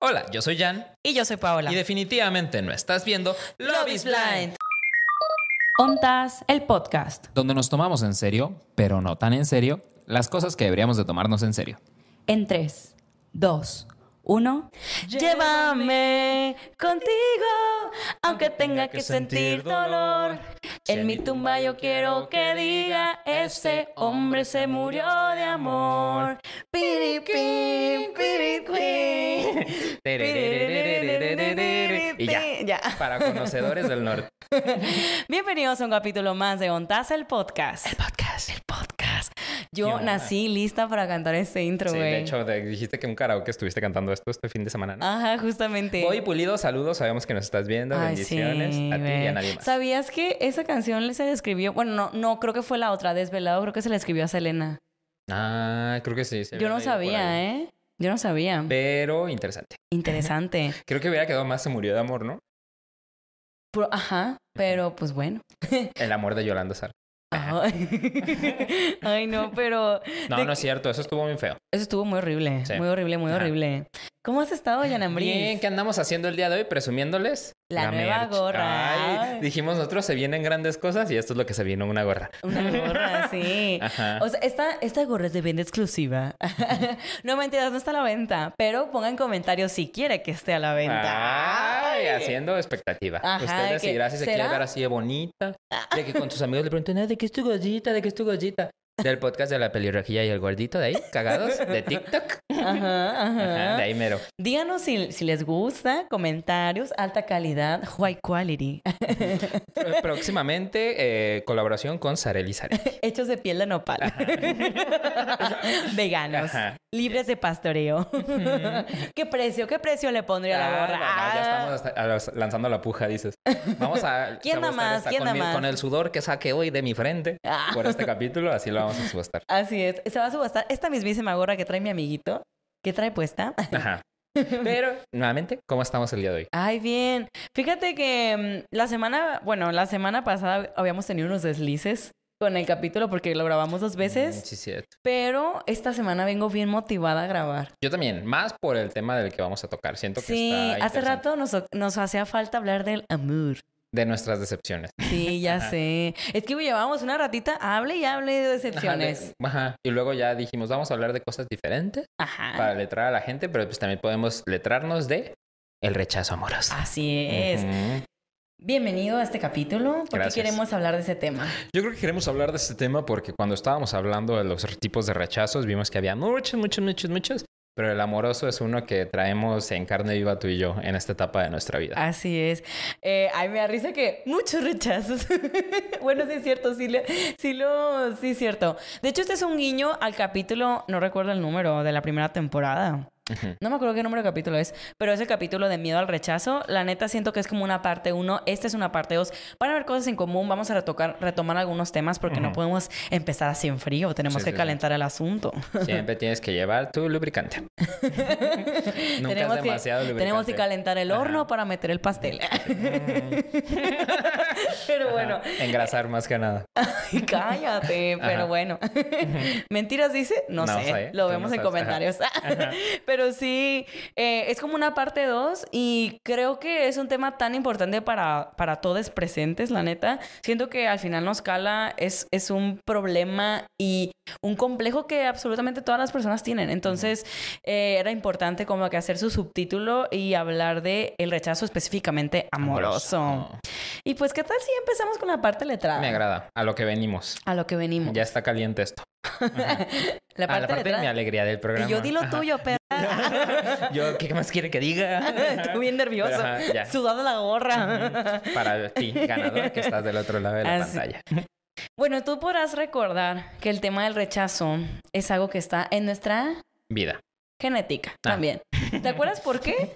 Hola, yo soy Jan Y yo soy Paola. y definitivamente no estás viendo Love is Blind, Ontas, el podcast. donde nos tomamos en serio, pero no tan en serio, las cosas que deberíamos de tomarnos en serio. En 3, 2, 1. Llévame contigo, aunque tenga que sentir dolor. En mi tumba yo quiero que diga, ese hombre se murió de amor. Piri, pim, piri, pim. Y ya, Ya. para conocedores del norte. Bienvenidos a un capítulo más de Ontas, el podcast. El podcast, el podcast. Yo nací lista para cantar este intro, Sí, güey. de hecho, te- dijiste que un karaoke estuviste cantando esto este fin de semana, ¿no? Ajá, justamente. Voy pulido, saludos, sabemos que nos estás viendo, Ay, bendiciones sí, a ti y a nadie más. ¿Sabías que esa canción se le escribió? Bueno, no, no, creo que fue la otra, Desvelado, creo que se la escribió a Selena. Ah, creo que sí. se Yo no sabía, ¿eh? Yo no sabía. Pero interesante. Interesante. Creo que hubiera quedado más se murió de amor, ¿no? Pero- ajá, pero pues bueno. El amor de Yolanda Sar. Ay, Ay, no, pero No, de- no es cierto, eso estuvo muy feo. eso estuvo muy horrible, Sí. muy horrible, muy Ajá. horrible. ¿Cómo has estado, Yanambris? Bien, ¿qué andamos haciendo el día de hoy? Presumiéndoles. La nueva merch. gorra. Ay, dijimos nosotros se vienen grandes cosas y esto es lo que se vino, una gorra. Una gorra, sí. Ajá. O sea, esta, esta gorra es de venta exclusiva. no, mentiras, no está a la venta. Pero pongan comentarios si quiere que esté a la venta. Ay, haciendo expectativa. Ajá, Usted de decidirá que, si se quiere ver así de bonita. De que con sus amigos le pregunten, "Ah, ¿de qué es tu gollita? ¿De qué es tu gollita? Del podcast de la pelirrojilla y el gordito de ahí, cagados, de TikTok. Ajá, ajá. Ajá, de ahí mero. Díganos si, si les gusta, comentarios, alta calidad, high quality, Pr- Próximamente, eh, colaboración con Sareli Sareli. hechos de piel de nopal, veganos, Ajá. libres de pastoreo. ¿Qué precio? ¿Qué precio le pondría a la Ah, gorra? no, no, ya estamos hasta- a lanzando la puja, dices. Vamos a ¿Quién da más? ¿Quién da más? con el sudor que saqué hoy de mi frente Ah. por este capítulo, así lo vamos a subastar. Así es. Se va a subastar esta mismísima gorra que trae mi amiguito. ¿Qué trae puesta? Ajá. Pero, nuevamente, ¿cómo estamos el día de hoy? Ay, bien. Fíjate que mm, la semana, bueno, la semana pasada habíamos tenido unos deslices con el capítulo porque lo grabamos dos Mm, veces, Sí, cierto. pero esta semana vengo bien motivada a grabar. Yo también, más por el tema del que vamos a tocar. Siento que Sí, está hace rato nos, nos hacía falta hablar del amor. De nuestras decepciones. Sí, ya Ajá. sé. Es que llevábamos una ratita, hable y hable de Ajá, de- decepciones. Ajá. Y luego ya dijimos, vamos a hablar de cosas diferentes Ajá. para letrar a la gente, pero pues también podemos letrarnos de el rechazo amoroso. Así es. Bienvenido a este capítulo. ¿Por qué queremos hablar de ese tema? Yo creo que queremos hablar de este tema porque cuando estábamos hablando de los tipos de rechazos, vimos que había muchos, muchos, muchos, muchos, pero el amoroso es uno que traemos en carne viva tú y yo en esta etapa de nuestra vida. Así es. Eh, ay, me da risa que muchos rechazos. bueno, sí es cierto, sí, le- sí lo, sí es cierto. De hecho, este es un guiño al capítulo, no recuerdo el número de la primera temporada. No me acuerdo qué número de capítulo es, pero es el capítulo de miedo al rechazo. La neta siento que es como una parte uno, esta es una parte dos. Van a haber cosas en común, vamos a retocar, retomar algunos temas porque no podemos empezar así en frío, tenemos Sí, que sí, sí. calentar el asunto. Siempre tienes que llevar tu lubricante. Nunca tenemos, es demasiado que, lubricante. tenemos que calentar el horno Ajá. para meter el pastel. pero bueno, Ajá, Engrasar más que nada. Ay, cállate, pero bueno. ¿Mentiras dice? No, No sé, sé, lo vemos no en comentarios. Pero sí, eh, es como una parte 2 y creo que es un tema tan importante para, para todos presentes, la neta. Siento que al final nos cala, es, es un problema y un complejo que absolutamente todas las personas tienen. Entonces, eh, era importante como que hacer su subtítulo y hablar de el rechazo específicamente amoroso. Y pues, ¿qué tal si empezamos con la parte letrada? Me agrada. A lo que venimos. A lo que venimos. Ya está caliente esto. La a parte, la parte de mi alegría del programa. Y yo di lo tuyo, perra. Yo, ¿qué más quiere que diga? Estoy bien nervioso. Pero, ajá. Sudando la gorra. Para ti, ganador, que estás del otro lado de la Así. pantalla. Bueno, tú podrás recordar que el tema del rechazo es algo que está en nuestra Vida. genética Ah. también. ¿Te acuerdas por qué?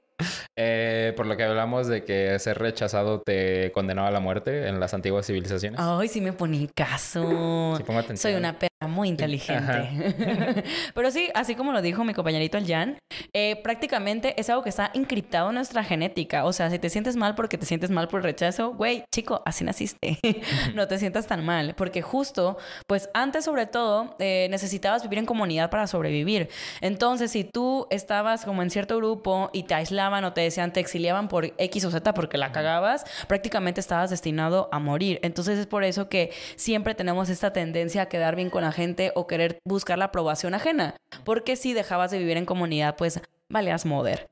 Eh, por lo que hablamos de que ser rechazado te condenaba a la muerte en las antiguas civilizaciones. Ay, sí me poní caso. Sí, pongo atención. Soy una perra muy inteligente. Pero sí, así como lo dijo mi compañerito el Jan, eh, prácticamente es algo que está encriptado en nuestra genética. O sea, si te sientes mal porque te sientes mal por el rechazo, güey, chico, así naciste. no te sientas tan mal. Porque justo, pues antes sobre todo, eh, necesitabas vivir en comunidad para sobrevivir. Entonces, si tú estabas como en cierto grupo y te o te decían, te exiliaban por X o Z porque la cagabas, prácticamente estabas destinado a morir. Entonces es por eso que siempre tenemos esta tendencia a quedar bien con la gente o querer buscar la aprobación ajena. Porque si dejabas de vivir en comunidad, pues valeas moder.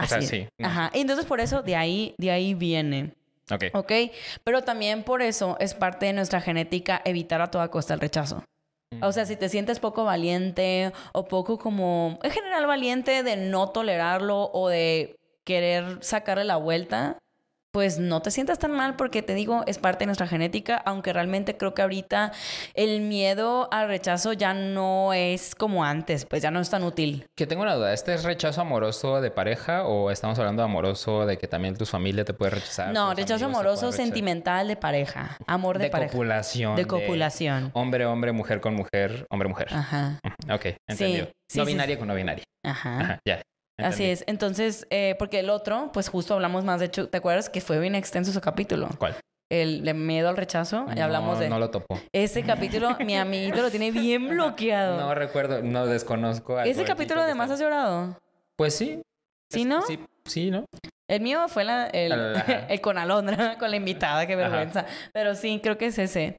O sea, Así. sí. Ajá. Y entonces por eso de ahí, de ahí viene. Ok. ¿Ok? Pero también por eso es parte de nuestra genética evitar a toda costa el rechazo. O sea, si te sientes poco valiente o poco como, en general valiente de no tolerarlo o de querer sacarle la vuelta, pues no te sientas tan mal porque te digo, es parte de nuestra genética, aunque realmente creo que ahorita el miedo al rechazo ya no es como antes, pues ya no es tan útil. Que tengo una duda, ¿este es rechazo amoroso de pareja o estamos hablando de amoroso de que también tu familia te puede rechazar? No, rechazo amoroso sentimental de pareja, amor de, De pareja. copulación. De copulación. Hombre, hombre, mujer con mujer, hombre, mujer. Ajá. Ok, entendido. sí, no sí, binaria con no binaria. Ajá. Ajá, ya. Así es. Entonces, eh, porque el otro, pues justo hablamos más. De hecho, ¿te acuerdas que fue bien extenso su capítulo? ¿Cuál? El de miedo al rechazo. Y hablamos de. No lo topo. Ese capítulo, mi amiguito lo tiene bien bloqueado. No recuerdo, no desconozco. Ese capítulo además has llorado. Pues sí. ¿Sí, Es- no? Sí, sí, ¿no? El mío fue la, el, con Alondra, con la invitada, qué Ajá. vergüenza. Pero sí, creo que es ese.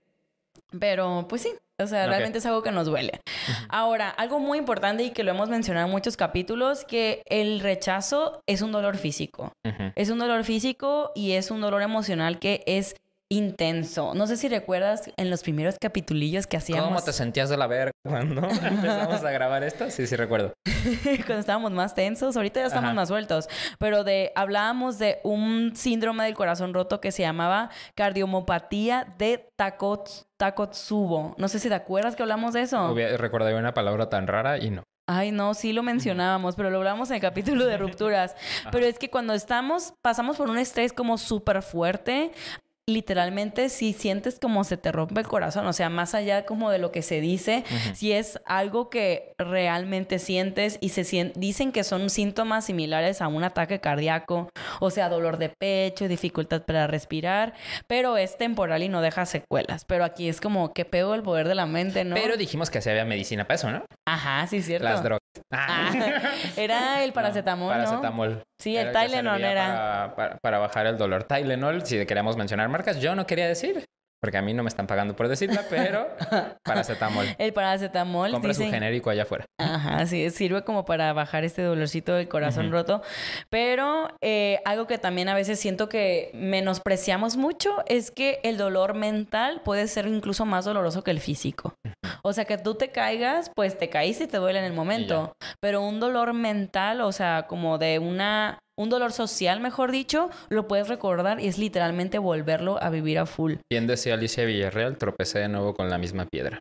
Pero pues sí, o sea, realmente es algo que nos duele. Ahora, algo muy importante y que lo hemos mencionado en muchos capítulos, que el rechazo es un dolor físico. Es un dolor físico y es un dolor emocional que es intenso. No sé si recuerdas en los primeros capitulillos que hacíamos ¿Cómo te sentías de la verga cuando empezamos a grabar esto? Sí, sí, recuerdo. cuando estábamos más tensos, ahorita ya estamos Ajá. más sueltos, pero de hablábamos de un síndrome del corazón roto que se llamaba cardiomopatía de Takotsubo. Takotsubo. No sé si te acuerdas que hablamos de eso. Recordaba una palabra tan rara y no. Ay, no, sí lo mencionábamos, pero lo hablamos en el capítulo de rupturas. Pero es que cuando estamos, pasamos por un estrés como súper fuerte, literalmente si sientes como se te rompe el corazón, o sea, más allá como de lo que se dice, si es algo que realmente sientes y se sien- dicen que son síntomas similares a un ataque cardíaco, o sea, dolor de pecho, dificultad para respirar, pero es temporal y no deja secuelas. Pero aquí es como que pego el poder de la mente, ¿no? Pero dijimos que sí había medicina para eso, ¿no? Ajá, sí, cierto. Las drogas. Ah, era el paracetamol, ¿no? Paracetamol. Sí, el Tylenol era. Para, para- para bajar el dolor. Tylenol, si queríamos mencionar marcas, yo no quería decir, porque a mí no me están pagando por decirla, pero paracetamol. El paracetamol, Compra su dicen... genérico allá afuera. Ajá, sí, sirve como para bajar este dolorcito del corazón roto. Pero eh, algo que también a veces siento que menospreciamos mucho es que el dolor mental puede ser incluso más doloroso que el físico. O sea, que tú te caigas, pues te caíste y te duele en el momento. Pero un dolor mental, o sea, como de una... Un dolor social, mejor dicho, lo puedes recordar y es literalmente volverlo a vivir a full. Bien decía Alicia Villarreal, tropecé de nuevo con la misma piedra.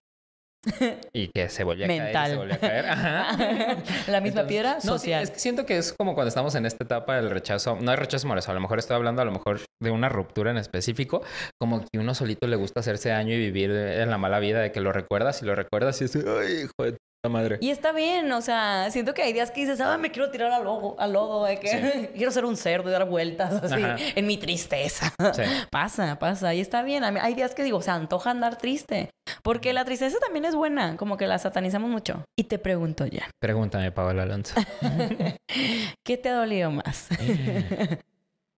Y que se a caer, y Mental. se a caer. Ajá. La misma Entonces, piedra no, sí, social. es que siento que es como cuando estamos en esta etapa del rechazo. No hay rechazo amoroso. A lo mejor estoy hablando a lo mejor de una ruptura en específico. Como que uno solito le gusta hacerse daño y vivir en la mala vida de que lo recuerdas y lo recuerdas y es, ay, hijo de madre. Y está bien, o sea, siento que hay días que dices, ah, me quiero tirar al lodo, al lodo, de que Sí. quiero ser un cerdo y dar vueltas así Ajá. en mi tristeza. Sí. Pasa, pasa, y está bien. Hay días que digo, se antoja andar triste, porque la tristeza también es buena, como que la satanizamos mucho. Y te pregunto ya, Pregúntame, Paola Alonso. ¿qué te ha dolido más?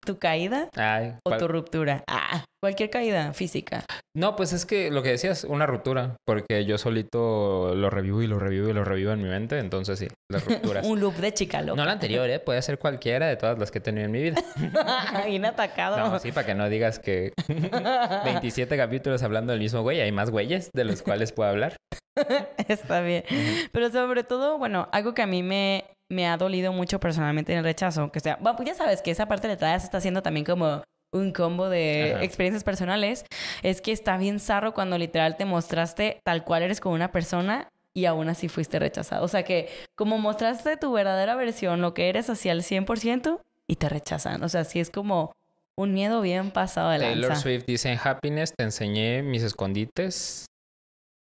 ¿Tu caída Ay, o tu ruptura? Ah, cualquier caída física. No, pues es que lo que decías, una ruptura, porque yo solito lo revivo y lo revivo y lo revivo en mi mente, entonces sí, las rupturas. un loop de chica loca. No la anterior, ¿eh? Puede ser cualquiera de todas las que he tenido en mi vida. Bien atacado. No, sí, para que no digas que 27 capítulos hablando del mismo güey, hay más güeyes de los cuales puedo hablar. Está bien. Pero sobre todo, bueno, algo que a mí me, me ha dolido mucho personalmente en el rechazo, que sea, bueno, pues ya sabes que esa parte de atrás está haciendo también como un combo de Ajá. experiencias personales, es que está bien zarro cuando literal te mostraste tal cual eres con una persona y aún así fuiste rechazado. O sea que como mostraste tu verdadera versión, lo que eres hacia el 100%, y te rechazan. O sea, sí es como un miedo bien pasado de lanza. Taylor Swift dice en Happiness, te enseñé mis escondites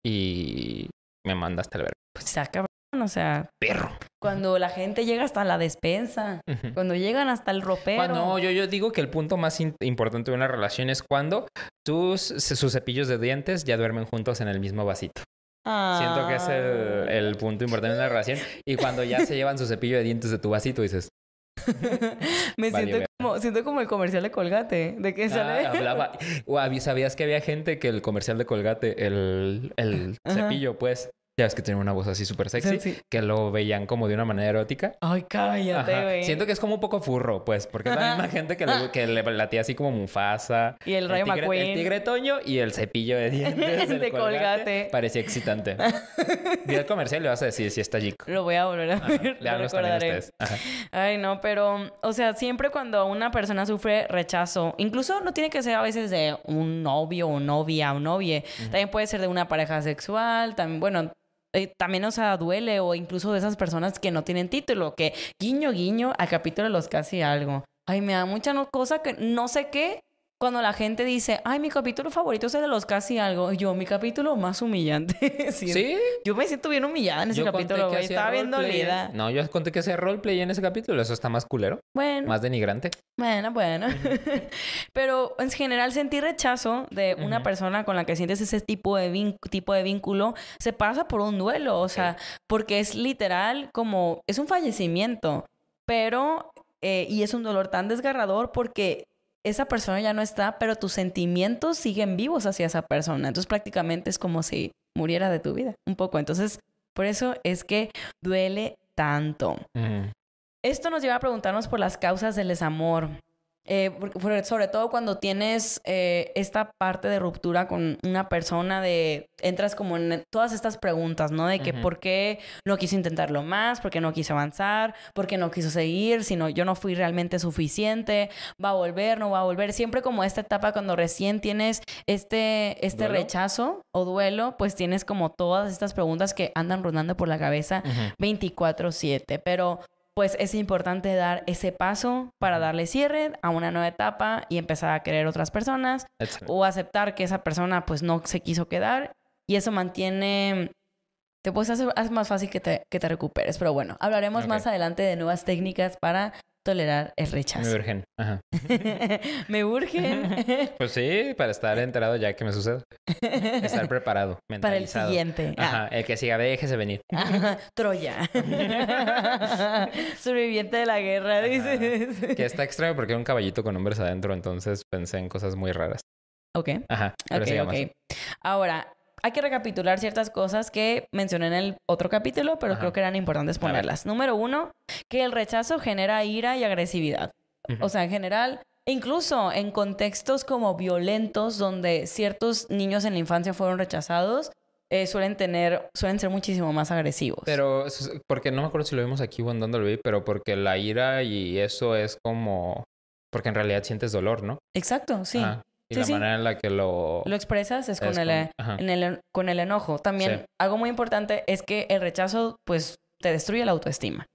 y me mandaste al ver. Pues cabrón, o sea, Perro. cuando la gente llega hasta la despensa, cuando llegan hasta el ropero. Cuando yo, yo digo que el punto más importante de una relación es cuando tus, sus cepillos de dientes ya duermen juntos en el mismo vasito. Siento que es el, el punto importante de una relación. Y cuando ya se llevan su cepillo de dientes de tu vasito, dices, Me Vale, siento como, siento como el comercial de Colgate, de que sale. ah, hablaba. O hab- ¿Sabías que había gente que el comercial de Colgate, el, el cepillo, pues, ya ves que tiene una voz así súper sexy, Sí. que lo veían como de una manera erótica? Ay, cállate, güey. Siento que es como un poco furro, pues, porque es la misma gente que le, que le latía así como Mufasa. Y el Rayo tigre, McQueen. El tigre Toño y el cepillo de dientes De Colgate. Parecía excitante. Vi el comercial le vas a decir si está chico. Lo voy a volver a ver. lo Leanlos también. Ajá. Ay, no, pero, o sea, siempre cuando una persona sufre rechazo, incluso no tiene que ser a veces de un novio o novia o novie, también puede ser de una pareja sexual, también, bueno, eh, también, o sea, duele, o incluso de esas personas que no tienen título, que guiño, guiño, al capítulo de los casi algo. Ay, me da mucha no- cosa que no sé qué. Cuando la gente dice, ay, mi capítulo favorito es el de los casi algo. Yo, mi capítulo más humillante. Sí. ¿Sí? Yo me siento bien humillada en ese Yo capítulo, güey. Estaba bien dolida. No, yo conté que hacía roleplay en ese capítulo. Eso está más culero, Bueno. más denigrante. Bueno, bueno. Pero en general sentir rechazo de una Ujú. persona con la que sientes ese tipo de, tipo de vínculo se pasa por un duelo, o sea, porque es literal como, es un fallecimiento, pero, eh, y es un dolor tan desgarrador porque esa persona ya no está, pero tus sentimientos siguen vivos hacia esa persona. Entonces prácticamente es como si muriera de tu vida, un poco. Entonces, por eso es que duele tanto. Esto nos lleva a preguntarnos por las causas del desamor. Eh, porque- sobre todo cuando tienes eh, esta parte de ruptura con una persona de entras como en todas estas preguntas, ¿no? De que por qué no quiso intentarlo más, por qué no quiso avanzar, por qué no quiso seguir, sino yo no fui realmente suficiente, va a volver, no va a volver. Siempre como esta etapa cuando recién tienes este, este ¿Duelo? rechazo o duelo, pues tienes como todas estas preguntas que andan rondando por la cabeza Ujú. 24/7, pero pues es importante dar ese paso para darle cierre a una nueva etapa y empezar a querer otras personas Excelente. o aceptar que esa persona pues no se quiso quedar. Y eso mantiene te puedes hacer hace más fácil que te, que te recuperes, pero bueno, hablaremos más adelante de nuevas técnicas para tolerar el Me rechazo. urgen. Ajá. Me urgen Pues sí, para estar enterado ya que me sucede. Estar preparado, para el siguiente. Ah. Ajá, el que siga, déjese venir. Ajá, Troya. Sobreviviente de la guerra, dices. Que está extraño porque era un caballito con hombres adentro, entonces pensé en cosas muy raras. Ok. Ajá, pero Ok, ok. Ahora, hay que recapitular ciertas cosas que mencioné en el otro capítulo, pero Ajá. creo que eran importantes ponerlas. Número uno, que el rechazo genera ira y agresividad. O sea, en general, incluso en contextos como violentos, donde ciertos niños en la infancia fueron rechazados, eh, suelen tener, suelen ser muchísimo más agresivos. Pero, porque no me acuerdo si lo vimos aquí o en dónde lo vi, pero porque la ira y eso es como... Porque en realidad sientes dolor, ¿no? Exacto, sí. Ajá. Y Sí, la sí. manera en la que lo... Lo expresas es con, el, con- ajá. en el- con el enojo. También Sí. algo muy importante es que el rechazo, pues, te destruye la autoestima.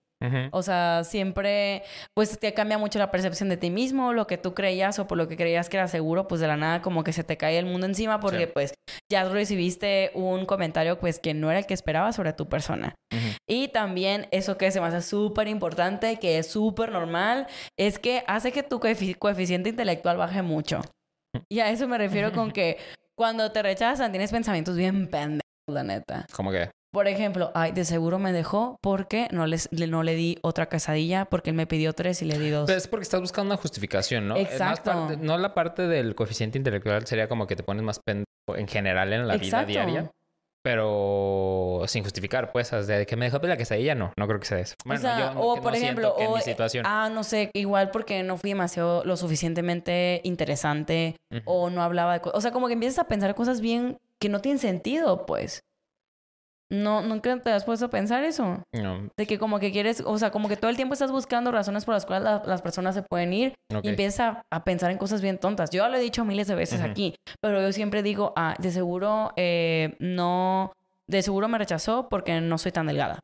O sea, siempre, pues, te cambia mucho la percepción de ti mismo, lo que tú creías o por lo que creías que era seguro, pues, de la nada como que se te cae el mundo encima porque, Sí. pues, ya recibiste un comentario, pues, que no era el que esperabas sobre tu persona. Ujú. Y también eso que se me hace súper importante, que es súper normal, es que hace que tu coefici- coeficiente intelectual baje mucho. Y a eso me refiero con que cuando te rechazan tienes pensamientos bien pendejos, la neta. Como que... Por ejemplo, ay, de seguro me dejó porque no, les, le- no le di otra quesadilla, porque él me pidió tres y le di dos. Pero es porque estás buscando una justificación, ¿no? Exacto. parte- no la parte del coeficiente intelectual sería como que te pones más pendejo en general en la Exacto. vida diaria. Pero sin justificar, pues, de que me dejó la quesadilla, no, no creo que sea eso. Bueno, o sea, yo o por ejemplo, que o, mi eh, situación. ah, no sé, igual porque no fui demasiado lo suficientemente interesante o no hablaba de cosas. O sea, como que empiezas a pensar cosas bien que no tienen sentido, pues. No, nunca te has puesto a pensar eso. No, De que como que quieres, o sea, como que todo el tiempo estás buscando razones por las cuales la- las personas se pueden ir y empiezas a, a pensar en cosas bien tontas. Yo ya lo he dicho miles de veces aquí, pero yo siempre digo, ah, de seguro eh, no, de seguro me rechazó porque no soy tan delgada.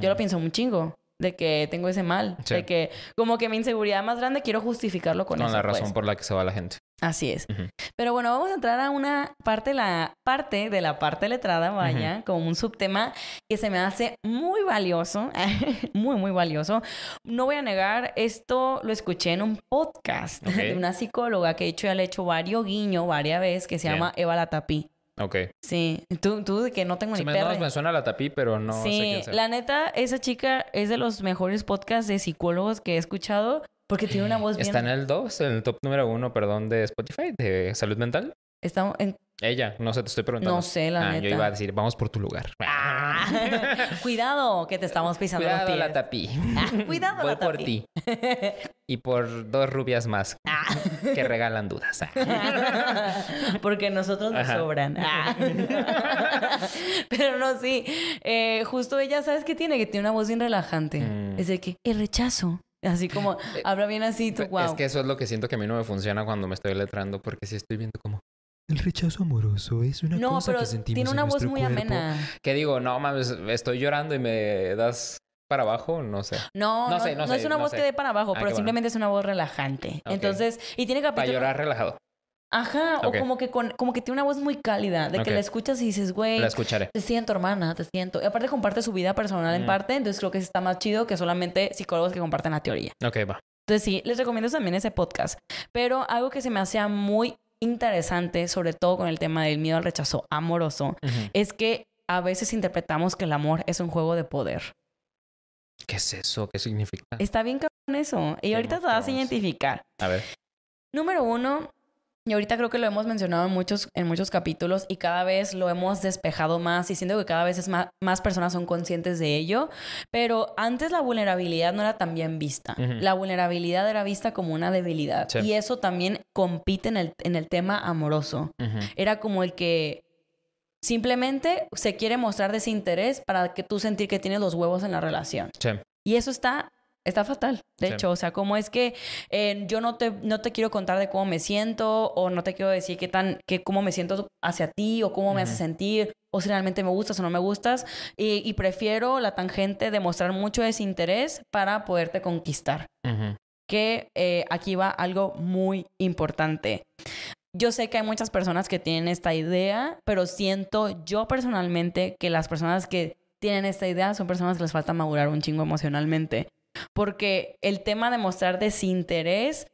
Yo lo pienso un chingo. de que tengo ese mal, Sí. de que como que mi inseguridad más grande quiero justificarlo con, Con eso. la razón pues. por la que se va la gente. Así es. Ujú. Pero bueno, vamos a entrar a una parte, la parte de la parte letrada, vaya, como un subtema que se me hace muy valioso, muy, muy valioso. No voy a negar, esto lo escuché en un podcast Ok. de una psicóloga que de hecho ya le he hecho varios guiños varias veces, que se Bien. llama Eva Latapí. Ok. Sí, tú, tú de que no tengo Sí, ni perra. no, me suena la tapí, pero no sé sí, quién sea. la neta, esa chica es de los mejores podcasts de psicólogos que he escuchado porque tiene una voz bien... Está en el 2, en el top número 1, perdón, de Spotify, de salud mental. Está en- Ella, no sé, te estoy preguntando. No sé, la Ah, neta. Yo iba a decir, vamos por tu lugar. Ah, cuidado, que te estamos pisando Cuidado, los la tapí. Ah, cuidado, Voy la por ti. Y por dos rubias más Ah. que regalan dudas. Porque nosotros nos Ajá. sobran. Pero no, sí. Eh, justo ella, ¿sabes qué tiene? Que tiene una voz bien relajante. Mm. Es de que el rechazo. Así como habla bien así, tú, wow. Es que eso es lo que siento que a mí no me funciona cuando me estoy letrando, porque sí estoy viendo como... El rechazo amoroso es una No, cosa pero que sentimos tiene en una voz muy cuerpo. amena. Que digo, no mames, estoy llorando y me das para abajo, no sé. No, no, No sé, no no es sé, una voz sé. que dé para abajo, Ah, pero bueno. simplemente es una voz relajante. Entonces, y tiene Para capítulos. llorar relajado. Ajá, o como que, con, como que tiene una voz muy cálida, de que la escuchas y dices, güey, La escucharé. te siento, hermana, te siento. Y aparte comparte su vida personal en Mm. parte, entonces creo que está más chido que solamente psicólogos que comparten la teoría. Ok, va. Entonces sí, les recomiendo también ese podcast. Pero algo que se me hacía muy interesante, sobre todo con el tema del miedo al rechazo amoroso, es que a veces interpretamos que el amor es un juego de poder. ¿Qué es eso? ¿Qué significa? Está bien cabrón eso. Y ahorita te vas a identificar. A ver. Número uno, y ahorita creo que lo hemos mencionado en muchos, en muchos capítulos y cada vez lo hemos despejado más y siento que cada vez es más, más personas son conscientes de ello, pero antes la vulnerabilidad no era tan bien vista. La vulnerabilidad era vista como una debilidad Sí. y eso también compite en el, en el tema amoroso. Era como el que simplemente se quiere mostrar desinterés para que tú sentir que tienes los huevos en la relación. Sí. Y eso está, está fatal, de Sí. hecho. O sea, como es que eh, yo no te, no te quiero contar de cómo me siento o no te quiero decir qué tan, qué, cómo me siento hacia ti o cómo me hace sentir o si realmente me gustas o no me gustas. Y, y prefiero la tangente de mostrar mucho desinterés para poderte conquistar. Que eh, aquí va algo muy importante. Yo sé que hay muchas personas que tienen esta idea, pero siento yo personalmente que las personas que tienen esta idea son personas que les falta madurar un chingo emocionalmente. Porque el tema de mostrar desinterés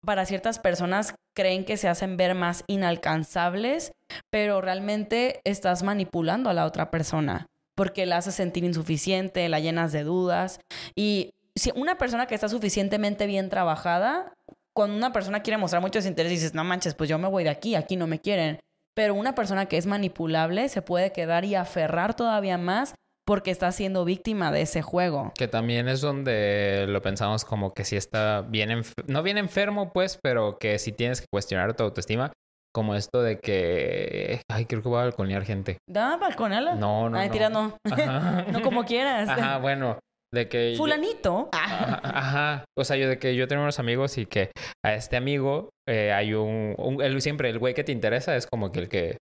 para ciertas personas creen que se hacen ver más inalcanzables, pero realmente estás manipulando a la otra persona porque la haces sentir insuficiente, la llenas de dudas. Y si una persona que está suficientemente bien trabajada, cuando una persona quiere mostrar mucho desinterés, dices, no manches, pues yo me voy de aquí, aquí no me quieren. Pero una persona que es manipulable se puede quedar y aferrar todavía más porque está siendo víctima de ese juego. Que también es donde lo pensamos como que si está bien, no bien enfermo, pues, pero que si tienes que cuestionar tu autoestima, como esto de que, ay, creo que voy a balconear gente. Da balconela. No, no, Ay, no. tira, no. No como quieras. Ajá, bueno, de que... yo- Fulanito. Ajá, ajá. O sea, yo de que yo tengo unos amigos y que a este amigo eh, hay un, un- siempre el güey que te interesa es como que el que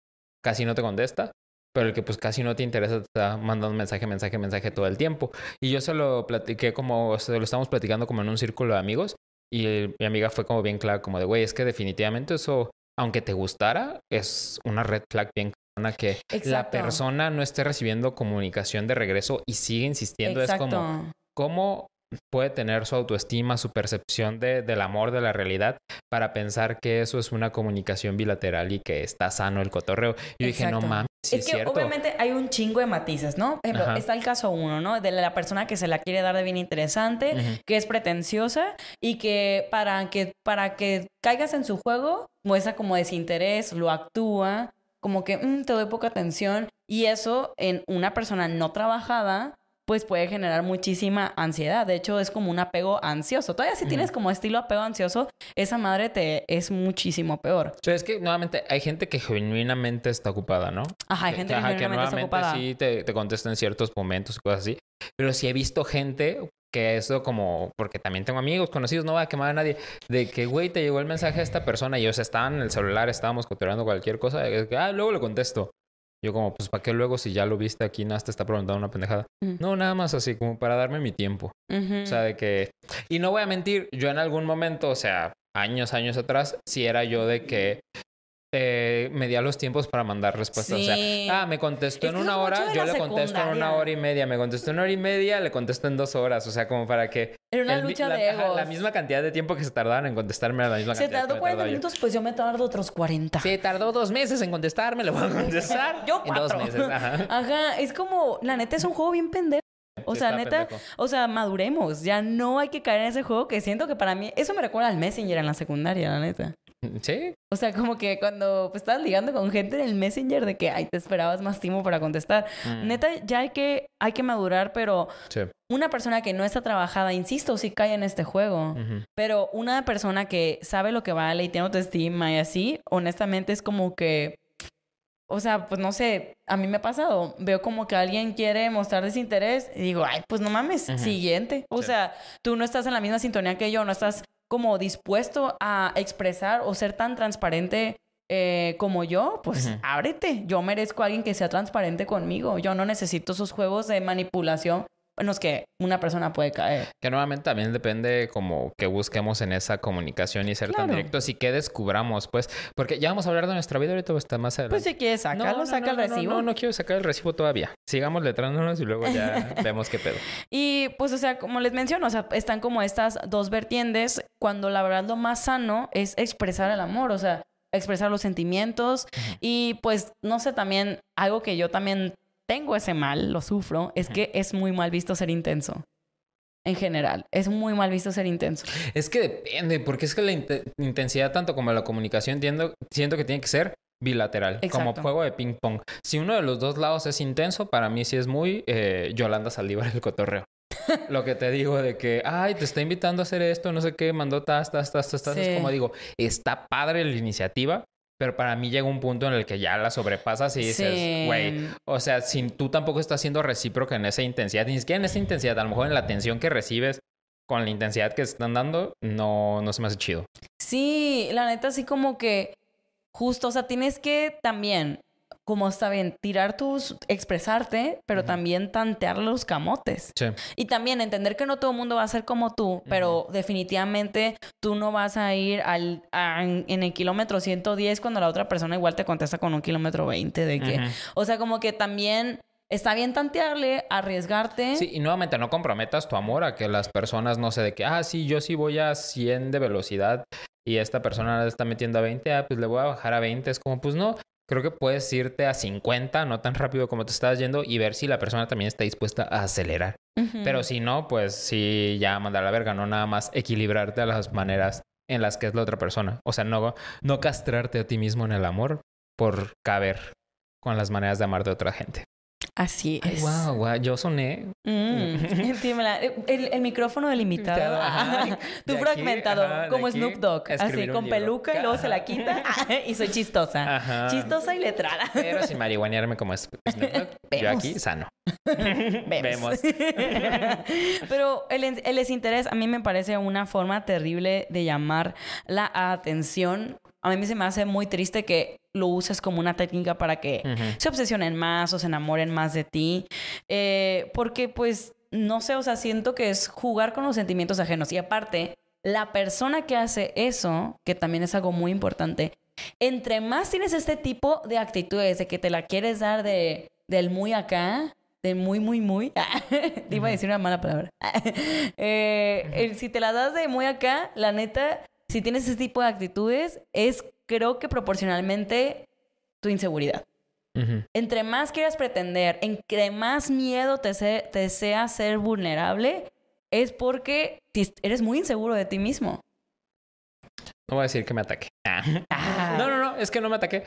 casi no te contesta, pero el que pues casi no te interesa te está mandando mensaje, mensaje, mensaje todo el tiempo. Y yo se lo platiqué como, se lo estamos platicando como en un círculo de amigos y mi amiga fue como bien clara, como de, güey, es que definitivamente eso, aunque te gustara, es una red flag bien clara que la persona no esté recibiendo comunicación de regreso y sigue insistiendo. Es como, cómo puede tener su autoestima, su percepción de, del amor, de la realidad, para pensar que eso es una comunicación bilateral y que está sano el cotorreo. Yo dije, no mames, sí es, que cierto. obviamente hay un chingo de matices, ¿no? Por ejemplo, Ajá. está el caso uno, ¿no? De la persona que se la quiere dar de bien interesante, que es pretenciosa y que para que para que caigas en su juego muestra como desinterés, lo actúa, como que "Mm, te doy poca atención y eso en una persona no trabajada pues puede generar muchísima ansiedad. De hecho, es como un apego ansioso. Todavía si tienes como estilo apego ansioso, esa madre te es muchísimo peor. O sea, es que nuevamente hay gente que genuinamente está ocupada, ¿no? Ajá, hay gente que, Ajá, genuinamente está nuevamente ocupada. sí te, te contesta en ciertos momentos y cosas así. Pero sí he visto gente que eso como, porque también tengo amigos conocidos, no voy a quemar a nadie, de que, güey, te llegó el mensaje a esta persona y, sea, estaban en el celular, estábamos cotorreando cualquier cosa, y que, ah, luego le contesto. Yo como, pues, ¿para qué luego si ya lo viste aquí, nada, te está preguntando una pendejada? No, nada más así, como para darme mi tiempo. O sea, de que... Y no voy a mentir, yo en algún momento, o sea, años, años atrás, sí era yo de que eh, medía los tiempos para mandar respuestas. O sea, ah, me contestó Es en una hora, yo le contesto en una hora y media. Me contestó en una hora y media, le contesto en dos horas. O sea, como para que... Era una el lucha la, de egos. la misma cantidad de tiempo que se tardaban en contestarme era la misma Se cantidad que tardó me 40 tardaba yo. minutos, pues yo me tardo otros 40. Sí, tardó dos meses en contestarme, le voy a contestar. Yo en dos cuatro. meses. Ajá. Ajá, es como, la neta es un juego bien pendejo. O sea, neta, pendejo. o sea, maduremos. Ya no hay que caer en ese juego que siento que para mí, eso me recuerda al Messenger en la secundaria, la neta. Sí, O sea, como que cuando pues, estabas ligando con gente en el Messenger de que, ay, te esperabas más tiempo para contestar. Mm. Neta, ya hay que, hay que madurar, pero sí. una persona que no está trabajada, insisto, sí cae en este juego. Pero una persona que sabe lo que vale y tiene autoestima y así, honestamente es como que, o sea, pues no sé, a mí me ha pasado, veo como que alguien quiere mostrar desinterés y digo, ay, pues no mames, siguiente. O Sí. sea, tú no estás en la misma sintonía que yo, no estás como dispuesto a expresar o ser tan transparente. eh, como yo, pues ábrete. Yo merezco a alguien que sea transparente conmigo. Yo no necesito esos juegos de manipulación en los que una persona puede caer. Que nuevamente también depende como que busquemos en esa comunicación y ser tan directos y que descubramos, pues, porque ya vamos a hablar de nuestra vida ahorita está más adelante. Pues si quieres sacarlo, No, no, saca no, el recibo. No, no, quiero sacar el recibo todavía. Sigamos letrándonos y luego ya vemos qué pedo. Y pues, o sea, como les menciono, o sea, están como estas dos vertientes cuando la verdad lo más sano es expresar el amor, o sea, expresar los sentimientos y pues, no sé, también algo que yo también tengo ese mal, lo sufro, es que es muy mal visto ser intenso. En general, es muy mal visto ser intenso. Es que depende, porque es que la inte- intensidad tanto como la comunicación entiendo, siento que tiene que ser bilateral, como Exacto. juego de ping pong. Si uno de los dos lados es intenso, para mí sí es muy eh, Yolanda Saldívar el cotorreo. Lo que te digo de que, ay, te está invitando a hacer esto, no sé qué, mandó tas, tas, tas, tas, tas. Sí. Es como digo, está padre la iniciativa, pero para mí llega un punto en el que ya la sobrepasas y dices, Sí. güey, o sea, si tú tampoco estás siendo recíproca en esa intensidad, ni siquiera en esa intensidad, a lo mejor en la atención que recibes con la intensidad que están dando, no, no se me hace chido. Sí, la neta, así como que justo, o sea, tienes que también, como está bien, tirar tus, expresarte, pero también tantear los camotes. Sí. Y también entender que no todo el mundo va a ser como tú, pero definitivamente tú no vas a ir al, a- en el kilómetro 110 cuando la otra persona igual te contesta con un kilómetro 20 de que, o sea, como que también está bien tantearle, arriesgarte. Sí, y nuevamente no comprometas tu amor a que las personas, no sé, de que, ah, sí, yo sí voy a 100 de velocidad y esta persona está metiendo a 20, ah, pues le voy a bajar a 20. Es como, pues no, creo que puedes irte a 50, no tan rápido como te estás yendo y ver si la persona también está dispuesta a acelerar. Pero si no, pues sí, ya mandar a la verga, no nada más equilibrarte a las maneras en las que es la otra persona. O sea, no, no castrarte a ti mismo en el amor por caber con las maneras de amar de otra gente. Así Ay, es. wow, wow, yo soné Mm. El, el micrófono del invitado. Ajá. Tú De aquí, fragmentado, ajá, de como aquí, Snoop Dogg. Así, con peluca y luego se la quita. y soy chistosa. Ajá. Chistosa y letrada. Pero sin marihuanearme como. Snoop Dogg, Yo Vemos. aquí sano. Vemos. Pero el, el desinterés a mí me parece una forma terrible de llamar la atención. A mí se me hace muy triste que lo uses como una técnica para que se obsesionen más o se enamoren más de ti. Eh, porque pues, no sé, o sea, siento que es jugar con los sentimientos ajenos. Y aparte, la persona que hace eso, que también es algo muy importante, entre más tienes este tipo de actitudes, de que te la quieres dar de, del muy acá, de muy, muy, muy, te iba a decir una mala palabra. Eh, el- si te la das de muy acá, la neta, si tienes ese tipo de actitudes, es creo que proporcionalmente tu inseguridad. Entre más quieras pretender, entre más miedo te, se- te sea ser vulnerable, es porque eres muy inseguro de ti mismo. No voy a decir que me ataque. Ah. Ah. No, no, no, es que no me ataqué.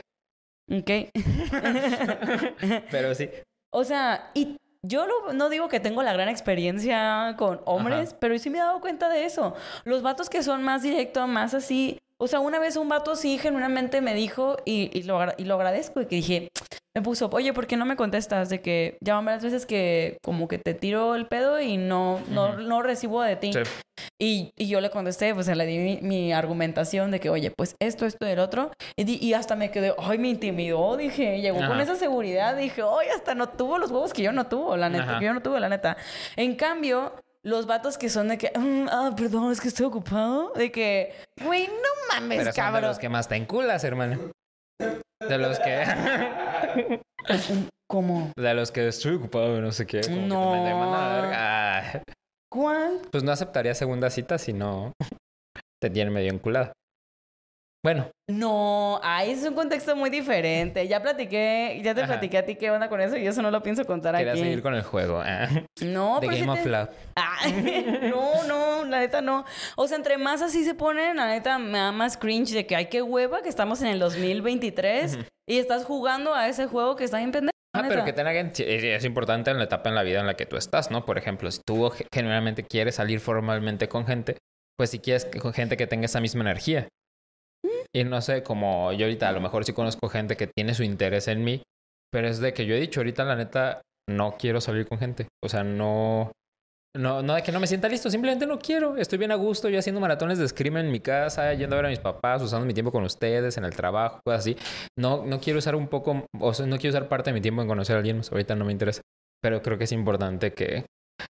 Ok. Pero sí. o sea, y yo lo- no digo que tengo la gran experiencia con hombres, Ajá. pero sí me he dado cuenta de eso. Los vatos que son más directos, más así, O sea, una vez un vato sí genuinamente me dijo y, y, lo, y lo agradezco y que dije, me puso, oye, ¿por qué no me contestas? De que ya van varias veces que como que te tiro el pedo y no, no, Ujú. no recibo de ti. Sí. Y, y yo le contesté, pues le di mi, mi argumentación de que, oye, pues esto, esto y el otro. Y, di- y hasta me quedé, ay, me intimidó, dije, llegó con Ajá. esa seguridad, dije, ay, hasta no tuvo los huevos que yo no tuvo, la neta, Ajá. que yo no tuve, la neta. En cambio, los vatos que son de que, "Mm, ah, perdón, es que estoy ocupado, de que, güey, no mames, Pero son de cabrón. los que más te enculas, hermano. De los que... ¿Cómo? De los que estoy ocupado, no sé qué. como que te No. mandan a la verga. Ah, ¿Cuál? Pues no aceptaría segunda cita si no te tienen medio enculada. Bueno, No, ahí es un contexto muy diferente. Ya platiqué, ya te Ajá. platiqué a ti qué onda con eso y eso no lo pienso contar quería aquí. seguir con el juego. ah, No, de pero Game of te- Love. Ay, no, no, la neta no. O sea, entre más así se ponen, la neta me da más cringe de que hay que hueva que estamos en el 2023 y estás jugando a ese juego que está bien pendejo. Ah, pero que tenga es importante en la etapa en la vida en la que tú estás, ¿no? Por ejemplo, si tú ge- genuinamente quieres salir formalmente con gente, pues si quieres con gente que tenga esa misma energía. Y no sé, como yo ahorita a lo mejor sí conozco gente que tiene su interés en mí, pero es de que yo he dicho ahorita la neta no quiero salir con gente. O sea, no no no de que no me sienta listo, simplemente no quiero. Estoy bien a gusto, yo haciendo maratones de scream en mi casa, yendo a ver a mis papás, usando mi tiempo con ustedes en el trabajo, cosas así. No, no quiero usar un poco, o sea, no quiero usar parte de mi tiempo en conocer a alguien. Ahorita no me interesa. Pero creo que es importante que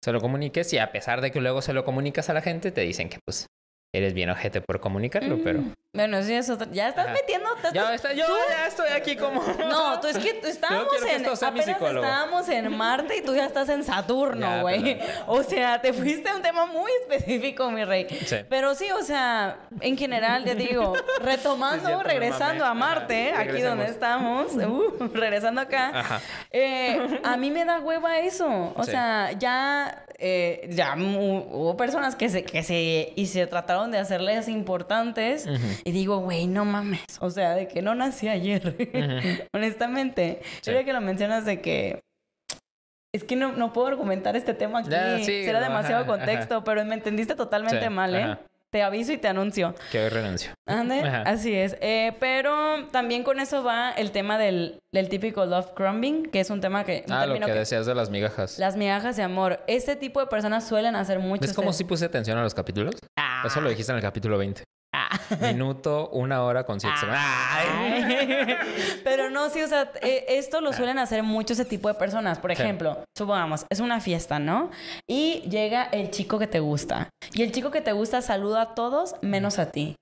se lo comuniques y a pesar de que luego se lo comunicas a la gente, te dicen que pues eres bien ojete por comunicarlo, pero... Bueno, sí, eso. Ya estás Ajá. metiendo. Ya está, yo ya estoy aquí como... No, tú es que estábamos que en. apenas estábamos en Marte y tú ya estás en Saturno, güey. O sea, te fuiste a un tema muy específico, mi rey. Sí. Pero sí, o sea, en general, te digo, retomando, cierto, regresando a Marte, Ajá, aquí donde estamos, uh, regresando acá, eh, a mí me da hueva eso. O Sí. sea, ya, eh, ya hubo personas que se, que se, y se trataron de hacerles importantes. Ujú. Y digo, güey, no mames. O sea, de que no nací ayer. Honestamente. Sí. Yo que lo mencionas de que. Es que no, no puedo argumentar este tema aquí. Ya, sí, Será no, demasiado ajá, contexto, pero me entendiste totalmente Sí, mal, ¿eh? ajá. Te aviso y te anuncio. Que hoy renuncio. Ande, Ajá. así es. Eh, pero también con eso va el tema del, del típico love crumbing, que es un tema que... un Ah, lo que que- decías de las migajas. Las migajas de amor. Este tipo de personas suelen hacer mucho. ¿Ves cómo este- sí puse atención a los capítulos? Ah, Eso lo dijiste en el capítulo 20. Ah. Minuto, una hora con siete segundos. Pero no, sí, o sea, eh, esto lo suelen hacer mucho ese tipo de personas. Por Sí. ejemplo, supongamos, es una fiesta, ¿no? Y llega el chico que te gusta. Y el chico que te gusta saluda a todos menos a ti.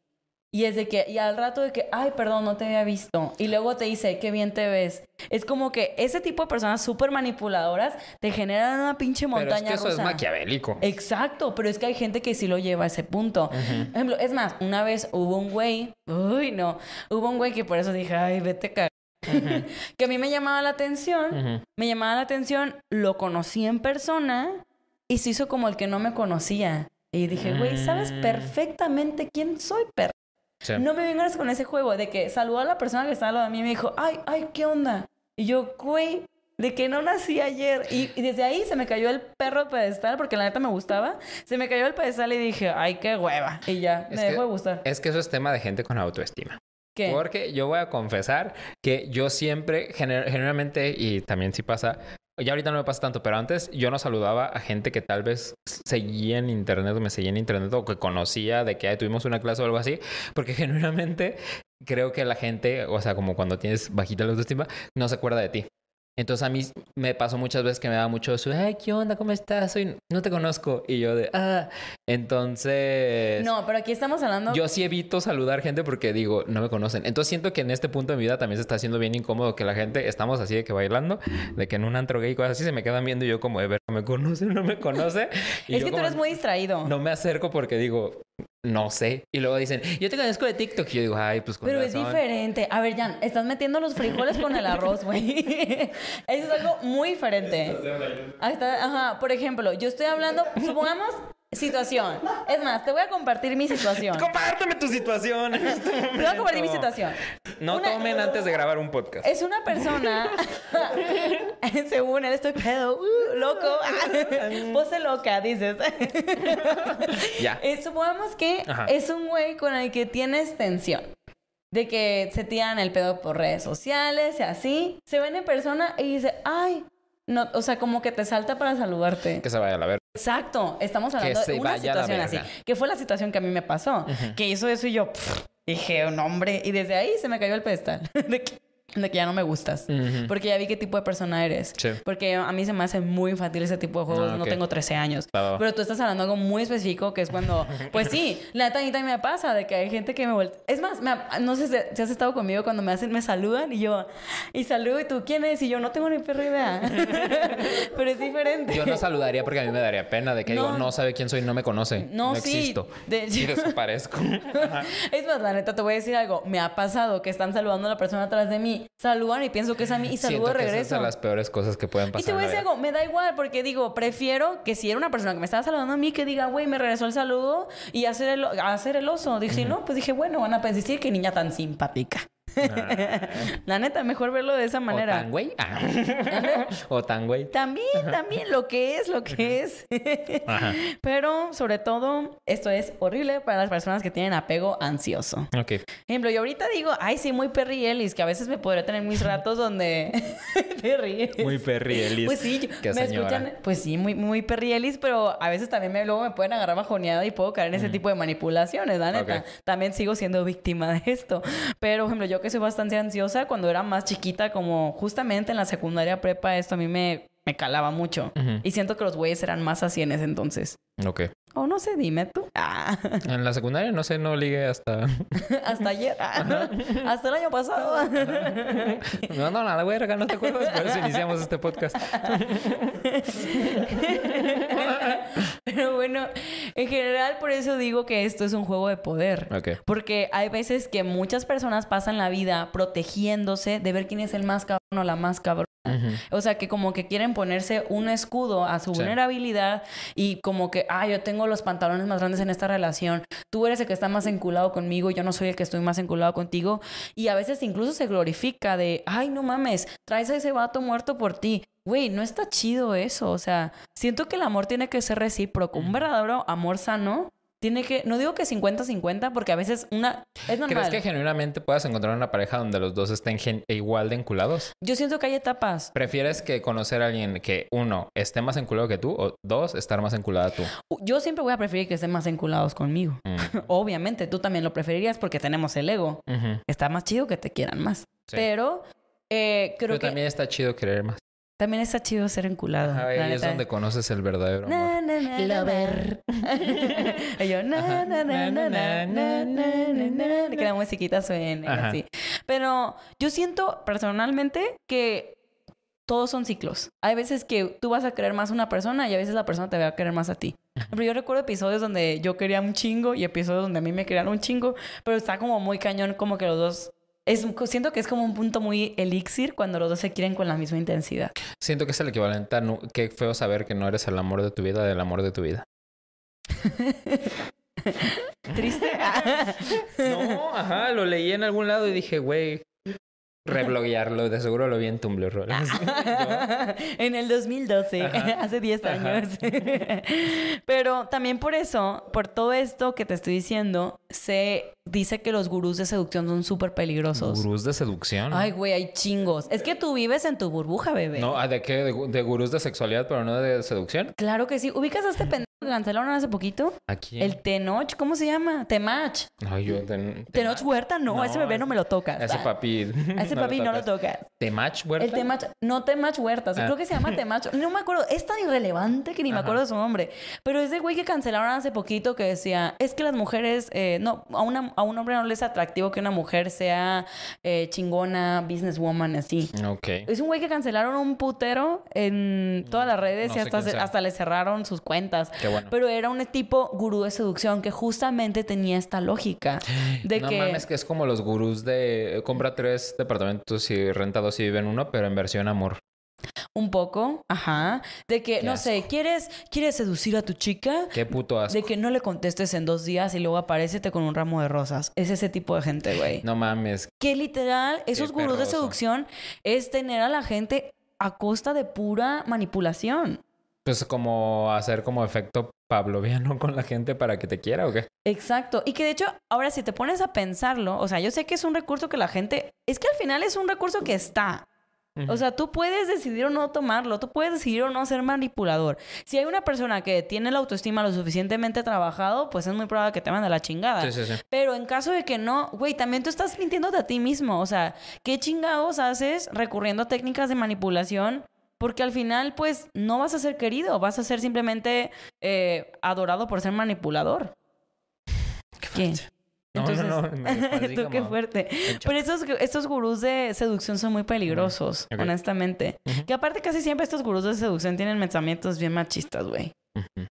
Y es de que, y al rato de que, ay, perdón, no te había visto. Y luego te dice, qué bien te ves. Es como que ese tipo de personas súper manipuladoras te generan una pinche Pero es montaña que eso es maquiavélico. Exacto, pero es que hay gente que sí lo lleva a ese punto. Por ejemplo, es más, una vez hubo un güey, uy, no, hubo un güey que por eso dije, ay, vete a que a mí me llamaba la atención, me llamaba la atención, lo conocí en persona y se hizo como el que no me conocía. Y dije, güey, sabes Mm. perfectamente quién soy, perro. Sí. No me vengas con ese juego de que saludó a la persona que estaba al lado de mí y me dijo, ay, ay, ¿qué onda? Y yo, güey, de que no nací ayer. Y, y desde ahí se me cayó el perro de pedestal porque la neta me gustaba. Se me cayó el pedestal y dije, ay, qué hueva. Y ya, Es me que- dejó de gustar. Es que eso es tema de gente con autoestima. ¿Qué? Porque yo voy a confesar que yo siempre, gener- generalmente, y también sí pasa, ya ahorita no me pasa tanto, pero antes yo no saludaba a gente que tal vez seguía en internet o me seguía en internet o que conocía de que "Ay, tuvimos una clase o algo así, porque genuinamente creo que la gente, o sea, como cuando tienes bajita la autoestima, no se acuerda de ti. Entonces a mí me pasó muchas veces que me daba mucho eso, ay, ¿qué onda? ¿Cómo estás? Soy... No te conozco. Y yo de, ah, entonces... No, pero aquí estamos hablando... Yo sí evito saludar gente porque digo, no me conocen. Entonces siento que en este punto de mi vida también se está haciendo bien incómodo que la gente, estamos así de que bailando, de que en un antro gay, cosas así, se me quedan viendo y yo como de ver, ¿me conoce no me conoce? Y es que tú eres muy distraído. No me acerco porque digo, no sé. Y luego dicen, yo te conozco de TikTok. Y yo digo, ay, pues con Pero es razón". diferente. A ver, Jan, estás metiendo los frijoles con el arroz, güey. Eso es algo muy diferente. Ahí está, ajá. Por ejemplo, yo estoy hablando, supongamos, Situación. Es más, te voy a compartir mi situación. Compárteme tu situación. en este Te voy a compartir mi situación. No Una- tomen antes de grabar un podcast. Es una persona, según él estoy pedo, uh, loco, pose loca, dices. Ya. Eh, supongamos que Ajá. es un güey con el que tienes tensión. De que se tiran el pedo por redes sociales y así. Se ven en persona y dice, ay, no, o sea, como que te salta para saludarte. Que se vaya a la verga. Exacto, estamos hablando de una situación así. Que fue la situación que a mí me pasó. Que hizo eso y yo pff, dije, no, hombre. Y desde ahí se me cayó el pedestal. De que, de que ya no me gustas. Porque ya vi qué tipo de persona eres. Sí. Porque a mí se me hace muy infantil ese tipo de juegos. Ah, No tengo 13 años. Pero tú estás hablando de algo muy específico que es cuando... Pues sí, la neta a me pasa de que hay gente que me voltea... Es más, me no sé si, has estado conmigo cuando me hacen, me saludan y yo... Y saludo y tú, ¿quién es? Y yo, no tengo ni perra idea. Pero es diferente. Yo no saludaría porque a mí me daría pena de que No. digo, no sabe quién soy, no me conoce. No, No, sí. existo. De- Y desaparezco. Es más, la neta, te voy a decir algo. Me ha pasado que están saludando a la persona atrás de mí. Saludan y pienso que es a mí y saludo de que esa es regreso. de las peores cosas que pueden pasar. Y te voy a decir algo, me da igual porque digo, prefiero que si era una persona que me estaba saludando a mí, que diga, güey, me regresó el saludo y hacer el, hacer el oso. Dije, no, pues dije, bueno, van a decir que niña tan simpática. La neta, mejor verlo de esa O manera. tan güey. Ah. o tan güey. También, también, lo que es, lo que es. Ajá. Pero, sobre todo, esto es horrible para las personas que tienen apego ansioso. Ok. Ejemplo, yo ahorita digo, ay, sí, muy Perry Ellis, que a veces me podría tener mis ratos donde Perry. Muy Perry Ellis. Pues sí, Qué me señora. escuchan, pues sí, muy, muy Perry Ellis, pero a veces también me, luego me pueden agarrar bajoneada y puedo caer en ese tipo de manipulaciones, la neta. También sigo siendo víctima de esto. Pero, por ejemplo, yo que soy bastante ansiosa, cuando era más chiquita, como justamente en la secundaria prepa, esto a mí me, me calaba mucho. Y siento que los güeyes eran más así en ese entonces. Ok. O no sé, dime tú. Ah. En la secundaria no sé, no ligue hasta. Hasta ayer. Hasta el año pasado. No, no, nada, verga, no te acuerdas. Por eso iniciamos este podcast. Pero bueno, en general por eso digo que esto es un juego de poder. Ok. Porque hay veces que muchas personas pasan la vida protegiéndose de ver quién es el más cabrón o la más cabrón. O sea, que como que quieren ponerse un escudo a su Sí. vulnerabilidad y como que, ah, yo tengo los pantalones más grandes en esta relación, tú eres el que está más enculado conmigo, yo no soy el que estoy más enculado contigo. Y a veces incluso se glorifica de, ay, no mames, traes a ese vato muerto por ti. Güey, no está chido eso. O sea, siento que el amor tiene que ser recíproco. Un verdadero amor sano tiene que, no digo que 50-50, porque a veces una, es normal. ¿Crees que genuinamente puedas encontrar una pareja donde los dos estén gen- igual de enculados? Yo siento que hay etapas. ¿Prefieres que conocer a alguien que, uno, esté más enculado que tú o dos, estar más enculada tú? Yo siempre voy a preferir que estén más enculados conmigo. Mm. Obviamente, tú también lo preferirías porque tenemos el ego. Está más chido que te quieran más. Sí. Pero eh, creo Pero que también está chido querer más. También está chido ser enculado. Ajá, ahí es donde conoces el verdadero amor. Na, na, na, na, Lover. yo, na, na, na, na, na, na, na, na, na. Que la musiquita suene Ajá. así. Pero yo siento personalmente que todos son ciclos. Hay veces que tú vas a querer más a una persona y a veces la persona te va a querer más a ti. Pero yo recuerdo episodios donde yo quería un chingo y episodios donde a mí me querían un chingo, pero está como muy cañón como que los dos... Es, siento que es como un punto muy elixir cuando los dos se quieren con la misma intensidad. Siento que es el equivalente a nu- qué feo saber que no eres el amor de tu vida del amor de tu vida. ¿Triste? No, ajá, lo leí en algún lado y dije, güey, rebloguearlo, de seguro lo vi en Tumblr. ¿no? en el 2012, Ajá. hace 10 Ajá. años. Pero también por eso, por todo esto que te estoy diciendo, se dice que los gurús de seducción son súper peligrosos. Gurús de seducción. Ay, güey, hay chingos. Es que tú vives en tu burbuja, bebé. No, ¿de qué? ¿De, de gurús de sexualidad, pero no de seducción? Claro que sí. ¿Ubicas a este pendejo cancelaron hace poquito? Aquí. El Tenoch, ¿cómo se llama? Temach. Ay, yo. Ten, Tenoch Huerta, no, a ese bebé no me lo tocas. Ese papi. A ese papi no lo tocas. ¿Temach, Huerta? El Temach, no Temach Huertas, Ah. creo que se llama Temach, no me acuerdo, es tan irrelevante que ni me acuerdo de su nombre, pero es de güey que cancelaron hace poquito que decía, es que las mujeres, eh, no, a, una, a un hombre no le es atractivo que una mujer sea eh, chingona, businesswoman, así. Ok. Es un güey que cancelaron un putero en todas las redes no y hasta, quién hasta le cerraron sus cuentas. Qué bueno. Pero era un tipo gurú de seducción que justamente tenía esta lógica de no que... mames, que es como los gurús de compra tres departamentos y renta dos y vive en uno, pero en versión amor. Un poco, ajá. De que, Qué no sé. ¿quieres, ¿quieres seducir a tu chica? Qué puto asco. De que no le contestes en dos días y luego aparecete con un ramo de rosas. Es ese tipo de gente, güey. No mames. Que literal, esos gurús de seducción es tener a la gente a costa de pura manipulación. Pues como hacer como efecto pavloviano con la gente para que te quiera o qué. Exacto. Y que de hecho, ahora si te pones a pensarlo, o sea, yo sé que es un recurso que la gente, es que al final es un recurso que está. O sea, tú puedes decidir o no tomarlo, tú puedes decidir o no ser manipulador. Si hay una persona que tiene la autoestima lo suficientemente trabajado, pues es muy probable que te mande la chingada. Sí, sí, sí. Pero en caso de que no, güey, también tú estás mintiéndote a ti mismo. O sea, ¿qué chingados haces recurriendo a técnicas de manipulación? Porque al final, pues, no vas a ser querido, vas a ser simplemente eh, adorado por ser manipulador. ¿Qué? No, no, no, Tú qué fuerte. Pero estos, estos gurús de seducción son muy peligrosos, honestamente. Que aparte casi siempre estos gurús de seducción tienen pensamientos bien machistas, güey.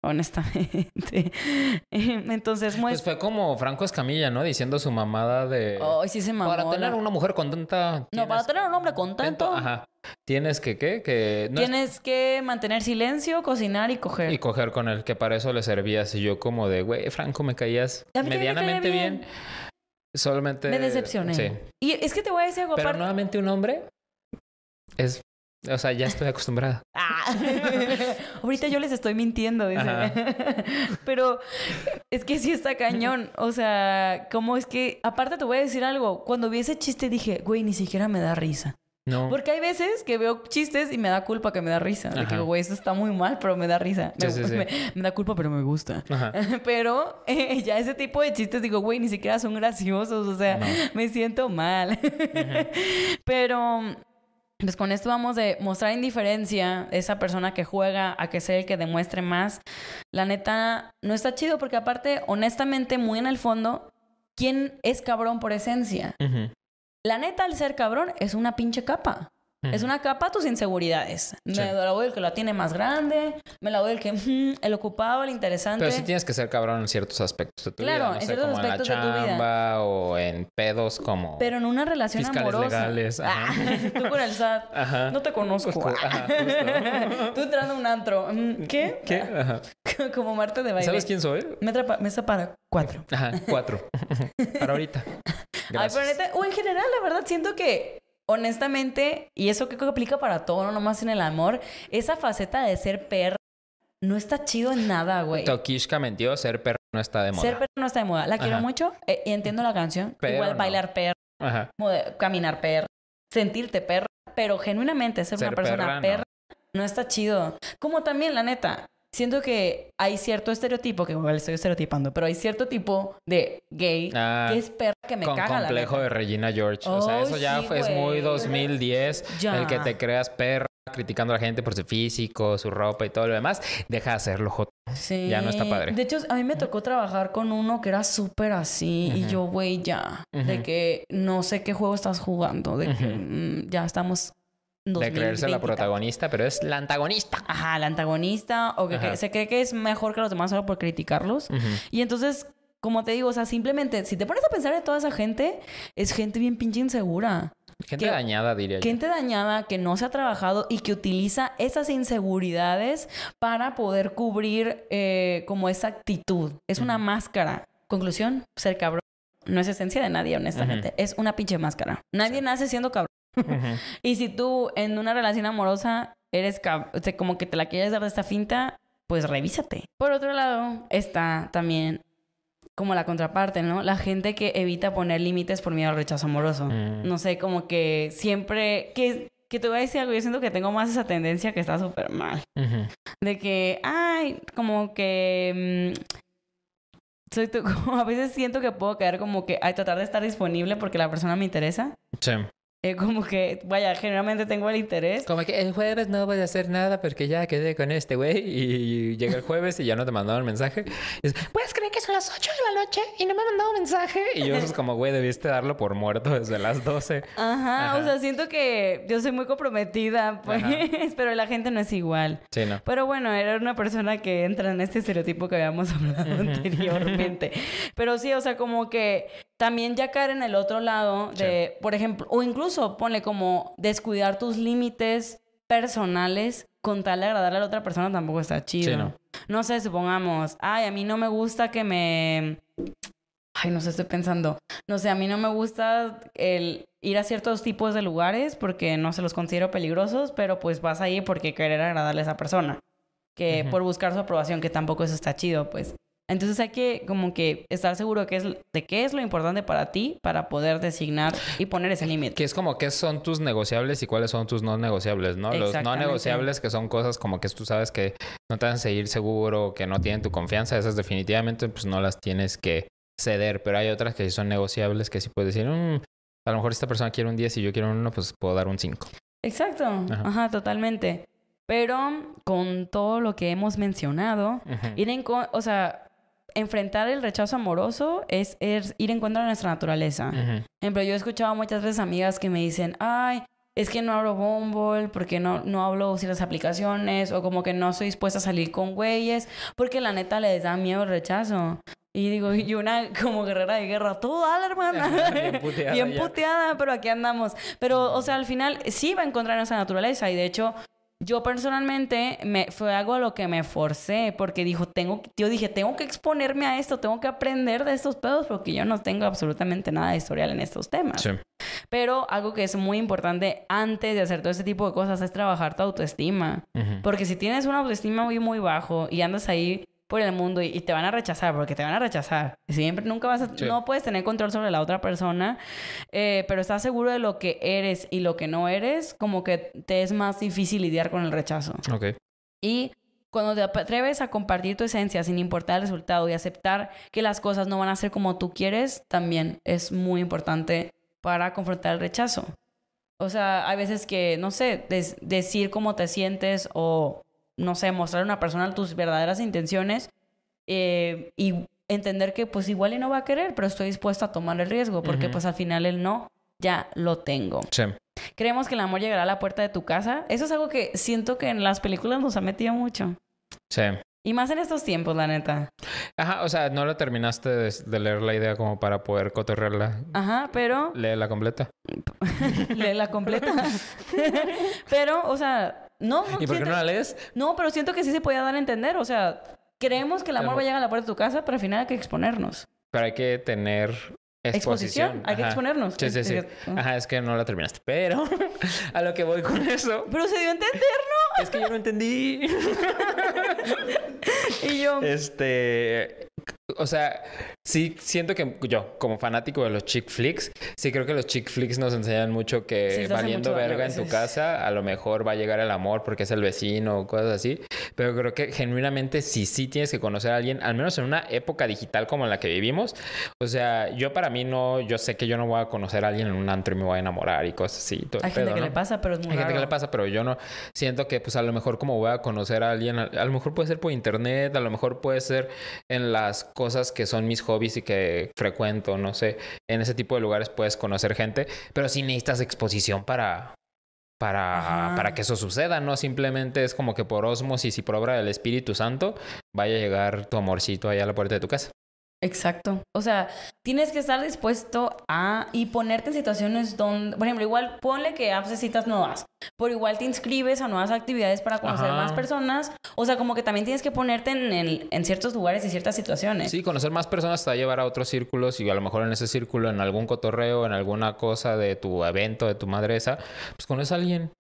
Honestamente. Entonces, muy... Pues fue como Franco Escamilla, ¿no? Diciendo su mamada de... Ay, sí se mamó. para tener una mujer contenta... No, para tener un hombre contento, Ajá. Tienes que, ¿qué? Que... no es- tienes que mantener silencio, cocinar y coger. Y coger con él, que para eso le servías. Y yo como de, güey, Franco, me caías me medianamente bien. Solamente... Me decepcioné. Sí. Y es que te voy a decir algo Pero aparte. nuevamente un hombre es... O sea, ya estoy acostumbrada. Ah. Ahorita yo les estoy mintiendo, dice. Pero es que sí está cañón. O sea, ¿cómo es que? Aparte te voy a decir algo. Cuando vi ese chiste dije, güey, ni siquiera me da risa. No. Porque hay veces que veo chistes y me da culpa que me da risa. De que, güey, esto está muy mal, pero me da risa. Sí, me, sí, sí. me- me da culpa, pero me gusta. Ajá. Pero eh, ya ese tipo de chistes digo, güey, ni siquiera son graciosos, o sea, No. me siento mal. Pero pues con esto vamos de mostrar indiferencia, esa persona que juega a que sea el que demuestre más. La neta no está chido porque aparte, honestamente, muy en el fondo, ¿quién es cabrón por esencia? La neta, al ser cabrón, es una pinche capa. Es una capa a tus inseguridades. Sí. Me la doy el que la tiene más grande, me la doy el que, mm, el ocupado, el interesante. Pero sí tienes que ser cabrón en ciertos aspectos de tu Claro, vida. No en sé, ciertos como en la aspectos de tu vida. chamba o en pedos como... Pero en una relación Fiscales amorosa. legales, ajá. Ah, tú con el SAT. Ajá. No te conozco. Justo, ajá, justo. tú entrando a un antro. Mm, ¿Qué? ¿Qué? Ajá. Como Marte de baile. ¿Sabes quién soy? Mesa pa- mesa para cuatro. Ajá, cuatro. Para ahorita. Ay, Gracias. pero neta, o en general, la verdad, siento que, honestamente, y eso creo que aplica para todo, no nomás en el amor, esa faceta de ser perra no está chido en nada, güey. Tokishka mentió, ser perro no está de moda. Ser perra no está de moda. La quiero Ajá. mucho eh, y entiendo la canción. Pero Igual no. bailar perra, Ajá. caminar perra, sentirte perra, pero genuinamente ser, Ser una persona perra, perra, no. no. está chido. Como también, la neta, siento que hay cierto estereotipo, que igual estoy estereotipando, pero hay cierto tipo de gay Ah, que es perra que me con caga complejo de Regina George. o sea, Oh, eso ya sí, fue, es muy güey. 2010. Ya. El que te creas perra, criticando a la gente por su físico, su ropa y todo lo demás. Deja de hacerlo, Joto. Sí. Ya no está padre. De hecho, a mí me tocó trabajar con uno que era súper así. Y yo, güey, ya. De que no sé qué juego estás jugando. De que mm, ya estamos. De creerse la 2020 y tal. protagonista, pero es la antagonista. Ajá, la antagonista. O que, se cree que es mejor que los demás solo por criticarlos. Y entonces, como te digo, o sea, simplemente, si te pones a pensar en toda esa gente, es gente bien pinche insegura. Gente ¿Qué- dañada, diría yo. Gente dañada que no se ha trabajado y que utiliza esas inseguridades para poder cubrir eh, como esa actitud. Es una máscara. Conclusión, ser cabrón no es esencia de nadie, honestamente. Es una pinche máscara. Nadie nace siendo cabrón. Y si tú en una relación amorosa eres o sea, como que te la quieres dar de esta finta, pues revísate. Por otro lado, está también como la contraparte, ¿no? La gente que evita poner límites por miedo al rechazo amoroso. Mm. No sé, como que siempre... Que, que te voy a decir algo, yo siento que tengo más esa tendencia que está súper mal. De que, ay, como que... mm, soy tu- como a veces siento que puedo caer como que, ay, tratar de estar disponible porque la persona me interesa. Sí. Eh, como que, vaya, generalmente tengo el interés. Como que el jueves no voy a hacer nada porque ya quedé con este güey y llega el jueves y ya no te mandaron mensaje. Y dices, ¿puedes creer que son las 8 de la noche y no me han mandado mensaje? Y yo es como, güey, debiste darlo por muerto desde las 12. Ajá, Ajá. o sea, siento que yo soy muy comprometida, pues, pero la gente no es igual. Sí, no. Pero bueno, era una persona que entra en este estereotipo que habíamos hablado anteriormente. Pero sí, o sea, como que también ya caer en el otro lado de, por ejemplo, o incluso ponle como descuidar tus límites personales con tal de agradarle a la otra persona tampoco está chido. Sí, no. No sé, supongamos, ay, a mí no me gusta que me... Ay, no sé, estoy pensando. No sé, a mí no me gusta el ir a ciertos tipos de lugares porque no se los considero peligrosos, pero pues vas ahí porque querer agradarle a esa persona. Que por buscar su aprobación, que tampoco eso está chido, pues. Entonces hay que como que estar seguro de qué es, de qué es lo importante para ti para poder designar y poner ese límite. Que es como qué son tus negociables y cuáles son tus no negociables, ¿no? Los no negociables que son cosas como que tú sabes que no te van a seguir seguro, que no tienen tu confianza, esas definitivamente pues no las tienes que ceder, pero hay otras que sí son negociables que sí puedes decir, "Mm, a lo mejor esta persona quiere un 10 y yo quiero un 1, pues puedo dar un 5. Exacto. Ajá. Ajá. totalmente. Pero con todo lo que hemos mencionado, ir en o sea, enfrentar el rechazo amoroso es, es ir en contra de nuestra naturaleza. Por ejemplo, yo he escuchado muchas veces amigas que me dicen, ay, es que no abro Bumble porque no, no hablo ciertas aplicaciones o como que no estoy dispuesta a salir con güeyes porque la neta les da miedo el rechazo. Y digo, y una como guerrera de guerra, tú dale, hermana. Bien puteada Bien puteada, pero aquí andamos. Pero, o sea, al final sí va a encontrar nuestra naturaleza y de hecho... Yo personalmente me, fue algo a lo que me forcé porque dijo, tengo, yo dije, tengo que exponerme a esto, tengo que aprender de estos pedos porque yo no tengo absolutamente nada de historial en estos temas. Sí. Pero algo que es muy importante antes de hacer todo este tipo de cosas es trabajar tu autoestima. Porque si tienes una autoestima muy, muy bajo y andas ahí por el mundo y, y te van a rechazar, porque te van a rechazar. Siempre, nunca vas a... Sí. No puedes tener control sobre la otra persona, eh, pero estás seguro de lo que eres y lo que no eres, como que te es más difícil lidiar con el rechazo. Ok. Y cuando te atreves a compartir tu esencia sin importar el resultado y aceptar que las cosas no van a ser como tú quieres, también es muy importante para confrontar el rechazo. O sea, hay veces que, no sé, decir cómo te sientes o, no sé, mostrar a una persona tus verdaderas intenciones eh, y entender que pues igual y no va a querer, pero estoy dispuesta a tomar el riesgo porque pues al final el no ya lo tengo. Sí. Creemos que el amor llegará a la puerta de tu casa. Eso es algo que siento que en las películas nos ha metido mucho. Sí. Y más en estos tiempos, la neta. Ajá, o sea, no lo terminaste de, de leer la idea como para poder cotorrearla. Ajá, pero... Léela completa. Lee la completa. pero, o sea, no, no ¿Y por qué no la lees? No, pero siento que sí se podía dar a entender. O sea, creemos que el amor va a llegar a la puerta de tu casa, pero al final hay que exponernos. Pero hay que tener exposición. Exposición. Hay que exponernos. Sí, sí, sí. Ajá, es que no la terminaste. Pero a lo que voy con eso Pero se dio a entender, es que yo no entendí. ¿no? Y yo... Este, o sea, sí siento que yo, como fanático de los chick flicks, sí creo que los chick flicks nos enseñan mucho que Sí, valiendo mucho verga en tu casa, a lo mejor va a llegar el amor porque es el vecino o cosas así. Pero creo que genuinamente sí, sí tienes que conocer a alguien, al menos en una época digital como en la que vivimos. O sea, yo para mí no, yo sé que yo no voy a conocer a alguien en un antro y me voy a enamorar y cosas así. todo Hay gente pedo, que ¿no? le pasa, pero es muy Hay gente que le pasa, pero yo no siento que pues a lo mejor como voy a conocer a alguien, a, a lo mejor puede ser por internet, a lo mejor puede ser en las cosas que son mis hobbies y que frecuento, no sé, en ese tipo de lugares puedes conocer gente, pero sí necesitas exposición para para, Ajá. para que eso suceda, no simplemente es como que por osmosis y por obra del Espíritu Santo vaya a llegar tu amorcito allá a la puerta de tu casa. Exacto. O sea, tienes que estar dispuesto a y ponerte en situaciones donde, por ejemplo, igual ponle que haces citas nuevas, pero igual te inscribes a nuevas actividades para conocer Ajá. más personas. O sea, como que también tienes que ponerte en, el- en ciertos lugares y ciertas situaciones. Sí, conocer más personas te va a llevar a otros círculos y a lo mejor en ese círculo, en algún cotorreo, en alguna cosa de tu evento, de tu madresa, pues conoces a alguien.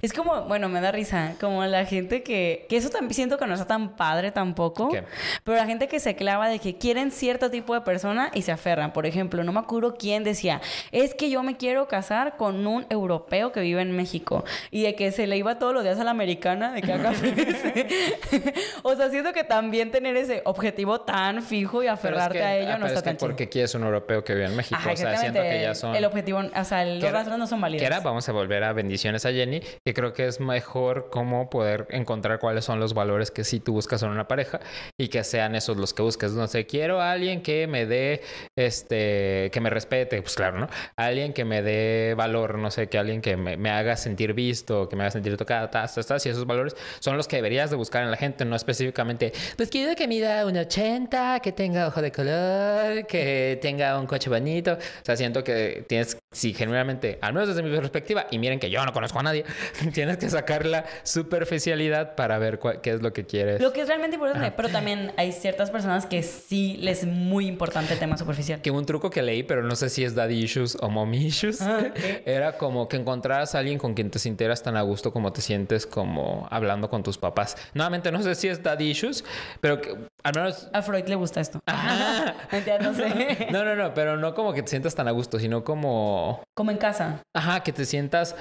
Es como, bueno, me da risa, como la gente que, que eso también siento que no está tan padre tampoco, ¿Qué? pero la gente que se clava de que quieren cierto tipo de persona y se aferran. Por ejemplo, no me acuerdo quién decía, es que yo me quiero casar con un europeo que vive en México y de que se le iba todos los días a la americana, de que acá O sea, siento que también tener ese objetivo tan fijo y es aferrarte que- a ah, ello no está es que tan chido. porque quieres un europeo que vive en México. Ajá, o sea, siento que ya son... El objetivo, o sea, los rasgos no son válidos. Que era, vamos a volver a bendiciones a Jenny, que creo que es mejor cómo poder encontrar cuáles son los valores que sí tú buscas en una pareja y que sean esos los que buscas. No sé, quiero a alguien que me dé, este, que me respete, pues claro, ¿no? Alguien que me dé valor, no sé, que alguien que me, me haga sentir visto, que me haga sentir tocada, tas, tas, tas, y esos valores son los que deberías de buscar en la gente, no específicamente, pues quiero que mida un 80, que tenga ojo de color, que tenga un coche bonito. O sea, siento que tienes, si genuinamente, al menos desde mi perspectiva, y miren que yo no conozco a nadie, Tienes que sacar la superficialidad para ver cuál- qué es lo que quieres. Lo que es realmente importante, pero también hay ciertas personas que sí les es muy importante el tema superficial. Que un truco que leí, pero no sé si es daddy issues o mommy issues, Ah, era como que encontraras a alguien con quien te sintieras tan a gusto como te sientes como hablando con tus papás. Nuevamente, no sé si es daddy issues, pero que, al menos... A Freud le gusta esto. Mentira, no sé. No, no, no, pero no como que te sientas tan a gusto, sino como... Como en casa. Ajá, que te sientas...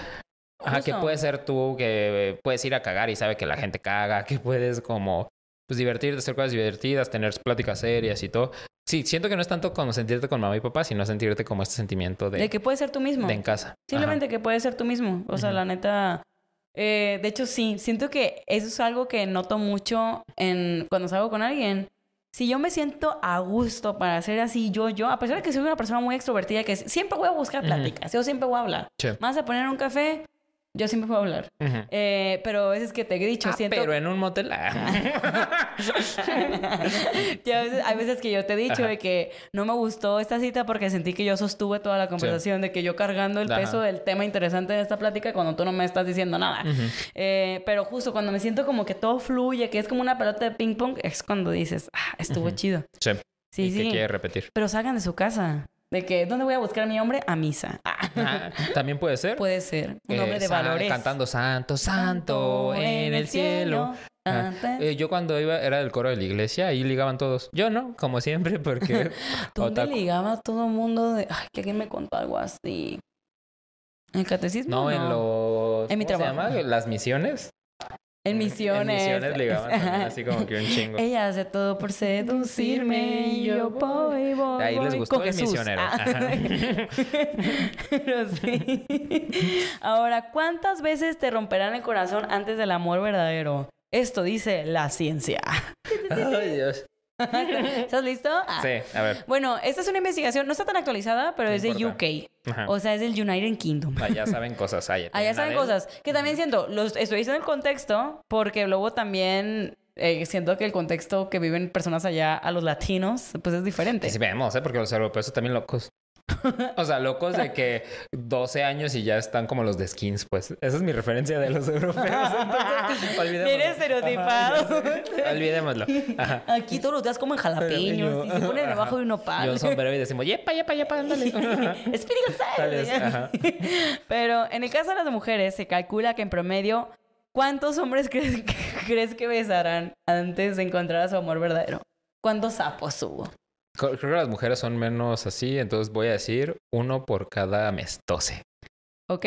Ajá, que puedes ser tú, que puedes ir a cagar y sabe que la gente caga, que puedes como... Pues divertirte, hacer cosas divertidas, tener pláticas serias y todo. Sí, siento que no es tanto como sentirte con mamá y papá, sino sentirte como este sentimiento de, De que puedes ser tú mismo. de en casa. Simplemente que puedes ser tú mismo. O sea, la neta. eh, de hecho, sí. Siento que eso es algo que noto mucho en cuando salgo con alguien. Si yo me siento a gusto para ser así, yo, yo, a pesar de que soy una persona muy extrovertida, que siempre voy a buscar pláticas, yo siempre voy a hablar. Sí. Más a poner un café, yo siempre a hablar. Eh, pero a veces que te he dicho, Ah, siento. Pero en un motel. ah. Ya a veces- hay veces que yo te he dicho Ajá. de que no me gustó esta cita porque sentí que yo sostuve toda la conversación, de que yo cargando el Ajá. peso del tema interesante de esta plática cuando tú no me estás diciendo nada. Eh, pero justo cuando me siento como que todo fluye, que es como una pelota de ping pong, es cuando dices, ah, estuvo chido. Sí. Sí, y que sí. quiere repetir. Pero salgan de su casa. De que, ¿dónde voy a buscar a mi hombre? A misa. Ah, También puede ser. puede ser. Un eh, hombre de sa- valores. Cantando Santo, Santo en el cielo. Ah, eh, yo cuando iba, era del coro de la iglesia, ahí ligaban todos. Yo no, como siempre, porque... ¿Dónde otaku. ligaba todo el mundo de... Ay, que alguien me contó algo así. ¿En el catecismo? No, en los... En mi ¿cómo se trabajo. llama? Las misiones. En misiones. En misiones ligaban también, así como que un chingo. Ella hace todo por seducirme y yo voy, voy, Ahí les gustó el Jesús. misionero. Ah. Pero sí. Ahora, ¿cuántas veces te romperán el corazón antes del amor verdadero? Esto dice la ciencia. Ay, Dios. ¿Estás listo? Ah. Sí, a ver. Bueno, esta es una investigación, no está tan actualizada, pero No es de importa. UK. Ajá. O sea, es del United Kingdom. Allá saben cosas. Allá, Allá tienen saben cosas. Que también siento, los estoy diciendo el contexto, porque luego también eh, siento que el contexto que viven personas allá a los latinos, pues es diferente. Sí vemos, ¿eh? Porque los europeos también locos. O sea, locos de que 12 años y ya están como los de skins, pues. Esa es mi referencia de los europeos. Entonces, olvidémoslo. Bien estereotipado. Ajá. Olvidémoslo. Ajá. Aquí todos los días comen jalapeños y se ponen debajo de un Y nopal. un sombrero y decimos, yepa, yepa, yepa, ándale. Pero en el caso de las mujeres se calcula que en promedio, ¿cuántos hombres crees, crees que besarán antes de encontrar a su amor verdadero? ¿Cuántos sapos hubo? Creo que las mujeres son menos así, entonces voy a decir uno por cada mes, 12. ¿Ok?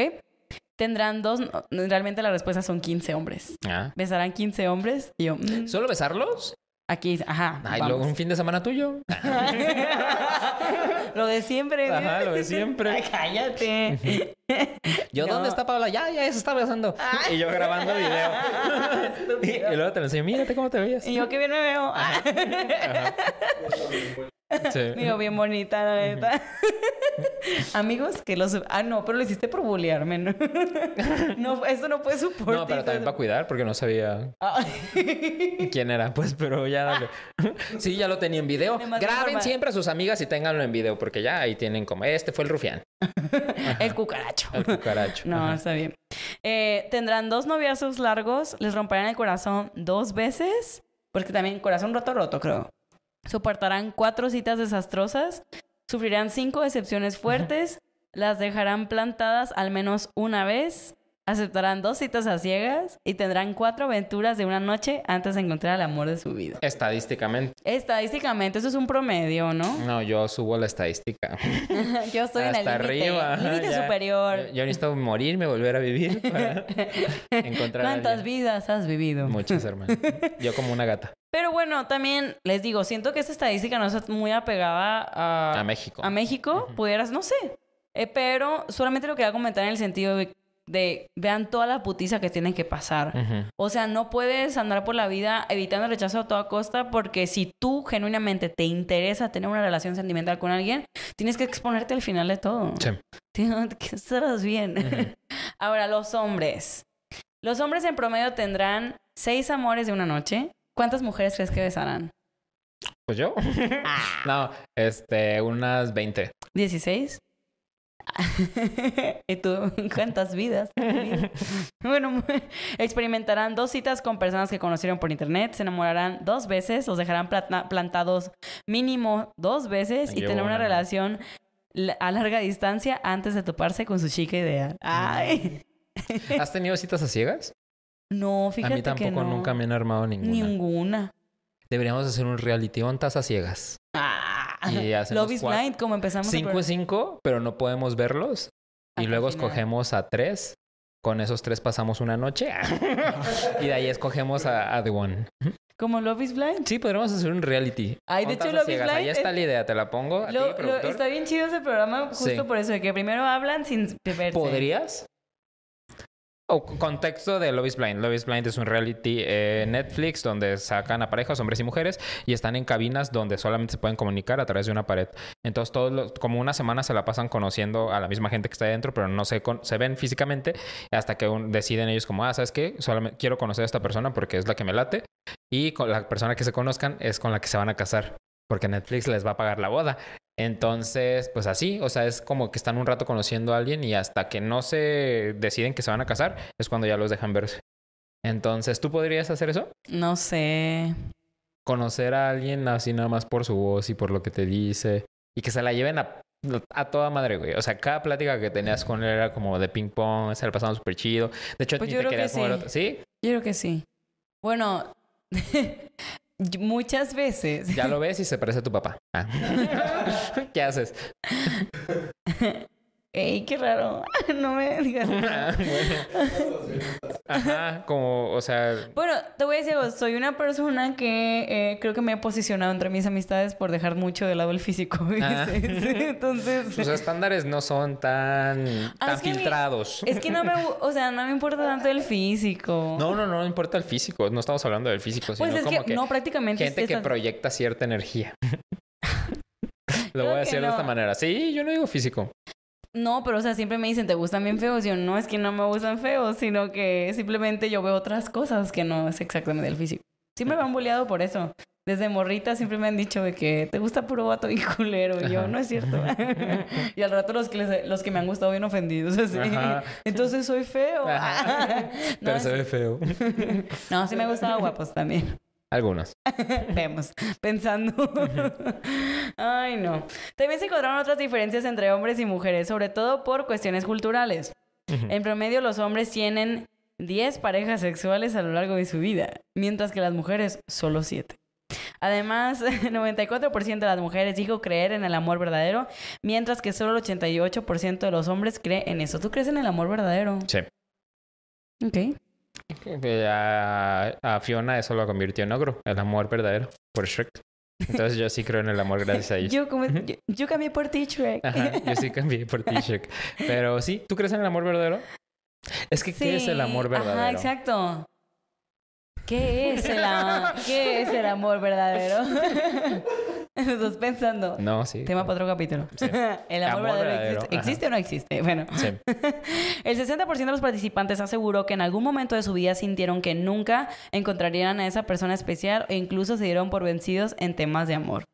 Tendrán dos, no, realmente la respuesta son 15 hombres. Ah. Besarán 15 hombres y yo, mm, ¿Solo besarlos? aquí, ajá. Ay, luego un fin de semana tuyo. lo de siempre. Ajá, lo de siempre. Ay, cállate. Yo, No. ¿dónde está Paula? Ya, ya, se está besando. Y yo grabando video. y, y luego te lo enseño, mírate cómo te veías. y yo, qué bien me veo. Sí. Digo, bien bonita, la neta. Amigos, que los... Ah, no, pero lo hiciste por bullearme, ¿no? no, esto no fue su No, pero también para cuidar, porque no sabía Ay. quién era, pues, pero ya dale. Sí, ya lo tenía en video. Graben siempre a sus amigas y ténganlo en video, porque ya ahí tienen como, este fue el rufián, El cucaracho. el cucaracho. No, Ajá. está bien. Eh, tendrán dos noviazos largos, les romperán el corazón dos veces, porque también corazón roto, roto, creo. Soportarán cuatro citas desastrosas, sufrirán cinco decepciones fuertes, las dejarán plantadas al menos una vez, aceptarán dos citas a ciegas y tendrán cuatro aventuras de una noche antes de encontrar el amor de su vida. Estadísticamente. Estadísticamente, eso es un promedio, ¿no? No, yo subo la estadística. Yo estoy en el arriba. límite superior. Yo, yo necesito morirme, volver a vivir para encontrar ¿Cuántas vidas has vivido? Muchas, hermano. Yo como una gata. Pero bueno, también les digo, siento que esta estadística no es muy apegada a, A México. a México. Pudieras, no sé. Eh, pero solamente lo quería comentar en el sentido de, de vean toda la putiza que tienen que pasar. O sea, no puedes andar por la vida evitando el rechazo a toda costa porque si tú genuinamente te interesa tener una relación sentimental con alguien, tienes que exponerte al final de todo. Sí. Tienes que estar bien. Ahora, los hombres. Los hombres en promedio tendrán seis amores de una noche. ¿Cuántas mujeres crees que besarán? Pues yo. no, este, unas 20. ¿16? ¿Y tú cuántas vidas? bueno, experimentarán dos citas con personas que conocieron por internet, se enamorarán dos veces, los dejarán plantados mínimo dos veces y tener una relación a larga distancia antes de toparse con su chica ideal. Ay. ¿Has tenido citas a ciegas? No, fíjate A mí tampoco que no. nunca me han armado ninguna. Ninguna. Deberíamos hacer un reality ontas a ciegas. Ah, Y Love is Blind, como empezamos. el Cinco y programa. cinco, pero no podemos verlos. Y luego escogemos a tres. Con esos tres pasamos una noche. y de ahí escogemos a, a The One. Como Love is Blind. Sí, podríamos hacer un reality. Ay, de hecho, Love is ciegas. Ahí Blind está es- la idea. Te la pongo. A Lo- ti, lo- productor. está bien chido ese programa justo Sí. por eso, de que primero hablan sin verse. ¿Podrías? Contexto de Love is Blind. Love is Blind es un reality eh, Netflix donde sacan a parejas, hombres y mujeres, y están en cabinas donde solamente se pueden comunicar a través de una pared. Entonces, todos los- como una semana se la pasan conociendo a la misma gente que está adentro, pero no se, se ven físicamente hasta que un- deciden ellos como, ah, ¿sabes qué? Solamente quiero conocer a esta persona porque es la que me late. Y con la persona que se conozcan es con la que se van a casar, porque Netflix les va a pagar la boda. Entonces, pues así, o sea, es como que están un rato conociendo a alguien y hasta que no se deciden que se van a casar, es cuando ya los dejan verse. Entonces, ¿tú podrías hacer eso? No sé. Conocer a alguien así nada más por su voz y por lo que te dice y que se la lleven a, a toda madre, güey. O sea, cada plática que tenías con él era como de ping pong, se la pasaban súper chido. De hecho, Pues ni yo te creo que querías sí. otro- ¿Sí? Yo creo que sí. Bueno, muchas veces. Ya lo ves y se parece a tu papá. Ah. ¿Qué haces? Ey, qué raro. No me digas. Ah, bueno. Ajá, como, o sea, Bueno, te voy a decir algo. Soy una persona que eh, creo que me he posicionado entre mis amistades por dejar mucho de lado el físico. Ah. Entonces, sus estándares no son tan, Ah, tan es que mi- filtrados. es que no me, o sea, no me importa tanto el físico. No, no, no importa el físico. No estamos hablando del físico, sino pues es como que, que, no, prácticamente. gente que proyecta cierta energía. Lo Creo voy a decir de esta no. manera. Sí, yo no digo físico. No, pero o sea, siempre me dicen, ¿te gustan bien feos? Yo no es que no me gustan feos, sino que simplemente yo veo otras cosas que no es exactamente el físico. Siempre me han boleado por eso. Desde morrita siempre me han dicho de que te gusta puro vato y culero. Y yo, Ajá. no es cierto. y al rato los que, les- los que me han gustado bien ofendidos. Así. Ajá. Entonces soy feo. No, Pero se ve feo. no, sí me gustaba guapos también. Algunos. Vemos, pensando. Ay, no. También se encontraron otras diferencias entre hombres y mujeres, sobre todo por cuestiones culturales. En promedio, los hombres tienen 10 parejas sexuales a lo largo de su vida, mientras que las mujeres solo 7. Además, el 94% de las mujeres dijo creer en el amor verdadero, mientras que solo el 88% de los hombres cree en eso. ¿Tú crees en el amor verdadero? Sí. Ok. A, a Fiona eso lo convirtió en ogro, el amor verdadero, por Shrek. Entonces yo sí creo en el amor gracias a ellos. Yo, como- yo, yo cambié por ti, Shrek. Ajá, yo sí cambié por ti, Shrek. Pero sí, ¿tú crees en el amor verdadero? Es que, ¿qué es el amor Sí, verdadero? Ajá, exacto. ¿Qué es el, a- ¿Qué es el amor verdadero? Estás pensando. No, sí. Tema para otro capítulo. Sí. ¿El amor, Amor verdadero, verdadero, existe? ¿Existe o no existe? Bueno. Sí. El 60% de los participantes aseguró que en algún momento de su vida sintieron que nunca encontrarían a esa persona especial e incluso se dieron por vencidos en temas de amor.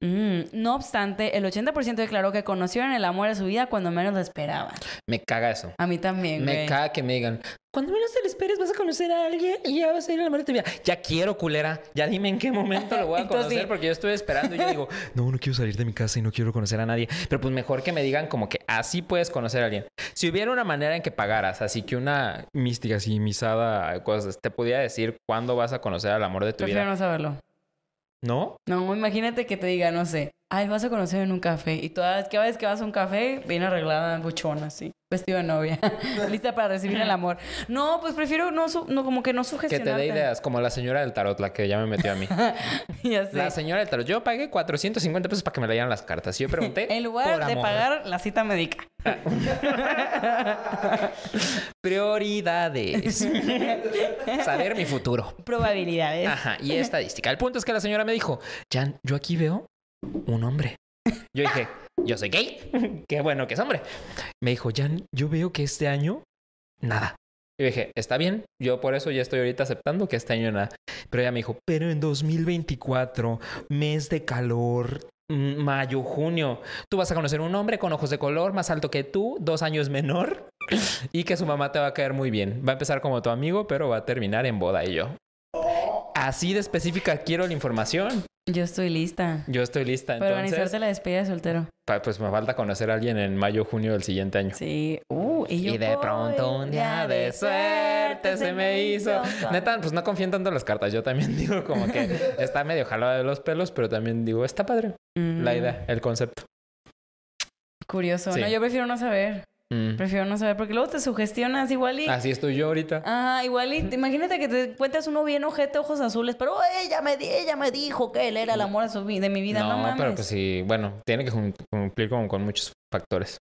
Mm, No obstante, el 80% declaró que conocieron el amor de su vida cuando menos lo esperaban. Me caga eso. A mí también, Me güey. caga que me digan, cuando menos te lo esperes vas a conocer a alguien y ya va a ser el amor de tu vida. Ya quiero, culera. Ya dime en qué momento lo voy a Entonces, conocer porque yo estoy esperando y yo digo, no, no quiero salir de mi casa y no quiero conocer a nadie. Pero pues mejor que me digan como que así puedes conocer a alguien. Si hubiera una manera en que pagaras, así que una mística así, misada, cosas, te pudiera decir cuándo vas a conocer al amor de tu Prefiero vida. no saberlo. ¿No? No, imagínate que te diga, no sé, ay, vas a conocer en un café y cada vez que vas a un café, viene arreglada, buchona, así, vestido de novia, lista para recibir el amor. No, pues prefiero no, su- no como que no Que sugestionarte. te dé ideas, como la señora del tarot, la que ya me metió a mí. ya sé. La señora del tarot. Yo pagué 450 pesos para que me leyeran las cartas. Y yo pregunté. En lugar por de amor. pagar la cita médica. Prioridades. Saber mi futuro. Probabilidades. Ajá, y estadística. El punto es que la señora me dijo, Jan, yo aquí veo un hombre. Yo dije, yo soy gay. Qué bueno que es hombre. Me dijo, Jan, yo veo que este año nada. Y dije, está bien, yo por eso ya estoy ahorita aceptando que este año nada. Pero ella me dijo, pero en 2024, mes de calor, mm, mayo, junio. Tú vas a conocer un hombre con ojos de color, más alto que tú, dos años menor, y que su mamá te va a caer muy bien. Va a empezar como tu amigo, pero va a terminar en boda y yo. Así de específica quiero la información. Yo estoy lista. Yo estoy lista. Para Entonces, organizarte la despedida de soltero. pa- pues me falta conocer a alguien en mayo, junio del siguiente año. Sí. Uh, y yo Y de pronto un día de suerte se me hizo. Neta, pues no confío en tanto en las cartas. Yo también digo como que está medio jalada de los pelos, pero también digo, está padre Mm, la idea, el concepto. Curioso. Sí. No, yo prefiero no saber. Mm. Prefiero no saber porque luego te sugestionas igual y... Así estoy yo ahorita. Ajá, igual y imagínate que te encuentras uno bien ojete, ojos azules, pero ella me, di- ella me dijo que él era el amor de, su vi- de mi vida, no, no, mames. pero pues sí, bueno, tiene que cumplir con, con muchos factores.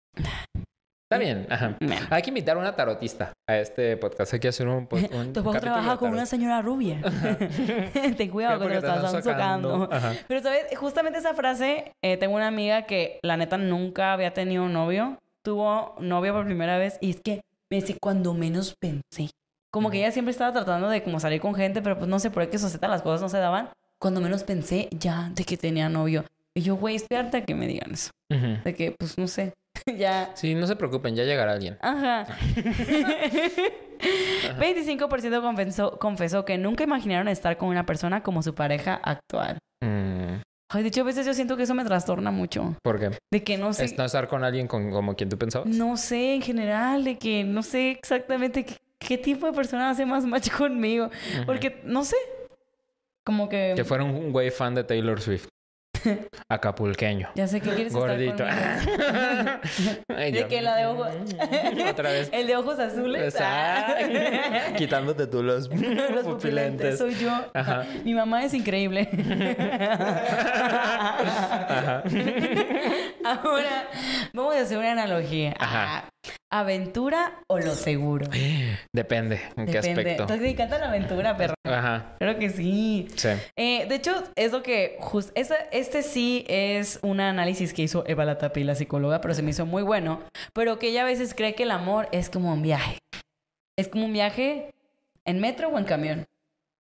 Está bien, ajá. Hay que invitar a una tarotista a este podcast. Hay que hacer un, po- un Tu trabaja con una señora rubia. Ten cuidado que te lo están socando. Ajá. Pero, ¿sabes? Justamente esa frase, eh, tengo una amiga que, la neta, nunca había tenido un novio. Tuvo novio por primera vez y es que me dice, cuando menos pensé. Como que ella siempre estaba tratando de como salir con gente, pero pues no sé por qué societa las cosas no se daban. Cuando menos pensé ya de que tenía novio. Y yo, güey, estoy harta que me digan eso. De que, pues, no sé. ya. Sí, no se preocupen, ya llegará alguien. Ajá. 25% confesó, confesó que nunca imaginaron estar con una persona como su pareja actual. Mm, Ay, de hecho, a veces yo siento que eso me trastorna mucho. ¿Por qué? De que no sé. ¿Es no estar con alguien con, como quien tú pensabas? No sé, en general, de que no sé exactamente qué, qué tipo de persona hace más match conmigo. Porque, no sé. Como que... Que fuera un güey fan de Taylor Swift. Acapulqueño. Ya sé que quieres Gordito. estar conmigo. Ay, ¿De qué, la de ojos? Otra vez. El de ojos azules. Ah. Quitándote tú los, Los pupilentes pupilentes. soy yo. Ajá. Mi mamá es increíble. Ajá. Ahora, vamos a hacer una analogía. Ajá. ¿Aventura o lo seguro? Depende. ¿En qué Depende. aspecto? Entonces, ¿Te encanta la aventura, perro? Ajá. Claro que sí. Sí. Eh, de hecho, es lo que... jus- esta- este sí es un análisis que hizo Eva Latapi, la psicóloga, pero se me hizo muy bueno. Pero que ella a veces cree que el amor es como un viaje. Es como un viaje en metro o en camión.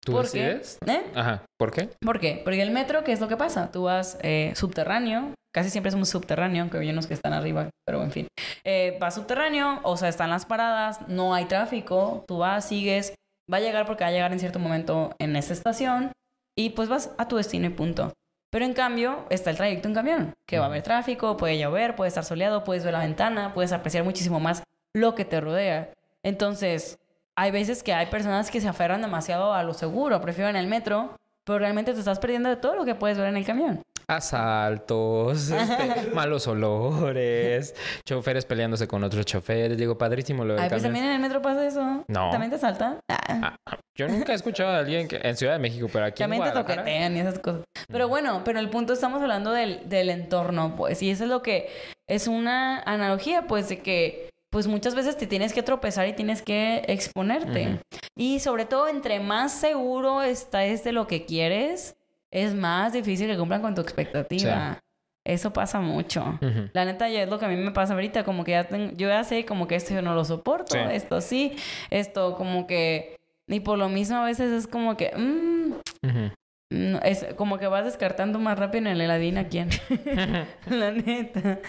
¿Tú ¿Por qué? decides? ¿Eh? Ajá. ¿Por qué? ¿Por qué? Porque el metro, ¿qué es lo que pasa? Tú vas eh, subterráneo, casi siempre es un subterráneo, aunque hay unos que están arriba, pero en fin. Eh, vas subterráneo, o sea, están las paradas, no hay tráfico, tú vas, sigues, va a llegar porque va a llegar en cierto momento en esa estación y pues vas a tu destino y punto. Pero en cambio está el trayecto en camión, que va a haber tráfico, puede llover, puede estar soleado, puedes ver la ventana, puedes apreciar muchísimo más lo que te rodea. Entonces, hay veces que hay personas que se aferran demasiado a lo seguro, prefieren el metro, pero realmente te estás perdiendo de todo lo que puedes ver en el camión. Asaltos, este, malos olores, choferes peleándose con otros choferes. Digo, padrísimo lo del Ay, pues también en el metro pasa eso. No. ¿También te saltan? Ah, Ah, yo nunca he escuchado a alguien que en Ciudad de México, pero aquí también en te toquetean y esas cosas. Pero bueno, pero el punto estamos hablando del, del entorno, pues. Y eso es lo que es una analogía, pues, de que pues muchas veces te tienes que tropezar y tienes que exponerte. Ujú. Y sobre todo, entre más seguro estás de lo que quieres, es más difícil que cumplan con tu expectativa. Eso pasa mucho. Ujú. La neta ya es lo que a mí me pasa ahorita, como que ya tengo, yo ya sé como que esto yo no lo soporto, Sí. esto sí, esto como que, y por lo mismo a veces es como que, mm, Ujú. No, es como que vas descartando más rápido en el heladina quién, la neta.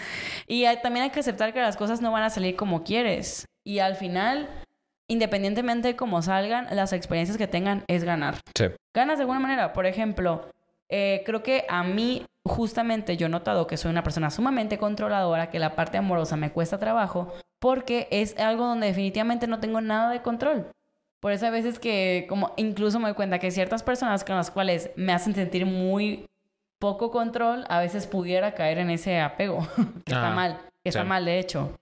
Y hay- también hay que aceptar que las cosas no van a salir como quieres. Y al final, independientemente de cómo salgan, las experiencias que tengan es ganar Sí. ganas de alguna manera. Por ejemplo, eh, creo que a mí, justamente, yo he notado que soy una persona sumamente controladora, que la parte amorosa me cuesta trabajo, porque es algo donde definitivamente no tengo nada de control. Por eso a veces que, como incluso me doy cuenta que ciertas personas con las cuales me hacen sentir muy poco control, a veces pudiera caer en ese apego, que está Ah, mal, que está mal de hecho.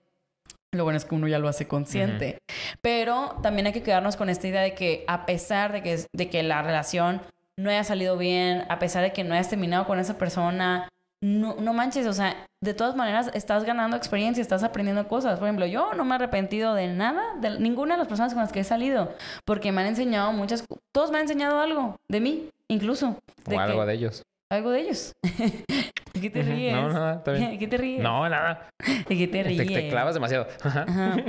Lo bueno es que uno ya lo hace consciente. Pero también hay que quedarnos con esta idea de que a pesar de que, de que la relación no haya salido bien, a pesar de que no hayas terminado con esa persona, no, no manches, o sea, de todas maneras estás ganando experiencia, estás aprendiendo cosas. Por ejemplo, yo no me he arrepentido de nada, de ninguna de las personas con las que he salido, porque me han enseñado muchas, todos me han enseñado algo de mí, incluso. O algo que- de ellos. Algo de ellos. ¿De qué te ríes? No, nada, está bien. ¿De qué te ríes? No, nada. ¿De qué te Te, ríes? te clavas demasiado. Ajá. Ajá.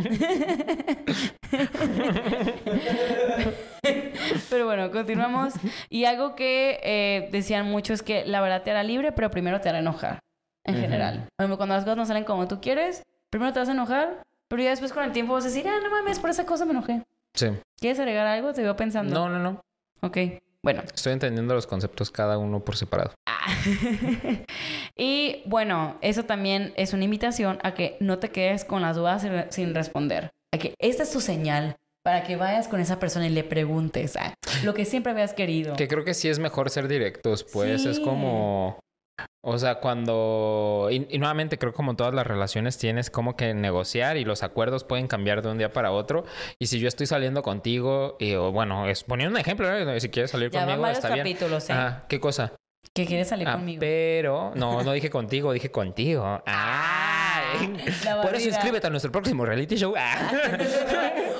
pero bueno, continuamos. Y algo que eh, decían mucho es que la verdad te hará libre, pero primero te hará enojar. En Ujú. general. Por ejemplo, Cuando las cosas no salen como tú quieres, primero te vas a enojar, pero ya después con el tiempo vas a decir, ah, no mames, por esa cosa me enojé. Sí. ¿Quieres agregar algo? Te veo pensando. No, no, no. Ok. Bueno. Estoy entendiendo los conceptos cada uno por separado. Ah. y bueno, eso también es una invitación a que no te quedes con las dudas sin, responder. A que esta es tu señal para que vayas con esa persona y le preguntes ah, lo que siempre habías querido. Que creo que sí es mejor ser directos, pues es como... O sea, cuando... Y, y nuevamente creo que como todas las relaciones tienes como que negociar y los acuerdos pueden cambiar de un día para otro. Y si yo estoy saliendo contigo, y o bueno, es poniendo un ejemplo, ¿eh? si quieres salir ya conmigo, está bien. capítulos, ¿eh? ¿qué cosa? Que quieres salir Ah, conmigo. pero... No, no dije contigo, dije contigo. ¡Ay! La Por eso inscríbete a nuestro próximo reality show. Ah.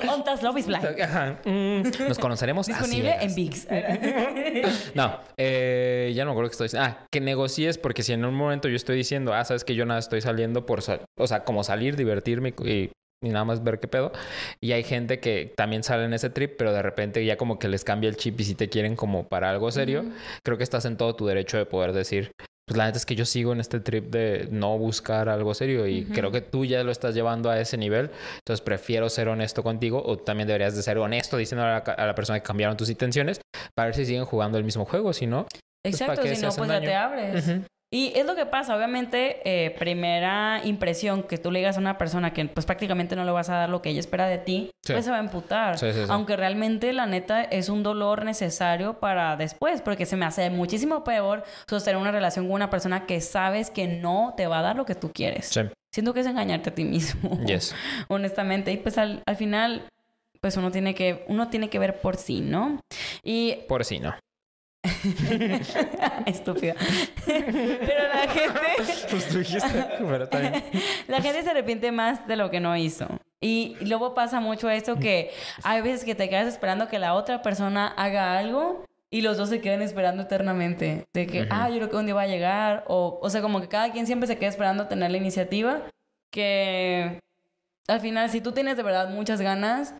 Ontas Love is Blind. Ajá. Mm, Nos conoceremos Disponible en VIX. No, eh, ya no me acuerdo que estoy diciendo. Ah, que negocies porque si en un momento yo estoy diciendo, ah, sabes que yo nada estoy saliendo por, sal- o sea, como salir, divertirme y, y nada más ver qué pedo. Y hay gente que también sale en ese trip, pero de repente ya como que les cambia el chip y si te quieren como para algo serio, creo que estás en todo tu derecho de poder decir. Pues la neta es que yo sigo en este trip de no buscar algo serio y creo que tú ya lo estás llevando a ese nivel. Entonces prefiero ser honesto contigo o también deberías de ser honesto diciendo a la, a la persona que cambiaron tus intenciones para ver si siguen jugando el mismo juego. Si no, Pues, ¿para Exacto, si no, pues ya te abres. Y es lo que pasa, obviamente, eh, primera impresión que tú le digas a una persona que pues prácticamente no le vas a dar lo que ella espera de ti, Sí. pues se va a emputar. Sí, sí, sí. Aunque realmente la neta es un dolor necesario para después, porque se me hace muchísimo peor sostener una relación con una persona que sabes que no te va a dar lo que tú quieres. Sí. Siento que es engañarte a ti mismo. Yes. Honestamente. Y pues al, al final, pues uno tiene que, uno tiene que ver por sí, ¿no? Y Por si no. Estúpida. Pero la gente, Pues tú dijiste, pero bien. la gente se arrepiente más de lo que no hizo. Y luego pasa mucho esto que hay veces que te quedas esperando que la otra persona haga algo y los dos se quedan esperando eternamente. De que, ah, yo creo que un día va a llegar. O, o sea, como que cada quien siempre se queda esperando tener la iniciativa. Que al final, si tú tienes de verdad muchas ganas,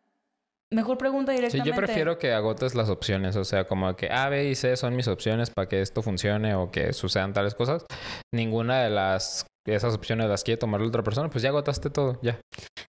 mejor pregunta Sí, directamente. yo prefiero que agotes las opciones, o sea, como que A, B y C son mis opciones para que esto funcione o que sucedan tales cosas. Ninguna de las esas opciones las quiere tomar la otra persona, pues ya agotaste todo, ya.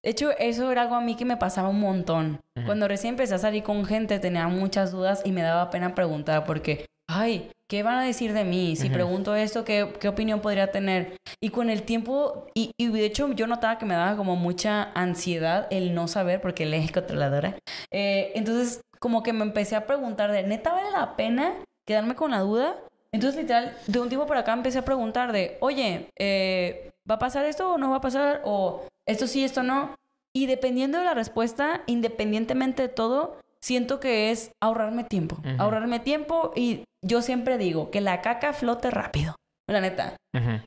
De hecho, eso era algo a mí que me pasaba un montón. Cuando recién empecé a salir con gente, tenía muchas dudas y me daba pena preguntar porque, ay, ¿qué van a decir de mí? Si Ujú. pregunto esto, ¿qué, ¿qué opinión podría tener? Y con el tiempo, y, y de hecho yo notaba que me daba como mucha ansiedad el no saber porque él es controladora. Eh, entonces, como que me empecé a preguntar de, ¿neta vale la pena quedarme con la duda? Entonces, literal, de un tiempo para acá empecé a preguntar de, oye, eh, ¿va a pasar esto o no va a pasar? O esto sí, esto no. Y dependiendo de la respuesta, independientemente de todo, siento que es ahorrarme tiempo. Ahorrarme tiempo y yo siempre digo que la caca flote rápido. La neta.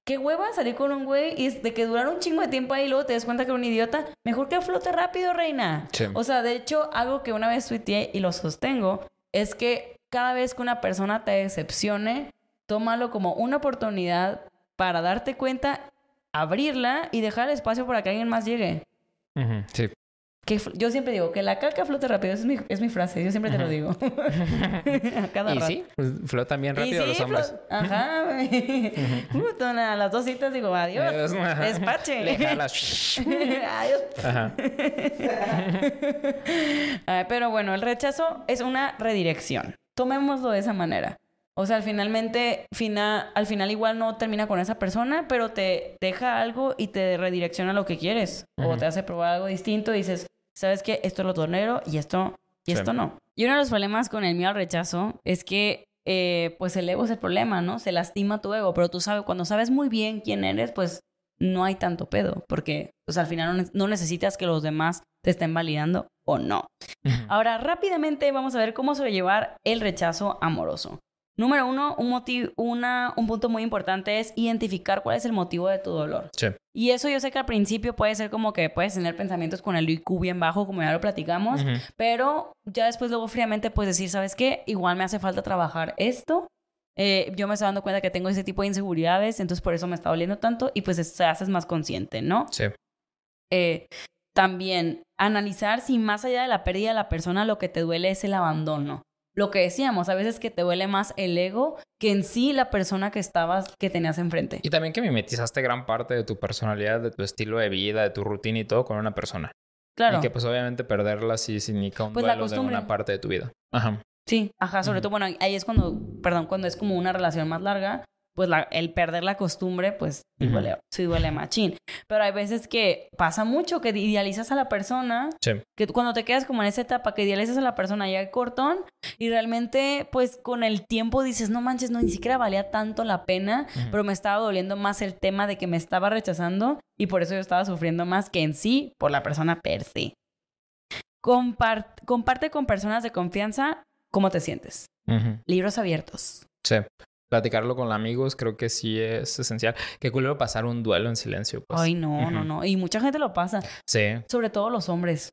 Qué hueva salir con un güey y de que durar un chingo de tiempo ahí y luego te das cuenta que era un idiota. Mejor que flote rápido, reina. Sí. O sea, de hecho, algo que una vez tuiteé y lo sostengo es que cada vez que una persona te decepcione, tómalo como una oportunidad para darte cuenta, abrirla y dejar espacio para que alguien más llegue. Sí. Que yo siempre digo que la caca flote rápido, es mi, es mi frase, yo siempre te lo digo. A cada Y rato. sí, pues, flotan bien rápido sí, los hombres. Ajá. Puta, a las dos citas digo, adiós. Adiós. Despache. Le jalas. adiós. Ajá. Pero bueno, el rechazo es una redirección. Tomémoslo de esa manera. O sea, al finalmente, fina- al final igual no termina con esa persona, pero te deja algo y te redirecciona a lo que quieres. O te hace probar algo distinto y dices, ¿sabes qué? Esto lo tolero y esto, y Sí. esto no. Y uno de los problemas con el miedo al rechazo es que, eh, pues el ego es el problema, ¿no? Se lastima tu ego, pero tú sabes, cuando sabes muy bien quién eres, pues no hay tanto pedo, porque pues, al final no ne- no necesitas que los demás te estén validando o no. Ahora, rápidamente vamos a ver cómo sobrellevar el rechazo amoroso. Número uno, un, motivo, una, un punto muy importante es identificar cuál es el motivo de tu dolor. Sí. Y eso yo sé que al principio puede ser como que puedes tener pensamientos con el IQ bien bajo, como ya lo platicamos, pero ya después luego fríamente puedes decir, ¿sabes qué? Igual me hace falta trabajar esto. eh, yo me estoy dando cuenta que tengo ese tipo de inseguridades, entonces por eso me está doliendo tanto y pues se haces más consciente, ¿no? Sí. Eh, también analizar si más allá de la pérdida de la persona lo que te duele es el abandono. Lo que decíamos, a veces que te duele más el ego que en sí la persona que estabas, que tenías enfrente. Y también que mimetizaste gran parte de tu personalidad, de tu estilo de vida, de tu rutina y todo con una persona. Claro. Y que pues obviamente perderla sí significa un Pues la duelo de una parte de tu vida. Ajá. Sí, ajá, sobre todo, bueno, ahí es cuando, perdón, cuando es como una relación más larga, pues la, el perder la costumbre, pues sí Ujú. duele, sí duele machín. Pero hay veces que pasa mucho que idealizas a la persona, Sí. que cuando te quedas como en esa etapa que idealizas a la persona ya el cortón y realmente pues con el tiempo dices, no manches, no, ni siquiera valía tanto la pena, pero me estaba doliendo más el tema de que me estaba rechazando y por eso yo estaba sufriendo más que en sí por la persona per se. Compar- comparte con personas de confianza cómo te sientes. Libros abiertos. Sí. Platicarlo con amigos creo que sí es esencial. Qué culero pasar un duelo en silencio. Pues. Ay, no, no, no. Y mucha gente lo pasa, Sí. sobre todo los hombres,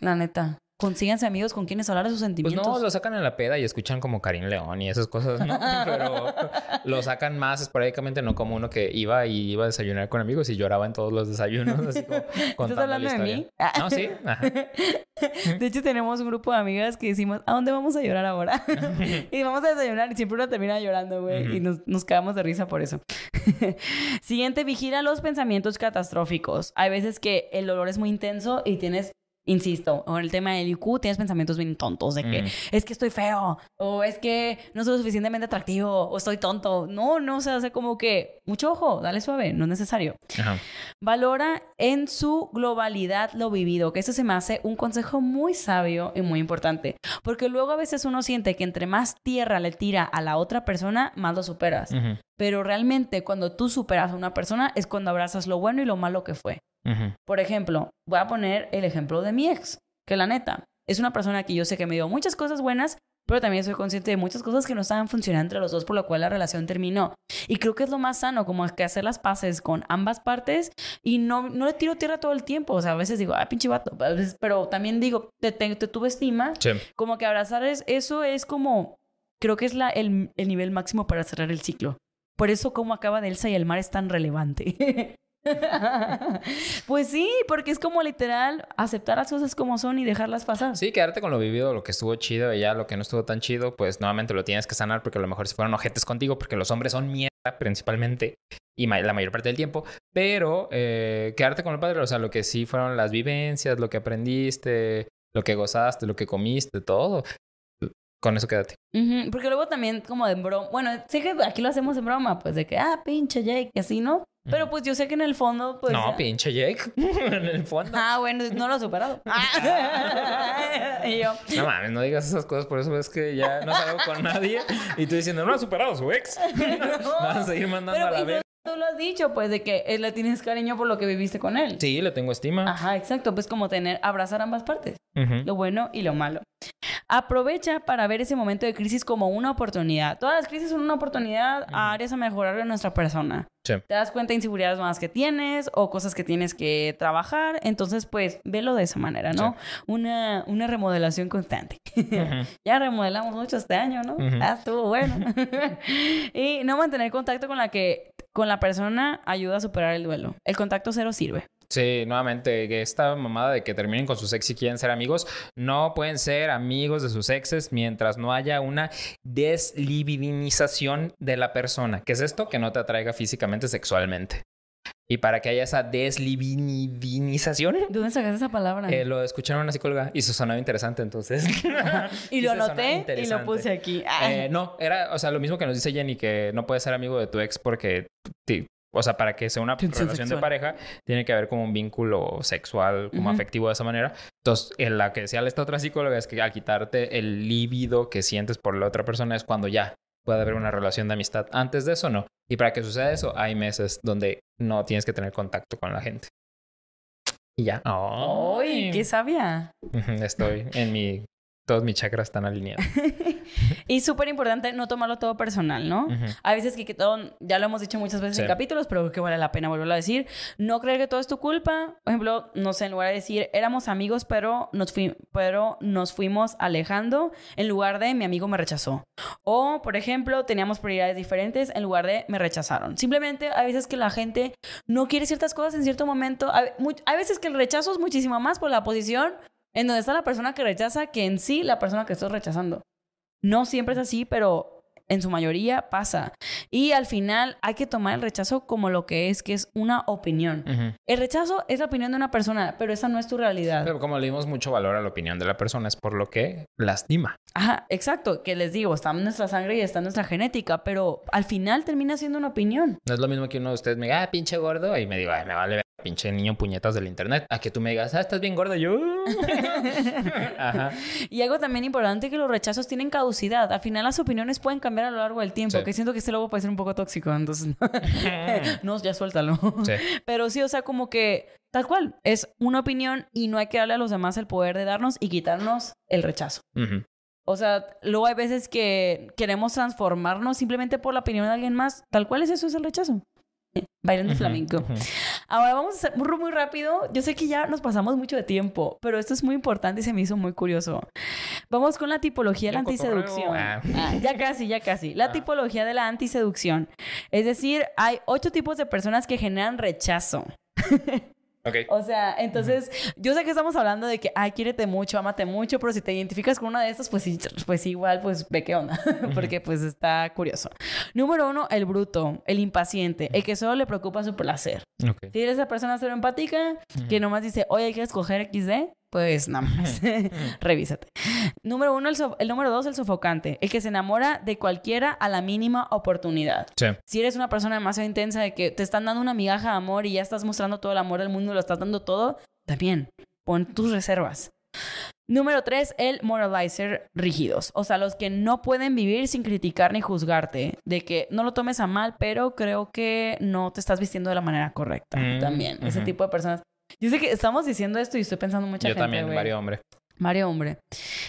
la neta. Consíganse amigos con quienes hablar de sus Pues sentimientos. no, lo sacan en la peda y escuchan como Karim León y esas cosas, ¿no? Pero lo sacan más esporádicamente, no como uno que iba y iba a desayunar con amigos y lloraba en todos los desayunos, así como ¿Estás hablando la de mí? Ah. No, sí. Ajá. De hecho, tenemos un grupo de amigas que decimos, ¿a dónde vamos a llorar ahora? y vamos a desayunar y siempre uno termina llorando, güey. Y nos, nos cagamos de risa por eso. Siguiente, vigila los pensamientos catastróficos. Hay veces que el dolor es muy intenso y tienes, insisto, con el tema del IQ, tienes pensamientos bien tontos de que Mm. es que estoy feo, o es que no soy lo suficientemente atractivo, o estoy tonto. No, no, o sea, hace como que, mucho ojo, dale suave, no es necesario. Ajá. Valora en su globalidad lo vivido, que eso se me hace un consejo muy sabio y muy importante, porque luego a veces uno siente que entre más tierra le tira a la otra persona, más lo superas. Pero realmente cuando tú superas a una persona es cuando abrazas lo bueno y lo malo que fue. Ujú. Por ejemplo, voy a poner el ejemplo de mi ex, que la neta es una persona que yo sé que me dio muchas cosas buenas, pero también soy consciente de muchas cosas que no estaban funcionando entre los dos, por lo cual la relación terminó. Y creo que es lo más sano, como que hacer las paces con ambas partes y no, no le tiro tierra todo el tiempo. O sea, a veces digo, ah, pinche vato, a veces- pero también digo, te, te, te tuve estima, Sí. como que abrazar es, eso es como, creo que es la, el, el nivel máximo para cerrar el ciclo. Por eso como acaba de Elsa y el mar es tan relevante. pues sí, porque es como literal aceptar las cosas como son y dejarlas pasar. Sí, quedarte con lo vivido, lo que estuvo chido y ya lo que no estuvo tan chido, pues nuevamente lo tienes que sanar porque a lo mejor si fueron ojetes contigo, porque los hombres son mierda principalmente y la mayor parte del tiempo, pero eh, quedarte con lo padre, o sea, lo que sí fueron las vivencias, lo que aprendiste, lo que gozaste, lo que comiste, todo. Con eso quédate. Porque luego también como de broma, bueno, sé que aquí lo hacemos en broma, pues de que, ah, pinche Jake, y así, ¿no? Pero pues yo sé que en el fondo, pues... no, pinche Jake. en el fondo. Ah, bueno, no lo he superado. y yo, No mames, no digas esas cosas, por eso ves que ya no salgo con nadie y tú diciendo, no ha superado su ex. Vas a seguir mandando pero a la vez. Tú, lo has dicho, pues, de que eh, le tienes cariño por lo que viviste con él. Sí, le tengo estima. Ajá, exacto, pues como tener, abrazar ambas partes, lo bueno y lo malo. Aprovecha para ver ese momento de crisis como una oportunidad. Todas las crisis son una oportunidad a áreas a mejorar de nuestra persona. Sí. Te das cuenta de inseguridades más que tienes o cosas que tienes que trabajar, entonces pues velo de esa manera, ¿no? Una, una remodelación constante. Ya remodelamos mucho este año, ¿no? Ah, estuvo bueno. y no mantener contacto con la que con la persona ayuda a superar el duelo. El contacto cero sirve. Sí, nuevamente, que esta mamada de que terminen con sus ex y quieren ser amigos, no pueden ser amigos de sus exes mientras no haya una deslibidinización de la persona. ¿Qué es esto? Que no te atraiga físicamente, sexualmente. Y para que haya esa deslibidinización, ¿De dónde sacaste esa palabra? eh, lo escucharon una psicóloga y eso sonaba interesante, entonces. y lo se anoté y lo puse aquí. Eh, no, era, o sea, lo mismo que nos dice Jenny, que no puedes ser amigo de tu ex porque, o sea, para que sea una Tensión relación de pareja, tiene que haber como un vínculo sexual, como afectivo de esa manera. Entonces, en la que decía esta otra psicóloga es que al quitarte el líbido que sientes por la otra persona es cuando ya puede haber una relación de amistad. Antes de eso, no. Y para que suceda eso, hay meses donde no tienes que tener contacto con la gente. Y ya. ¡Ay, qué sabia! Estoy en mi Todos mis chakras están alineados. y súper importante no tomarlo todo personal, ¿no? Hay veces que, que, todo, ya lo hemos dicho muchas veces en capítulos, pero que vale la pena volverlo a decir. No creer que todo es tu culpa. Por ejemplo, no sé, en lugar de decir, éramos amigos, pero nos, pero nos fuimos alejando, en lugar de mi amigo me rechazó. O, por ejemplo, teníamos prioridades diferentes, en lugar de me rechazaron. Simplemente hay veces que la gente no quiere ciertas cosas en cierto momento. Hay veces que el rechazo es muchísimo más por la posición en donde está la persona que rechaza que en sí la persona que estoy rechazando. No siempre es así, pero en su mayoría pasa. Y al final hay que tomar el rechazo como lo que es, que es una opinión. El rechazo es la opinión de una persona, pero esa no es tu realidad. Pero como le dimos mucho valor a la opinión de la persona, es por lo que lastima. Ajá, exacto. Que les digo, está en nuestra sangre y está en nuestra genética, pero al final termina siendo una opinión. No es lo mismo que uno de ustedes me diga, ah, pinche gordo, y me diga, me vale pinche niño puñetas del internet, a que tú me digas, ah, estás bien gordo, yo. Ajá. Y algo también importante que los rechazos tienen caducidad. Al final las opiniones pueden cambiar a lo largo del tiempo, que siento que este logo puede ser un poco tóxico, entonces no, ya suéltalo. Pero sí, o sea, como que tal cual, es una opinión y no hay que darle a los demás el poder de darnos y quitarnos el rechazo. O sea, luego hay veces que queremos transformarnos simplemente por la opinión de alguien más. Tal cual es eso, es el rechazo. Bailando flamenco. Ahora vamos a hacer muy, muy rápido. Yo sé que ya nos pasamos mucho de tiempo, pero esto es muy importante y se me hizo muy curioso. Vamos con la tipología de la antiseducción. Ah. Ah, ya casi, ya casi. La ah. tipología de la antiseducción. Es decir, hay ocho tipos de personas que generan rechazo. O sea, entonces, yo sé que estamos hablando de que, ay, quiérete mucho, amate mucho, pero si te identificas con una de estas, pues, pues igual, pues ve qué onda, porque pues está curioso. Número uno, el bruto, el impaciente, el que solo le preocupa su placer. Si eres esa persona cero empática, que nomás dice, oye, ¿quieres coger XD? Pues nada más, revísate. Número uno, el, número dos, el sofocante, el que se enamora de cualquiera a la mínima oportunidad. Si eres una persona demasiado intensa de que te están dando una migaja de amor y ya estás mostrando todo el amor del mundo, lo estás dando todo, también pon tus reservas. Número tres, el moralizer rígidos. O sea, los que no pueden vivir sin criticar ni juzgarte. De que no lo tomes a mal, pero creo que no te estás vistiendo de la manera correcta. Mm, también. Ese tipo de personas yo sé que estamos diciendo esto y estoy pensando mucha Yo también, Mario Hombre. Mario Hombre.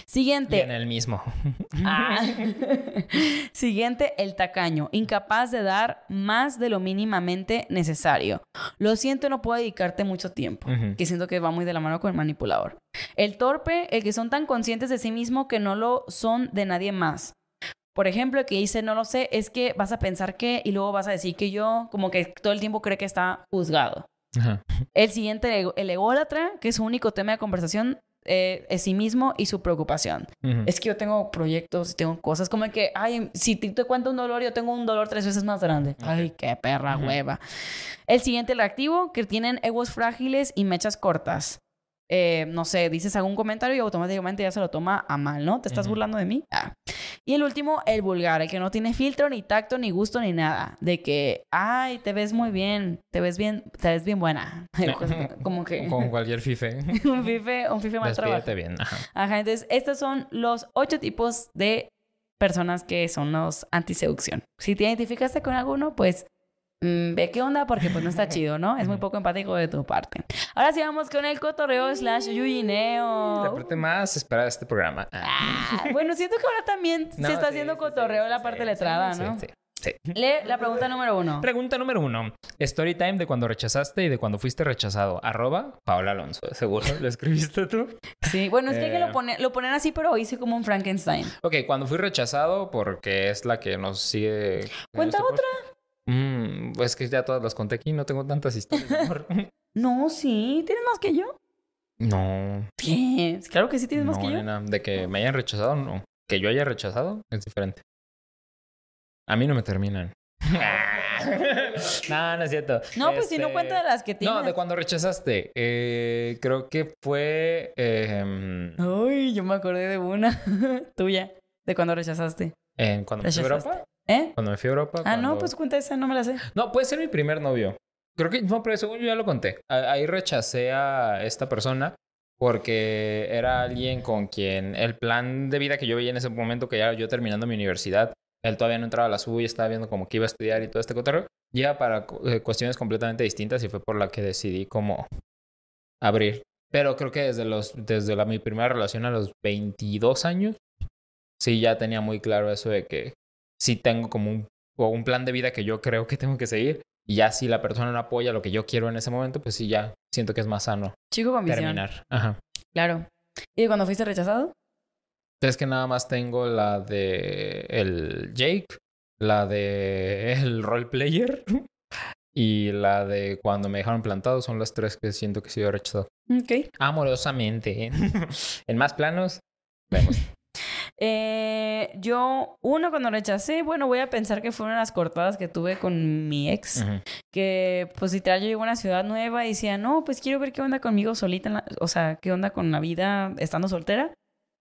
Siguiente. en el mismo. Ah. Siguiente, el tacaño. Incapaz de dar más de lo mínimamente necesario. Lo siento, no puedo dedicarte mucho tiempo. Que siento que va muy de la mano con el manipulador. El torpe, el que son tan conscientes de sí mismo que no lo son de nadie más. Por ejemplo, el que dice no lo sé, es que vas a pensar que y luego vas a decir que yo, como que todo el tiempo cree que está juzgado. El siguiente, el ególatra, que es su único tema de conversación, eh, es sí mismo y su preocupación. Es que yo tengo proyectos, tengo cosas como que, ay, si te, te cuento un dolor, yo tengo un dolor tres veces más grande. Ay, qué perra hueva. El siguiente, el activo, que tienen egos frágiles y mechas cortas. Eh, no sé, dices algún comentario y automáticamente ya se lo toma a mal, ¿no? ¿Te estás burlando de mí? Ah. Y el último, el vulgar, el que no tiene filtro, ni tacto, ni gusto, ni nada. De que, ay, te ves muy bien, te ves bien, te ves bien buena. Como que... Con cualquier fife. un fife, un fife mal trabajado. bien. Ajá. Ajá, entonces estos son los ocho tipos de personas que son los antiseducción. Si te identificaste con alguno, pues Mm, ve qué onda porque pues no está chido, ¿no? Es muy poco empático de tu parte. Ahora sí vamos con el cotorreo slash yuyineo. La parte más esperada de este programa. Ah, bueno, siento que ahora también se está haciendo cotorreo la parte letrada, ¿no? Sí, sí. Lee la pregunta número uno. Pregunta número uno. Story time de cuando rechazaste y de cuando fuiste rechazado. Arroba Paola Alonso. ¿Seguro lo escribiste tú? Sí, bueno, es que, que lo, eh. pone, lo ponen así, pero hice como un Frankenstein. Ok, cuando fui rechazado, porque es la que nos sigue. Cuenta otra. Mm, pues que ya todas las conté aquí, no tengo tantas historias no, sí, ¿tienes más que yo? No. ¿Qué? Claro que sí tienes más que yo. de que me hayan rechazado, no. Que yo haya rechazado es diferente. A mí no me terminan. no, no es cierto. No, pues si no cuenta de las que tienes. No, de cuando rechazaste. Eh, creo que fue. Eh, Uy, yo me acordé de una tuya. De cuando rechazaste. ¿En cuando a Europa? ¿Eh? Cuando me fui a Europa. Ah, no, pues cuenta esa, no me la sé. No, puede ser mi primer novio. Creo que, no, pero según yo ya lo conté. Ahí rechacé a esta persona porque era alguien con quien el plan de vida que yo veía en ese momento, que ya yo terminando mi universidad, él todavía no entraba a la SU y estaba viendo como que iba a estudiar y todo este cotorreo, ya para eh, cuestiones completamente distintas y fue por la que decidí como abrir Pero creo que desde los, desde la, mi primera relación a los 22 años, sí ya tenía muy claro eso de que sí tengo como un, o un plan de vida que yo creo que tengo que seguir. Y ya si la persona no apoya lo que yo quiero en ese momento, pues sí, ya siento que es más sano Chico con visión. terminar. Ajá. Claro. ¿Y cuando fuiste rechazado? Es que nada más tengo la de el Jake, la de el role player y la de cuando me dejaron plantado. Son las tres que siento que he sido rechazado. Ok. Amorosamente. en más planos, vemos. Eh, yo, uno, cuando rechacé, bueno, voy a pensar que fueron las cortadas que tuve con mi ex. Ujú. Que, pues, literal, yo llego a una ciudad nueva y decía, no, pues quiero ver qué onda conmigo solita, en la- o sea, qué onda con la vida estando soltera.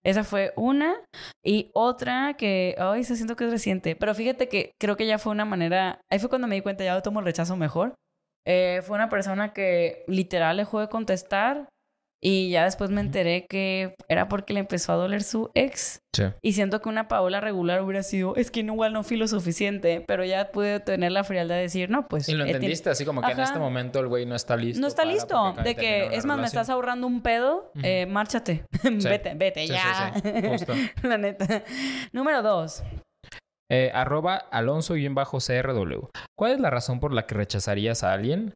Esa fue una. Y otra que, ay, se siento que es reciente. Pero fíjate que creo que ya fue una manera, ahí fue cuando me di cuenta, ya tomo el rechazo mejor. Eh, fue una persona que literal dejó de contestar y ya después me enteré que era porque le empezó a doler su ex. Sí. Y siento que una Paola regular hubiera sido, es que igual no fui lo suficiente, pero ya pude tener la frialdad de decir, no, pues... Y lo entendiste, así como que en este momento el güey no está listo. No está listo. De que, es más, me estás ahorrando un pedo, eh, márchate. vete, vete Sí, ya. justo. la neta. Número dos. Eh, arroba Alonso-CRW. ¿Cuál es la razón por la que rechazarías a alguien?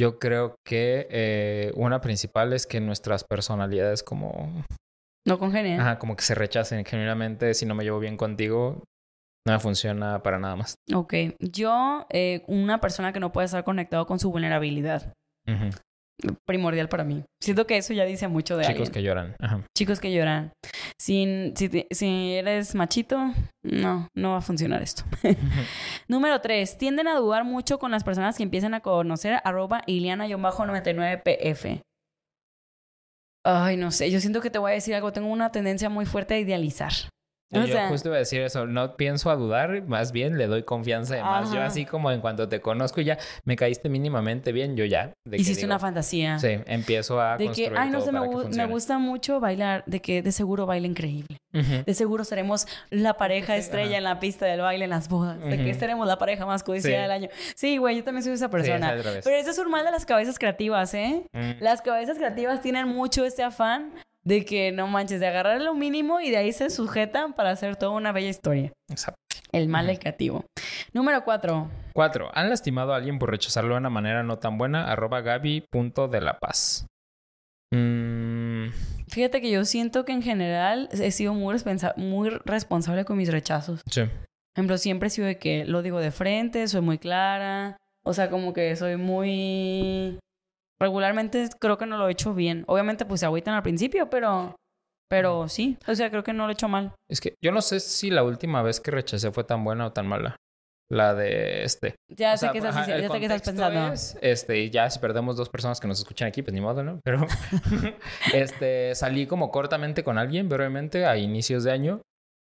Yo creo que eh, una principal es que nuestras personalidades como, No congenian. ajá, como que se rechacen genuinamente. Si no me llevo bien contigo, no me funciona para nada más. Ok. Yo, eh, una persona que no puede estar conectado con su vulnerabilidad. Ujú. Primordial para mí. Siento que eso ya dice mucho de Chicos alguien. que lloran. Ajá. Chicos que lloran. Sin, si, te- si eres machito, no, no va a funcionar esto. Número tres, tienden a dudar mucho con las personas que empiezan a conocer arroba iliana-99pf. Ay, no sé, yo siento que te voy a decir algo, tengo una tendencia muy fuerte a idealizar. O yo sea- justo iba a decir eso, no pienso a dudar, más bien le doy confianza de más. Yo así como en cuanto te conozco y ya me caíste mínimamente bien, yo ya. de que Hiciste digo, una fantasía. Sí, empiezo a De que, ay, no todo sé, me, gu- gusta mucho bailar, de que de seguro baila increíble. De seguro seremos la pareja estrella en la pista del baile en las bodas. De que seremos la pareja más codiciada Sí. del año. Sí, güey, yo también soy esa persona. es. Pero eso es un mal de las cabezas creativas, ¿eh? Mm. Las cabezas creativas tienen mucho este afán de que no manches, de agarrar lo mínimo y de ahí se sujetan para hacer toda una bella historia. Exacto. El mal creativo. Número cuatro. Cuatro. ¿Han lastimado a alguien por rechazarlo de una manera no tan buena? Arroba Gaby punto de la paz. Mm, Fíjate que yo siento que en general he sido muy, responsa- muy responsable con mis rechazos. sí. Por ejemplo, siempre he sido de que lo digo de frente, soy muy clara. O sea, como que soy muy... Regularmente creo que no lo he hecho bien. Obviamente pues se agüitan al principio, pero... Pero sí, o sea, creo que no lo he hecho mal. Es que yo no sé si la última vez que rechacé fue tan buena o tan mala. La de este. Ya O sé sea, que estás, ajá, ya sé que estás pensando. es, este, y ya si perdemos dos personas que nos escuchan aquí, pues ni modo, ¿no? Pero este, salí como cortamente con alguien, brevemente, a inicios de año.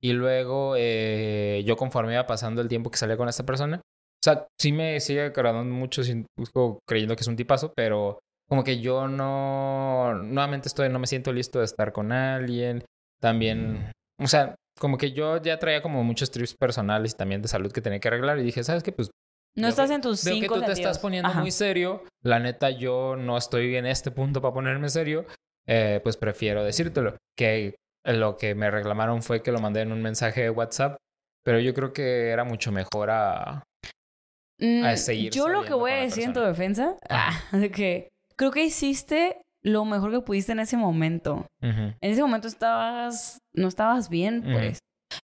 Y luego eh, yo conforme iba pasando el tiempo que salía con esta persona, o sea, sí me sigue agradando mucho, sin- busco creyendo que es un tipazo, pero como que yo no, nuevamente estoy, no me siento listo de estar con alguien. También, o sea, como que yo ya traía como muchos trips personales y también de salud que tenía que arreglar y dije, ¿sabes qué? Pues No Veo estás en tus Veo cinco que tú te sentidos. estás poniendo Ajá. muy serio. La neta, yo no estoy en este punto para ponerme serio. Eh, pues prefiero decírtelo. Que lo que me reclamaron fue que lo mandé en un mensaje de WhatsApp. Pero yo creo que era mucho mejor a... Mm, a seguir Yo lo que voy a decir en tu defensa, Ajá. ah, de que creo que hiciste lo mejor que pudiste en ese momento. En ese momento estabas, no estabas bien, pues.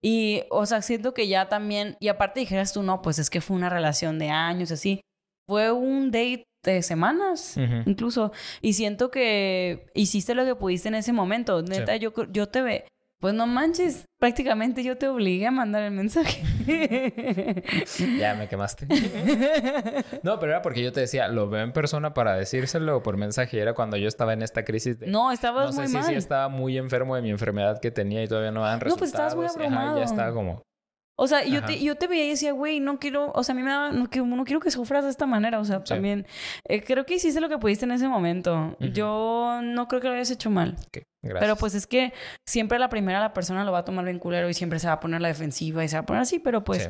Y, o sea, siento que ya también, y aparte dijeras tú, no, pues es que fue una relación de años, así. Fue un date de semanas, incluso. Y siento que hiciste lo que pudiste en ese momento. Neta, yo, cr- yo te ve. Pues no manches, prácticamente yo te obligué a mandar el mensaje. Ya me quemaste. no, pero era porque yo te decía, lo veo en persona para decírselo por mensaje. Y era cuando yo estaba en esta crisis de... no, estabas no sé muy si, mal. si estaba muy enfermo de mi enfermedad que tenía y todavía no No, resultados. pues estabas muy Ajá, abrumado. ya estaba como... O sea, yo te, yo te veía y decía, güey, no quiero, o sea, a mí me da, no, que- no quiero que sufras de esta manera, o sea, Sí. también, eh, creo que hiciste lo que pudiste en ese momento. Yo no creo que lo hayas hecho mal. Ok. Gracias. Pero pues es que siempre la primera la persona lo va a tomar bien culero y siempre se va a poner la defensiva y se va a poner así, pero pues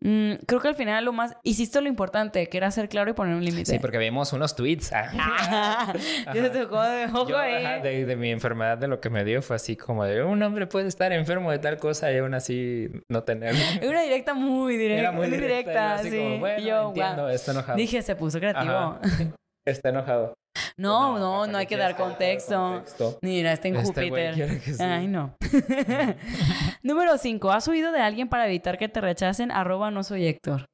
Sí. mm, creo que al final lo más... Hiciste lo importante, que era ser claro y poner un límite. Sí, porque vimos unos tweets. ah. ya te tocó de ojo Yo, ahí. ajá, de, de mi enfermedad, de lo que me dio, fue así como de un hombre puede estar enfermo de tal cosa y aún así no tener. Una directa muy directa. Era muy directa. directa, yo así sí. como, bueno, Y yo, entiendo, está enojado. Dije, se puso creativo. Ajá. Está enojado. No, no, ¿para no hay que dar contexto. contexto? Mira, está en Este Júpiter. quiere que sí. Ay, no. Número 5. ¿Has huido de alguien para evitar que te rechacen? Arroba no soy Héctor.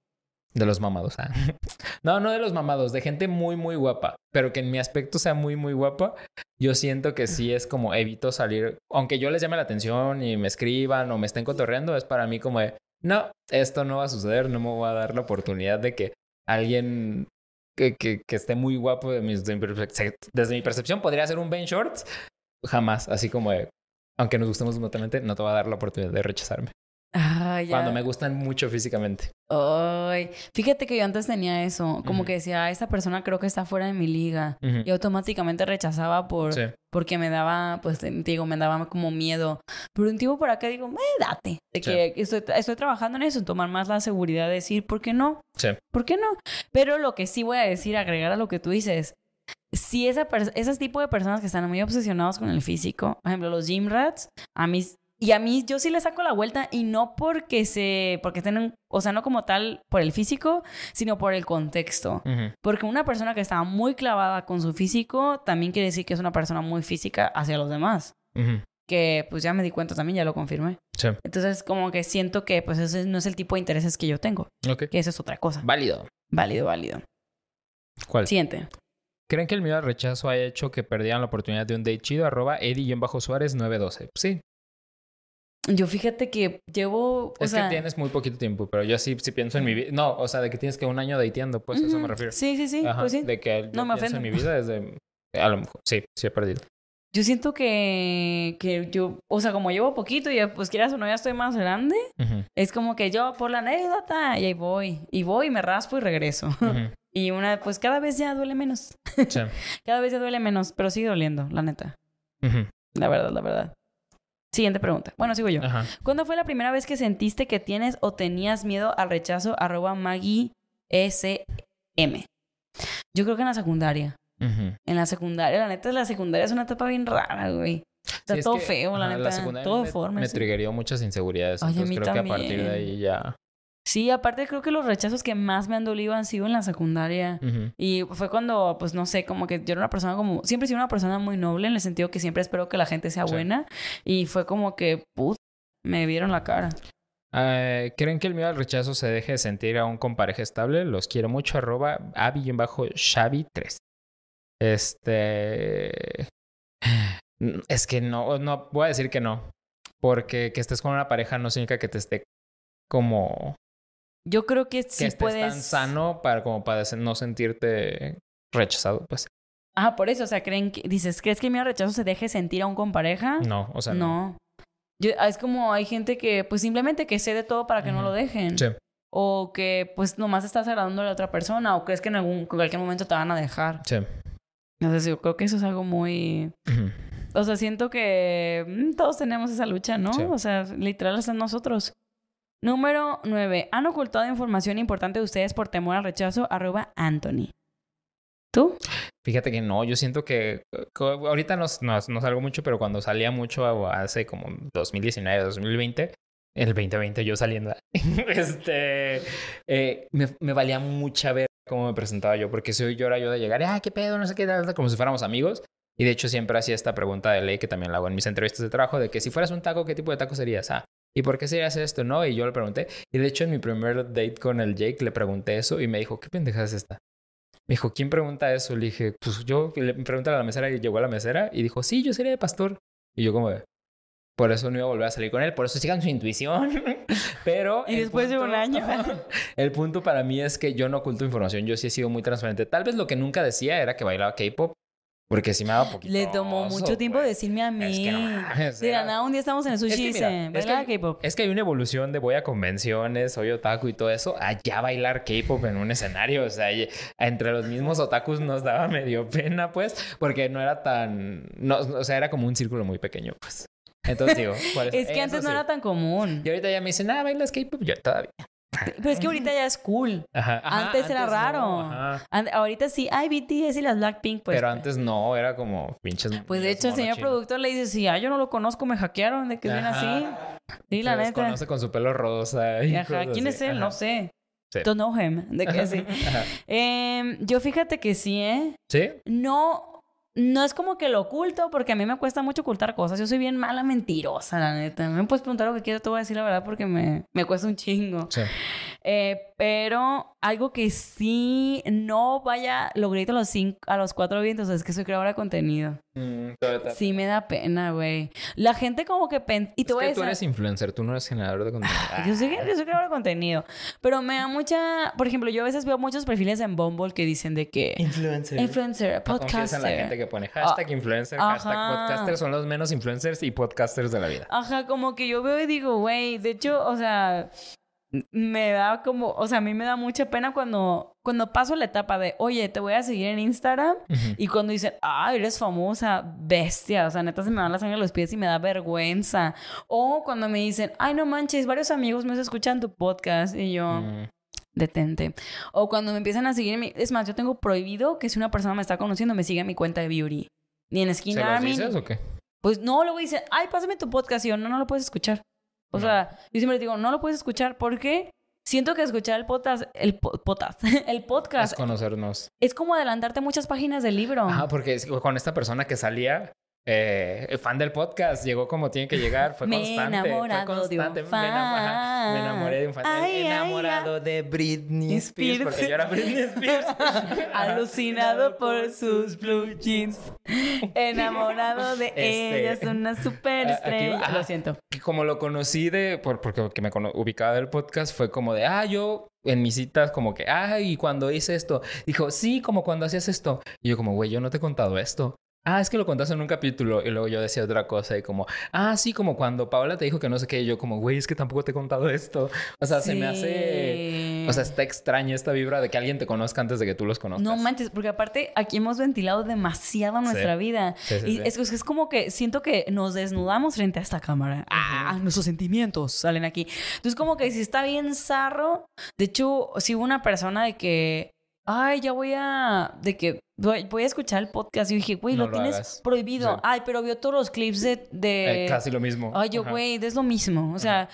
De los mamados. ah. No, no de los mamados, de gente muy, muy guapa. Pero que en mi aspecto sea muy, muy guapa. Yo siento que sí es como evito salir. Aunque yo les llame la atención y me escriban o me estén cotorreando, es para mí como de no, esto no va a suceder, no me voy a dar la oportunidad de que alguien que, que, que esté muy guapo de de mi perce- desde mi percepción podría ser un Ben Shorts. Jamás, así como de, aunque nos gustemos mutuamente, no te va a dar la oportunidad de rechazarme. Ay, ya. Cuando me gustan mucho físicamente. Ay, fíjate que yo antes tenía eso, como Ujú. que decía, "Ah, esta persona creo que está fuera de mi liga. Ujú. Y automáticamente rechazaba por, Sí. porque me daba, pues te digo, me daba como miedo. Pero un tiempo por acá digo, eh, date. De Sí. que estoy, estoy trabajando en eso, tomar más la seguridad de decir, ¿por qué no? Sí. ¿Por qué no? Pero lo que sí voy a decir, agregar a lo que tú dices, si esa ese tipo de personas que están muy obsesionados con el físico, por ejemplo, los gym rats, a mí, y a mí yo sí le saco la vuelta y no porque se, porque estén, o sea, no como tal por el físico, sino por el contexto. Porque una persona que está muy clavada con su físico también quiere decir que es una persona muy física hacia los demás. Que pues ya me di cuenta también, ya lo confirmé. Sí. Entonces como que siento que pues ese no es el tipo de intereses que yo tengo. Ok. Que eso es otra cosa. Válido. Válido, válido. ¿Cuál? Siguiente. ¿Creen que el miedo al rechazo ha hecho que perdieran la oportunidad de un date chido? Arroba Eddie-Suárez 912. Sí. Yo fíjate que llevo, o es sea... que tienes muy poquito tiempo, pero yo sí, sí pienso en mi vida. No, o sea, de que tienes que un año dateando, pues a eso me refiero. Sí, sí, sí, Ajá, pues sí. De que yo No me pienso en mi vida desde... A lo mejor, sí, sí he perdido. Yo siento que, que yo, o sea, como llevo poquito y pues quieras o no, ya estoy más grande, Ujú, es como que yo por la anécdota y ahí voy, y voy, me raspo y regreso. ujú. y una, pues cada vez ya duele menos. Sí. Cada vez ya duele menos, pero sigue doliendo, la neta. La verdad, la verdad. Siguiente pregunta. Bueno, sigo yo. Ajá. ¿Cuándo fue la primera vez que sentiste que tienes o tenías miedo al rechazo? Arroba Maggie SM. Yo creo que en la secundaria. En la secundaria, la neta, la secundaria es una etapa bien rara, güey. Está Sí, es todo que, feo, la ajá, neta. secundaria todo me, deforme. Me sí. triggerió muchas inseguridades. Ay, a entonces mí creo que a partir de ahí ya... Sí, aparte creo que los rechazos que más me han dolido han sido en la secundaria. Y fue cuando, pues no sé, como que yo era una persona como, siempre he sido una persona muy noble en el sentido que siempre espero que la gente sea Sí. buena. Y fue como que, put, me vieron la cara. Eh, ¿Creen que el miedo al rechazo se deje de sentir aún con pareja estable? Los quiero mucho. Arroba Abby-Shavi3. Este... Es que no, no, voy a decir que no. Porque que estés con una pareja no significa que te esté como... Yo creo que que sí estés puedes... tan sano para como para no sentirte rechazado, pues. Ah, por eso, o sea, creen que, dices, ¿crees que al rechazo se deje sentir aún con pareja? No, o sea, no. no. Yo- ah, es como hay gente que, pues simplemente que cede todo para que no lo dejen. Sí. O que, pues nomás estás agradando a la otra persona. O crees que en algún, en cualquier momento te van a dejar. Sí. Entonces, yo creo que eso es algo muy. O sea, siento que mm, todos tenemos esa lucha, ¿no? Sí. O sea, literal en nosotros. Número 9. ¿Han ocultado información importante de ustedes por temor al rechazo? Arroba Anthony. ¿Tú? Fíjate que no, yo siento que ahorita no, no, no salgo mucho, pero cuando salía mucho hace como 2019, 2020, el 2020 yo saliendo, este, eh, me, me valía mucha ver cómo me presentaba yo, porque soy yo era yo de llegar, ah, qué pedo, no sé qué, tal, tal", como si fuéramos amigos. Y de hecho siempre hacía esta pregunta de ley que también la hago en mis entrevistas de trabajo, de que si fueras un taco, ¿qué tipo de taco serías? Ah, ¿y por qué serías esto? No, y yo le pregunté. Y de hecho en mi primer date con el Jake le pregunté eso y me dijo, ¿qué pendejada es esta? Me dijo, ¿quién pregunta eso? Le dije, pues yo. Le pregunté a la mesera y llegó a la mesera y dijo, sí, yo sería de pastor. Y yo como por eso no iba a volver a salir con él, por eso sigan su intuición. Pero... Y después de un año. el punto para mí es que yo no oculto información, yo sí he sido muy transparente. Tal vez lo que nunca decía era que bailaba K-pop, Porque sí me daba poquito. Le tomó mucho tiempo güey. decirme a mí. Es que no mames, de la era- nada un día estamos en el sushi y Es que es ¿verdad que- K-pop? Es que hay una evolución de voy a convenciones, soy otaku y todo eso, a ya bailar K-pop en un escenario. O sea, entre los mismos otakus nos daba medio pena, pues, porque no era tan. No, o sea, era como un círculo muy pequeño, pues. Entonces digo, por eso- Es que eso antes no sí. era tan común. Y ahorita ya me dicen, ah, bailas K-pop, yo todavía. Pero es que ahorita ya es cool. Ajá, ajá, Antes era no, raro. ahorita sí, hay BTS y las Blackpink, pues. Pero antes no, era como pinches. Pues de hecho el señor productor le dice, sí, ah, yo no lo conozco, me hackearon de que es bien así. Sí, la Se neta. desconoce con su pelo rosa. y Ajá, cosas ¿quién así. es él? Ajá. No sé. Sí. Don't know him. De que sí. Ajá. Em, yo fíjate que sí, ¿eh? ¿Sí? No, no es como que lo oculto, porque a mí me cuesta mucho ocultar cosas. Yo soy bien mala mentirosa, la neta. Me puedes preguntar lo que quieras, te voy a decir la verdad porque me, me cuesta un chingo. Sí. Eh, pero algo que sí no vaya, lo grito a los cinco, a los cuatro vientos, es que soy creadora de contenido. Mm, Sí me da pena, güey. La gente como que pen- y Es que tú eres influencer, tú no eres generador de contenido. yo soy, yo soy creadora de contenido, pero me da mucha, por ejemplo, yo a veces veo muchos perfiles en Bumble que dicen de que influencer. influencer, No confíes en la gente podcaster. Que pone hashtag influencer, hashtag podcaster. Son los menos influencers y podcasters de la vida. Ajá, como que yo veo y digo, güey, de hecho, o sea, me da como, o sea, a mí me da mucha pena cuando, cuando paso la etapa de, oye, te voy a seguir en Instagram. Y cuando dicen, ah, eres famosa, bestia, o sea, neta se me van la sangre a los pies y me da vergüenza. O cuando me dicen, ay, no manches, varios amigos me escuchan tu podcast y yo, Mm, detente. O cuando me empiezan a seguir, es más, yo tengo prohibido que si una persona me está conociendo me siga en mi cuenta de beauty. Ni en ¿Se Skin los Army, dices o qué? pues no, luego dicen, ay, pásame tu podcast. Y yo, no, no lo puedes escuchar. O No. sea, yo siempre les digo, no lo puedes escuchar porque siento que escuchar el podcast, el po- podcast, el podcast Es conocernos. es como adelantarte muchas páginas del libro. Ajá, porque con esta persona que salía, eh, fan del podcast, llegó como tiene que llegar, fue me constante. enamorado fue constante. de un Me, fan. me enamoré de un fan. Ay, ay, enamorado de Britney Spears, Spears. porque yo era Britney Spears. Alucinado por sus blue jeans. Enamorado de Este, ella, es una superestrella. aquí-. Lo siento. Y como lo conocí de, por, porque que me ubicaba del podcast, fue como de, ah, yo en mis citas como que, ah, y cuando hice esto, dijo, sí, como cuando hacías esto. Y yo como, güey, yo no te he contado esto. Ah, es que lo contaste en un capítulo y luego yo decía otra cosa y como, ah, sí, como cuando Paola te dijo que no sé qué, y yo como, güey, es que tampoco te he contado esto. O sea, se me hace, o sea, está extraña esta vibra de que alguien te conozca antes de que tú los conozcas. No manches, porque aparte aquí hemos ventilado demasiado nuestra Sí. vida. Sí, y. Es, es como que siento que nos desnudamos frente a esta cámara. Ah, nuestros sentimientos salen aquí. Entonces, como que si está bien zarro. De hecho, si hubo una persona de que, ay, ya voy a, de que voy, a escuchar el podcast. Y dije, güey, No lo, lo tienes hagas. prohibido. Sí. Ay, pero vio todos los clips de. de... Eh, casi lo mismo. Ay, yo, güey, es lo mismo. O sea,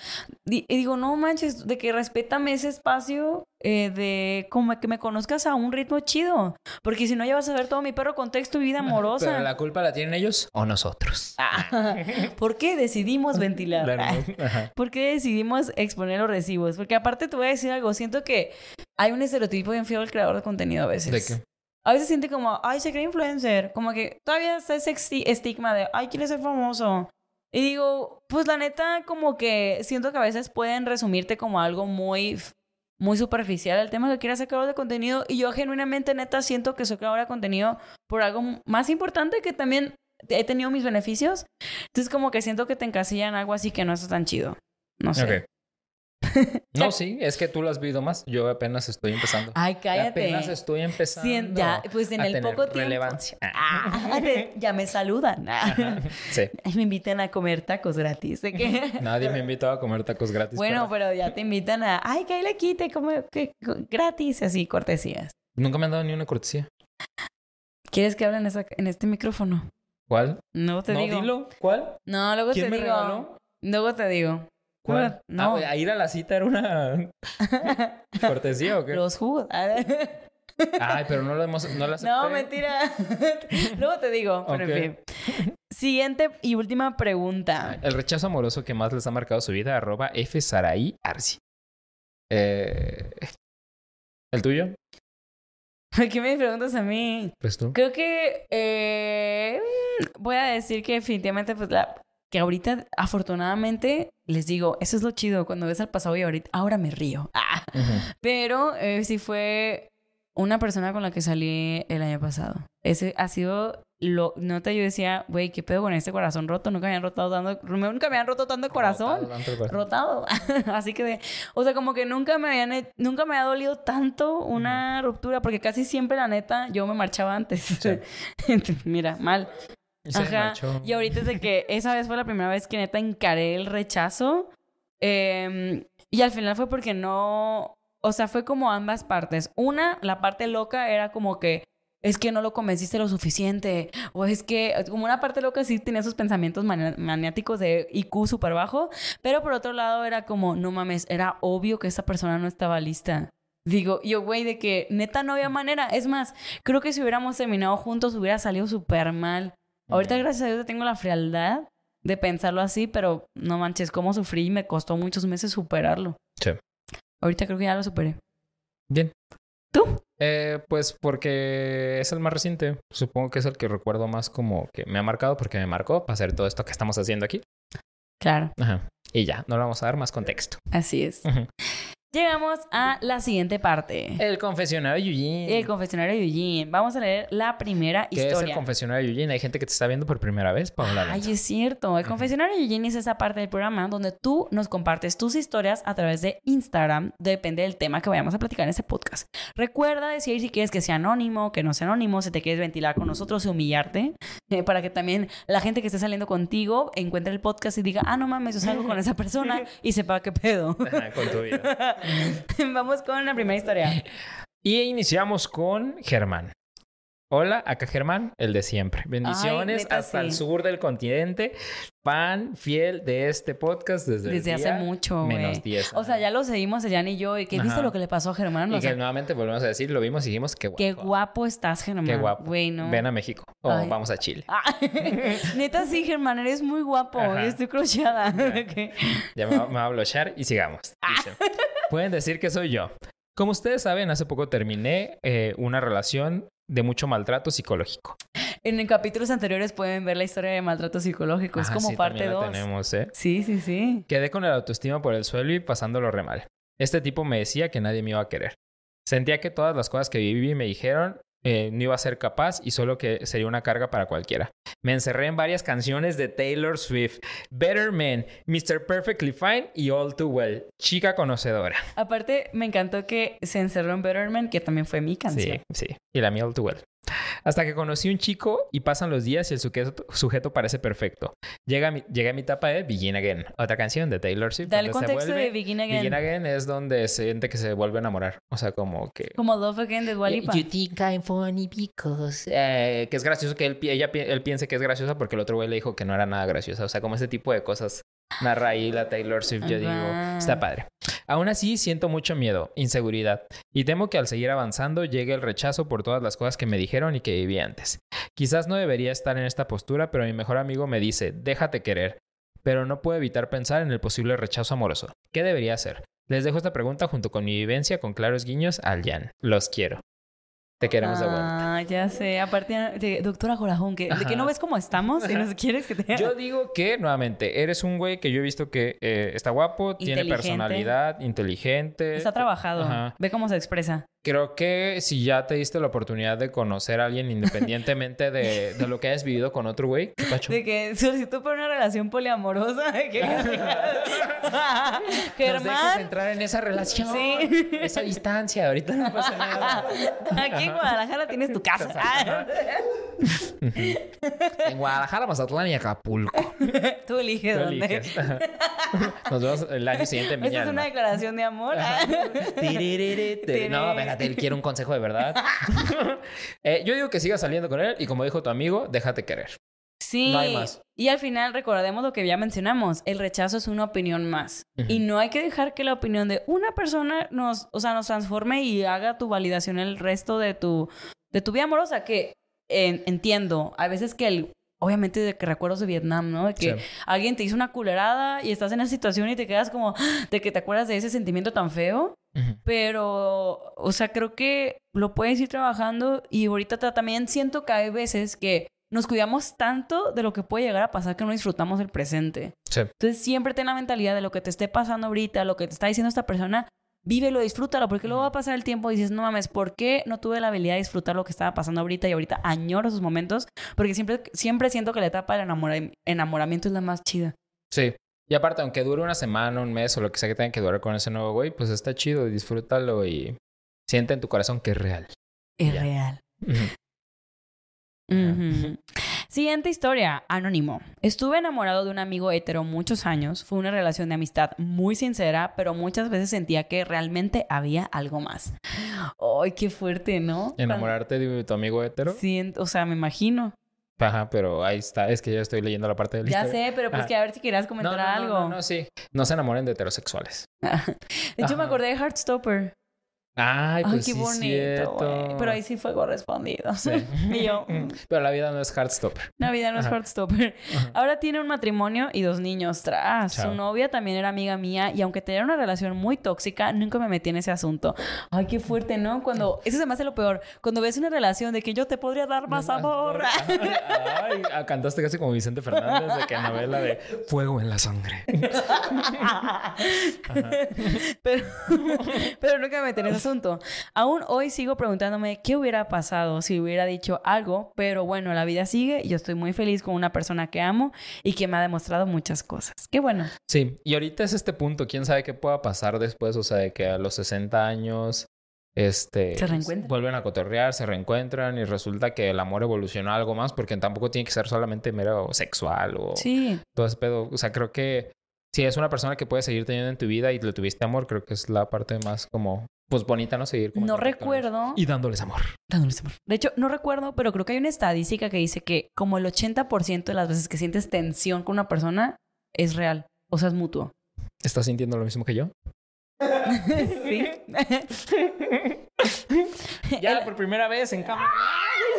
di- y digo, no manches, de que respétame ese espacio eh, de como que me conozcas a un ritmo chido. Porque si no, ya vas a ver todo mi perro contexto y vida amorosa. Pero la culpa la tienen ellos o nosotros. Ah, ¿Por qué decidimos ventilar? Claro. ¿Por qué decidimos exponer los recibos? Porque aparte te voy a decir algo, siento que hay un estereotipo bien feo del creador de contenido a veces. ¿De qué? A veces siente como, ay, se cree influencer. Como que todavía está ese esti- estigma de, ay, quiere ser famoso. Y digo, pues la neta, como que siento que a veces pueden resumirte como algo muy, muy superficial el tema que quieras ser creador de contenido. Y yo genuinamente, neta, siento que soy creadora de contenido por algo más importante que también he tenido mis beneficios. Entonces, como que siento que te encasillan en algo así que no está tan chido. No sé. Ok. No, sí, es que tú lo has vivido más. Yo apenas estoy empezando. Ay, cállate. Apenas estoy empezando. Sí, ya, pues en a el tener poco tiempo. relevancia. Ah, te- ya me saludan. Sí. Me invitan a comer tacos gratis. ¿De qué? Nadie me invitó a comer tacos gratis. bueno, pero pero ya te invitan a. Ay, le quite, come que- gratis, así, cortesías. nunca me han dado ni una cortesía. ¿Quieres que hable en, esa- en este micrófono? ¿Cuál? No te no, digo. dilo. ¿Cuál? No, luego ¿Quién te me digo. regaló? Luego te digo. ¿Cuál? No. Ah, a ir a la cita era una cortesía o qué? Los jugos. Ay, pero no lo hemos, no acepté. no, mentira. luego te digo. Pero en fin. Siguiente y última pregunta. El rechazo amoroso que más les ha marcado su vida, arroba F Saraí Arsi. Eh, ¿El tuyo? ¿Por qué me preguntas a mí? Pues tú. Creo que eh, voy a decir que definitivamente, pues la, que ahorita, afortunadamente, les digo, eso es lo chido, cuando ves al pasado y ahorita, ahora me río. Ah. Pero eh, sí fue una persona con la que salí el año pasado. Ese ha sido lo nota yo decía, güey, qué pedo con este corazón roto, nunca me habían rotado tanto, nunca me habían roto tanto el corazón. Rotado. Así que de, o sea, como que nunca me habían nunca me ha dolido tanto una ruptura porque casi siempre la neta yo me marchaba antes. Mira, mal. Ajá. Y ahorita es de que esa vez fue la primera vez que neta encaré el rechazo. Em, y al final fue porque no, o sea, fue como ambas partes. Una, la parte loca era como que es que no lo convenciste lo suficiente, o es que como una parte loca sí tenía esos pensamientos maniáticos de IQ súper bajo, pero por otro lado era como, no mames, era obvio que esa persona no estaba lista. Digo, yo, güey, de que neta no había manera. Es más, creo que si hubiéramos terminado juntos hubiera salido súper mal. Ahorita, gracias a Dios, tengo la frialdad de pensarlo así, pero no manches, cómo sufrí y me costó muchos meses superarlo. Sí. Ahorita creo que ya lo superé. Bien. ¿Tú? Eh, pues porque es el más reciente. Supongo que es el que recuerdo más como que me ha marcado porque me marcó para hacer todo esto que estamos haciendo aquí. Claro. Ajá. Y ya, no le vamos a dar más contexto. Así es. Llegamos a la siguiente parte. El confesionario de Eugene. El confesionario de Eugene. Vamos a leer la primera ¿Qué historia. es el confesionario de Eugene? Hay gente que te está viendo por primera vez, Paula. Ay, es cierto. El confesionario de Eugene es esa parte del programa donde tú nos compartes tus historias a través de Instagram. Depende del tema que vayamos a platicar en ese podcast. Recuerda decir si quieres que sea anónimo, que no sea anónimo, si te quieres ventilar con nosotros y humillarte, eh, para que también la gente que esté saliendo contigo encuentre el podcast y diga, ah, no mames, yo salgo con esa persona y sepa qué pedo. con tu vida. Vamos con la primera historia. Y iniciamos con Germán. Hola, acá Germán, el de siempre. Bendiciones hasta el sur del continente. Fan fiel de este podcast desde, desde hace mucho. Menos 10. O sea, ya lo seguimos, Elian y yo. ¿Y qué viste lo que le pasó a Germán? Y que nuevamente volvemos a decir, lo vimos y dijimos que guapo. Qué guapo estás, Germán. Qué guapo. Ven a México. O vamos a Chile. Ah, neta, sí, Germán, eres muy guapo. Estoy crocheada. Ya, me, va, a blochar y sigamos. Ah. Pueden decir que soy yo. Como ustedes saben, hace poco terminé eh, una relación de mucho maltrato psicológico. En capítulos anteriores pueden ver la historia de maltrato psicológico. es como parte 2. tenemos, ¿eh? Sí, sí, sí. Quedé con el autoestima por el suelo y pasándolo re mal. Este tipo me decía que nadie me iba a querer. Sentía que todas las cosas que viví me dijeron eh, no iba a ser capaz y solo que sería una carga para cualquiera. Me encerré en varias canciones de Taylor Swift, Better Man, Mr. Perfectly Fine y All Too Well, chica conocedora. Aparte, me encantó que se encerró en Better Man, que también fue mi canción. Sí, sí, y la mía All Too Well. Hasta que conocí un chico y pasan los días y el sujeto, parece perfecto. Llega a mi, a mi etapa de Begin Again, otra canción de Taylor Swift. Dale el contexto de Begin Again. Begin Again es donde se siente que se vuelve a enamorar. O sea, como que... Como Love Again de Dua You think I'm funny because... Eh, que es gracioso que él, ella, él piense que es graciosa porque el otro güey le dijo que no era nada graciosa. O sea, como ese tipo de cosas narra ahí la Taylor Swift, yo digo, está padre. Aún así, siento mucho miedo, inseguridad, y temo que al seguir avanzando llegue el rechazo por todas las cosas que me dijeron y que viví antes. Quizás no debería estar en esta postura, pero mi mejor amigo me dice, déjate querer, pero no puedo evitar pensar en el posible rechazo amoroso. ¿Qué debería hacer? Les dejo esta pregunta junto con mi vivencia con claros guiños al Jan. Los quiero. Te queremos de vuelta. Ya sé. Aparte, de, doctora Jorajón, que, ¿de que no ves cómo estamos? Si nos quieres que te... Yo digo que, nuevamente, eres un güey que yo he visto que eh, está guapo, tiene personalidad, inteligente. Está trabajado. Ve cómo se expresa creo que si ya te diste la oportunidad de conocer a alguien independientemente de, de lo que hayas vivido con otro güey, ¿qué pacho? De que solicitó por una relación poliamorosa. Que... Germán. Nos dejes entrar en esa relación. Sí. Esa distancia, ahorita no pasa nada. Aquí en Guadalajara tienes tu casa. en Guadalajara, Mazatlán y Acapulco. Tú eliges Tú dónde. Eliges. Nos vemos el año siguiente en Esta es una declaración de amor. no, venga él quiere un consejo de verdad. Eh, yo digo que siga saliendo con él y como dijo tu amigo, déjate querer. Sí. No hay más. Y al final recordemos lo que ya mencionamos, el rechazo es una opinión más. Y no hay que dejar que la opinión de una persona nos, o sea, nos transforme y haga tu validación el resto de tu, de tu vida amorosa, que entiendo, a veces que el obviamente de que recuerdos de Vietnam, ¿no? De que alguien te hizo una culerada y estás en esa situación y te quedas como de que te acuerdas de ese sentimiento tan feo. Pero, o sea, creo que lo puedes ir trabajando y ahorita también siento que hay veces que nos cuidamos tanto de lo que puede llegar a pasar que no disfrutamos el presente. Entonces siempre ten la mentalidad de lo que te esté pasando ahorita, lo que te está diciendo esta persona, vívelo, disfrútalo, porque luego va a pasar el tiempo y dices, no mames, ¿por qué no tuve la habilidad de disfrutar lo que estaba pasando ahorita y ahorita añoro esos momentos? Porque siempre, siempre siento que la etapa del enamora- enamoramiento es la más chida. Sí. Y aparte, aunque dure una semana, un mes o lo que sea que tenga que durar con ese nuevo güey, pues está chido, disfrútalo y siente en tu corazón que es real. Es Ya. real. Siguiente historia, anónimo. Estuve enamorado de un amigo hetero muchos años. Fue una relación de amistad muy sincera, pero muchas veces sentía que realmente había algo más. Ay, qué fuerte, ¿no? Enamorarte de tu amigo hetero. Sí, o sea, me imagino. Ajá, pero ahí está. Es que yo estoy leyendo la parte de la Ya historia. sé, pero pues Ajá. que a ver si querías No, comentar no, no, algo. No, no, sí. No se enamoren de heterosexuales. De hecho, me acordé de Heartstopper. Ay, Ay, pues qué sí, bonito. güey. Pero ahí sí fue correspondido. Sí. y yo, mm, Pero la vida no es Heartstopper. Navidad no es. Heartstopper. Ajá. Ahora tiene un matrimonio y dos niños. Tras. Su novia también era amiga mía y aunque tenía una relación muy tóxica, nunca me metí en ese asunto. Ay, qué fuerte, ¿no? Cuando... Eso se me hace lo peor. Cuando ves una relación de que yo te podría dar más amor. Ay, ah, cantaste casi como Vicente Fernández de que novela de Fuego en la sangre. pero, pero nunca me metí en ese asunto. Aún hoy sigo preguntándome qué hubiera pasado si hubiera dicho algo, pero bueno, la vida sigue y yo estoy muy feliz con una persona que amo y que me ha demostrado muchas cosas. Qué bueno. Sí, y ahorita es este punto. ¿Quién sabe qué pueda pasar después? O sea, de que a los 60 años... Este, Se reencuentran. vuelven a cotorrear, se reencuentran y resulta que el amor evolucionó a algo más porque tampoco tiene que ser solamente mero sexual o Sí. todo ese pedo. O sea, creo que si es una persona que puedes seguir teniendo en tu vida y le tuviste amor, creo que es la parte más como, pues bonita, ¿no? Seguir como No recuerdo. Y dándoles amor. Dándoles amor. De hecho, no recuerdo, pero creo que hay una estadística que dice que como el 80% de las veces que sientes tensión con una persona es real. O sea, es mutuo. ¿Estás sintiendo lo mismo que yo? sí. Ya, por primera vez en cámara.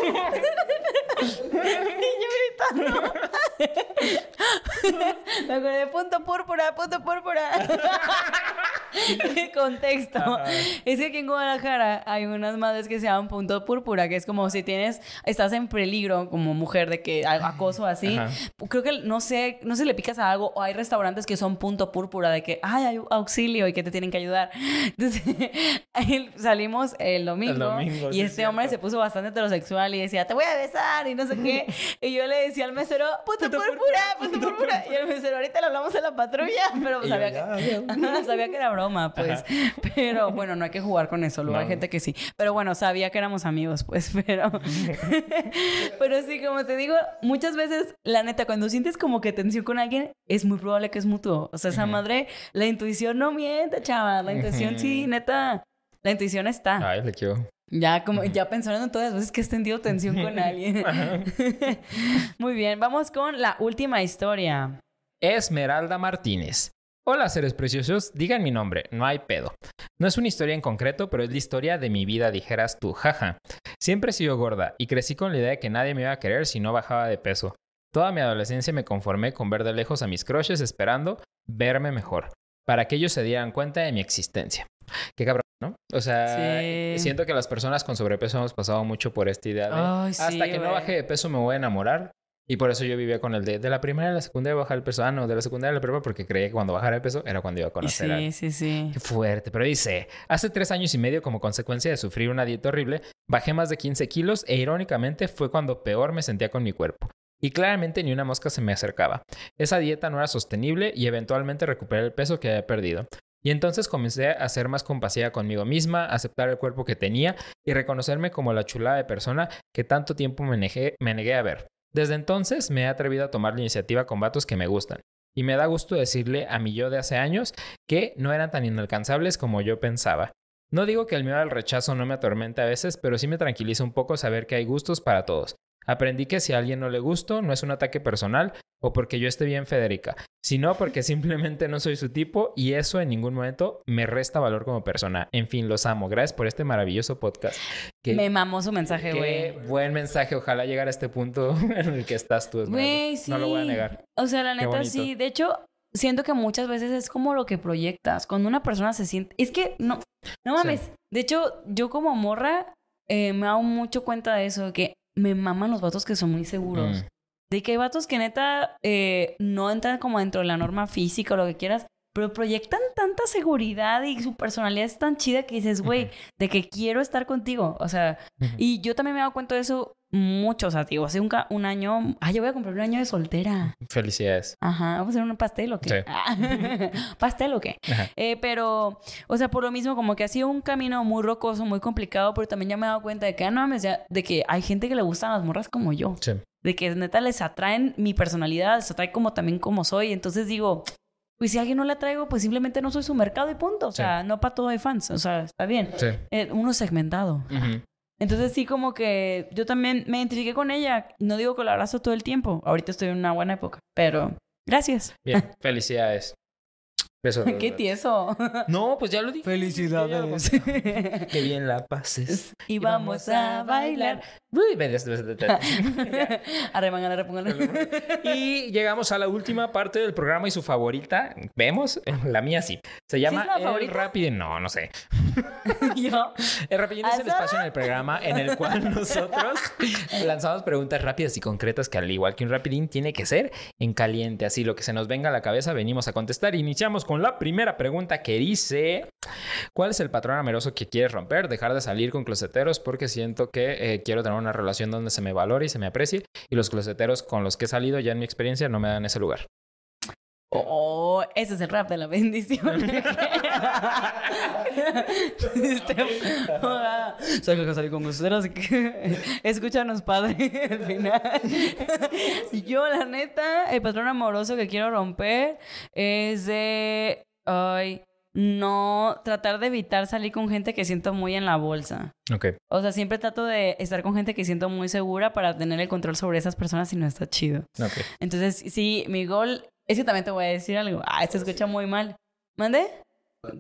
Y yo gritando. Me acordé de punto púrpura, punto púrpura. Contexto. Ajá. Es que aquí en Guadalajara hay unas madres que se llaman punto púrpura, que es como si tienes, estás en peligro como mujer de que a- acoso así. Ajá. Creo que no sé, no sé, le picas a algo o hay restaurantes que son punto púrpura de que, ay, hay auxilio y que te tienen que ayudar. Entonces, salimos el domingo, El domingo, y sí, este es hombre se puso bastante heterosexual y decía, te voy a besar y no sé qué. Y yo le decía al mesero, punto púrpura, punto púrpura. Y el mesero, ahorita le hablamos en la patrulla, pero Y yo, sabía, ya, que, sabía que era broma, pues. Pero bueno, no hay que jugar con eso, luego hay gente que sí. Pero bueno, sabía que éramos amigos, pues, pero... pero sí, como te digo, muchas veces, la neta, cuando sientes como que tensión con alguien, es muy probable que es mutuo. O sea, esa madre, la intuición no miente, chaval. La intuición sí, neta. La intuición está. Ay, le quiero. Ya, como, ya pensando en todas las veces que has tenido tensión con alguien. Muy bien, vamos con la última historia. Esmeralda Martínez. Hola seres preciosos, digan mi nombre, no hay pedo. No es una historia en concreto, pero es la historia de mi vida, dijeras tú, jaja. Siempre he sido gorda y crecí con la idea de que nadie me iba a querer si no bajaba de peso. Toda mi adolescencia me conformé con ver de lejos a mis crushes esperando verme mejor, para que ellos se dieran cuenta de mi existencia. Qué cabrón, ¿no? O sea, Sí. siento que las personas con sobrepeso hemos pasado mucho por esta idea de Ay, sí, hasta que no baje de peso me voy a enamorar. Y por eso yo vivía con el de, de la primaria a la secundaria bajar el peso. Ah, no, de la secundaria a la prepa porque creía que cuando bajara de peso era cuando iba a conocer a Sí, sí, sí. Qué fuerte, pero dice, hace tres años y medio como consecuencia de sufrir una dieta horrible, bajé más de 15 kilos e irónicamente fue cuando peor me sentía con mi cuerpo. Y claramente ni una mosca se me acercaba. Esa dieta no era sostenible y eventualmente recuperé el peso que había perdido. Y entonces comencé a ser más compasiva conmigo misma, aceptar el cuerpo que tenía y reconocerme como la chulada de persona que tanto tiempo me negué, me negué a ver. Desde entonces me he atrevido a tomar la iniciativa con vatos que me gustan. Y me da gusto decirle a mi yo de hace años que no eran tan inalcanzables como yo pensaba. No digo que el miedo al rechazo no me atormente a veces, pero sí me tranquiliza un poco saber que hay gustos para todos. Aprendí que si a alguien no le gusto, no es un ataque personal o porque yo esté bien Federica, sino porque simplemente no soy su tipo y eso en ningún momento me resta valor como persona. En fin, los amo. Gracias por este maravilloso podcast. Qué, Me mamó su mensaje, qué güey. buen mensaje. Ojalá llegar a este punto en el que estás tú. Güey, sí. No lo voy a negar. O sea, la Qué neta sí. De hecho, siento que muchas veces es como lo que proyectas. Cuando una persona se siente. Es que no. No mames. Sí. De hecho, yo como morra eh, me hago mucho cuenta de eso, de que me maman los vatos que son muy seguros. Mm. De que hay vatos que neta eh, no entran como dentro de la norma física o lo que quieras, pero proyectan tanta seguridad y su personalidad es tan chida que dices, güey, de que quiero estar contigo. O sea, y yo también me he dado cuenta de eso mucho. O sea, digo, hace un, año, ah, yo voy a comprar un año de soltera. Felicidades. Ajá, vamos a hacer un pastel o qué. Sí. Ah, pastel o qué. Eh, pero, o sea, por lo mismo, como que ha sido un camino muy rocoso, muy complicado, pero también ya me he dado cuenta de que, ah, no mames, ya- de que hay gente que le gustan las morras como yo. Sí. De que neta les atraen mi personalidad, les atrae como también como soy. Entonces digo, pues si a alguien no le atraigo, pues simplemente no soy su mercado y punto. O Sí. sea, no para todo hay fans. O sea, está bien. Sí. Eh, uno segmentado. Entonces sí como que yo también me identifiqué con ella. No digo que la abrazo todo el tiempo. Ahorita estoy en una buena época. Pero gracias. Bien, felicidades. Besos. Qué tieso. No, pues ya lo dije. Felicidades. Qué bien la pases. y vamos a bailar. Y llegamos a la última parte del programa y su favorita. ¿Vemos? La mía sí. Se llama es la El favorita? Rapidín. No, no sé. Yo. El Rapidín es el espacio en el programa en el cual nosotros lanzamos preguntas rápidas y concretas que al igual que un Rapidín tiene que ser en caliente. Así lo que se nos venga a la cabeza venimos a contestar. Iniciamos con la primera pregunta que dice... ¿Cuál es el patrón amoroso que quieres romper? Dejar de salir con closeteros porque siento que eh, quiero tener una relación donde se me valore y se me aprecie. Y los closeteros con los que he salido ya en mi experiencia no me dan ese lugar. Oh, ese es el rap de la bendición. Este, que salí con escúchanos, padre, al final. Yo, la neta, el patrón amoroso que quiero romper es de. Ay, no. Tratar de evitar salir con gente que siento muy en la bolsa. Ok. O sea, siempre trato de estar con gente que siento muy segura para tener el control sobre esas personas y no está chido. Ok. Entonces, sí, mi gol, es que también te voy a decir algo. Ah, se escucha muy mal. ¿Mande?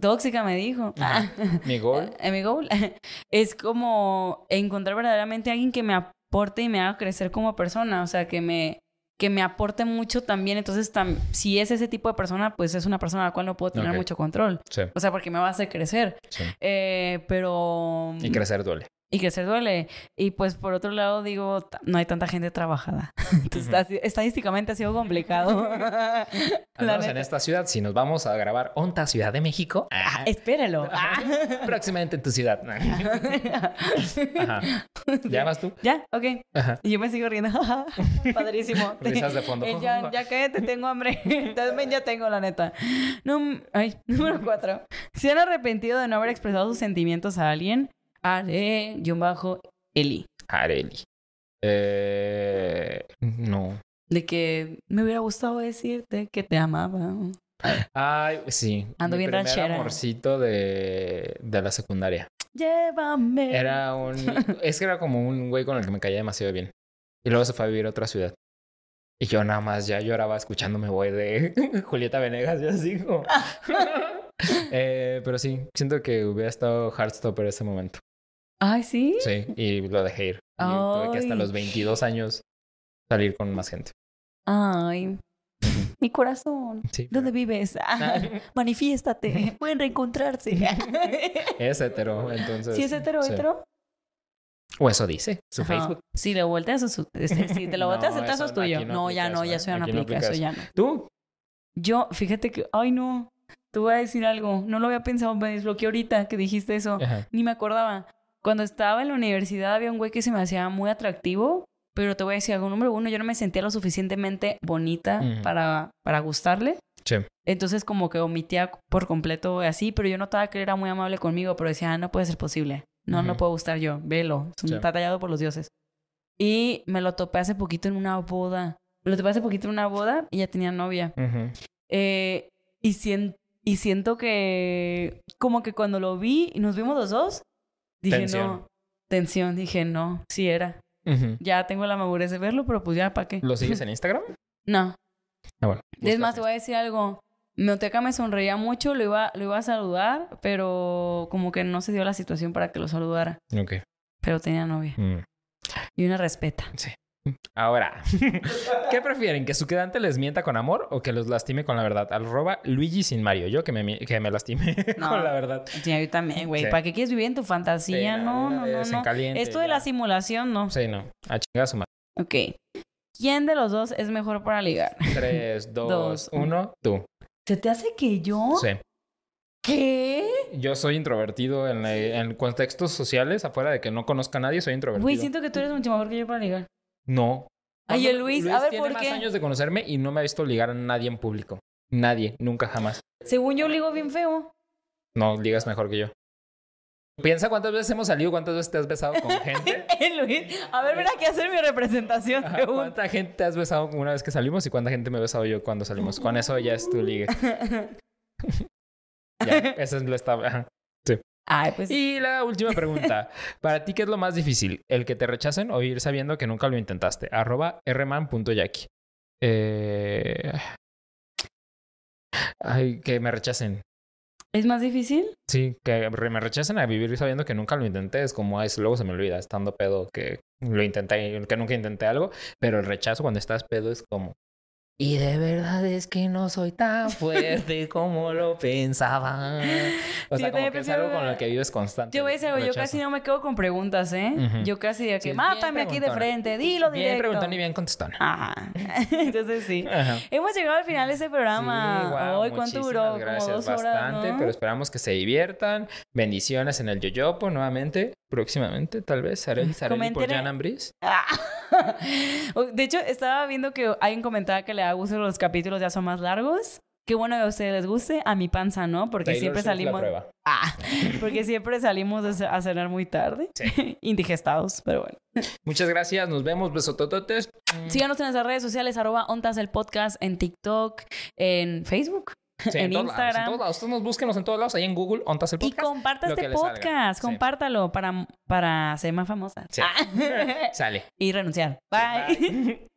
Tóxica me dijo. Ah. Mi gol. Eh, mi goal es como encontrar verdaderamente a alguien que me aporte y me haga crecer como persona. O sea, que me, que me aporte mucho también. Entonces, tam- si es ese tipo de persona, pues es una persona a la cual no puedo tener mucho control. Sí. O sea, porque me va a hacer crecer. sí. Eh, pero... Y crecer duele. Y crecer duele. Y pues por otro lado digo, no hay tanta gente trabajada. Entonces estadísticamente ha sido complicado. La Andamos en esta ciudad. Si nos vamos a grabar Onta, Ciudad de México. Ah, espéralo. Ah. Próximamente en tu ciudad. Ajá. ¿Ya vas tú? ya, ok. Ajá. Y yo me sigo riendo. Padrísimo. Risas de fondo. Eh, ya, ya cállate, tengo hambre. También ya tengo, la neta. Ay, número cuatro. ¿Se han arrepentido de no haber expresado sus sentimientos a alguien? Haré, yo bajo, Eli. Areli. Eh, no. De que me hubiera gustado decirte que te amaba. Ay, sí. Ando Mi bien primer ranchera. amorcito de, de la secundaria. Llévame. Era un... Es que era como un güey con el que me caía demasiado bien. Y luego se fue a vivir a otra ciudad. Y yo nada más ya lloraba escuchándome güey de Julieta Venegas. Yo así como... Eh, pero sí, siento que hubiera estado Heartstopper ese momento. Ay, ¿sí? Sí, y lo dejé ir. Y tuve que hasta los 22 años salir con más gente. Ay, mi corazón. Sí. ¿Dónde vives? Ah, manifiéstate. Pueden reencontrarse. Es hetero, entonces. ¿Sí es hetero, sí. hetero? O eso dice su Ajá. Facebook. Si lo volteas, su- este, si te lo No, volteas, el caso eso es tuyo. no No, ya no, eso, ya ¿eh? soy no no aplica eso, eso. ya no. ¿Tú? Yo, fíjate que, ay no, te voy a decir algo. No lo había pensado, me desbloqueé ahorita que dijiste eso. Ajá. Ni me acordaba. Cuando estaba en la universidad había un güey que se me hacía muy atractivo, pero te voy a decir algo. Número uno, yo no me sentía lo suficientemente bonita para, para gustarle. Sí. Entonces como que omitía por completo así, pero yo notaba que él era muy amable conmigo, pero decía, ah, no puede ser posible. No, no puedo gustar yo. Velo. Es un- Sí. Está tallado por los dioses. Y me lo topé hace poquito en una boda. Me lo topé hace poquito en una boda y ya tenía novia. Ujú. Eh, y, sien- y siento que como que cuando lo vi y nos vimos los dos, dije Tensión. no. Tensión. Dije no, sí era. Ya tengo la madurez de verlo, pero pues ya, ¿para qué? ¿Lo sigues en Instagram? No. Ah, bueno. Es más, te voy a decir algo. Meoteca me sonreía mucho, lo iba, lo iba a saludar, pero como que no se dio la situación para que lo saludara. Ok. Pero tenía novia. Mm. Y una respeta. Ahora, ¿qué prefieren? ¿Que su quedante les mienta con amor o que los lastime con la verdad? Arroba Luigi sin Mario. Yo que me, que me lastime No. con la verdad. Sí, yo también, güey. Sí. ¿Para qué quieres vivir en tu fantasía? Sí, no, no, no, no. caliente, Esto de ya. la simulación, no. Sí, no. A chingar a su madre. Ok. ¿Quién de los dos es mejor para ligar? 3, 2, Dos, 1. Tú. ¿Se te hace que yo? Sí. ¿Qué? Yo soy introvertido en, la- en contextos sociales, afuera de que no conozca a nadie, soy introvertido. Güey, siento que tú eres mucho mejor que yo para ligar. No. Ay, el Luis, a ver, tiene ¿por más qué? años de conocerme y no me ha visto ligar a nadie en público. Nadie, nunca jamás. Según yo ligo bien feo. No, ligas mejor que yo. Piensa cuántas veces hemos salido, cuántas veces te has besado con gente. Luis. A ver, ven aquí a hacer mi representación. Ajá. ¿Cuánta gente te has besado una vez que salimos y cuánta gente me he besado yo cuando salimos? Con eso ya es tu ligue. Ya, esa es la estaba. Ay, pues. Y la última pregunta. ¿Para ti qué es lo más difícil? ¿El que te rechacen o ir sabiendo que nunca lo intentaste? Arroba rman.yaki. Eh... Ay, que me rechacen. ¿Es más difícil? Sí, que me rechacen a vivir sabiendo que nunca lo intenté. Es como, ay, luego se me olvida, estando pedo, que lo intenté, que nunca intenté algo. Pero el rechazo cuando estás pedo es como, y de verdad es que no soy tan fuerte como lo pensaba. O sea, como que es algo con lo que vives constante. Yo voy a decir algo, yo casi no me quedo con preguntas, ¿eh? Yo casi de que Sí, bien mátame aquí de frente, dilo Bien directo. preguntón y bien contestón. Ajá. Entonces sí. Ajá. Hemos llegado al final de este programa. Sí, Hoy, ¿cuánto duró? Como Gracias, dos horas, bastante, ¿no? pero esperamos que se diviertan. Bendiciones en el Yoyopo nuevamente, próximamente, tal vez. Sareli, Sareli por Jan Ambris. Ah. De hecho, estaba viendo que alguien comentaba que le da gusto los capítulos ya son más largos. Qué bueno que a ustedes les guste. A mi panza no, porque Taylor siempre la salimos. Ah, porque siempre salimos a cenar muy tarde. Indigestados, pero bueno. Muchas gracias, nos vemos, besotototes. Síganos en nuestras redes sociales, arroba ontas el podcast, en TikTok, en Facebook, Sí, en todos lados, en Instagram. todos lados. Ustedes nos búsquenos en todos lados, ahí en Google, Ontas el y Podcast. comparta lo este podcast, Sí. compártalo para, para ser más famosa. Sí. Ah. Sale. y renunciar. Bye.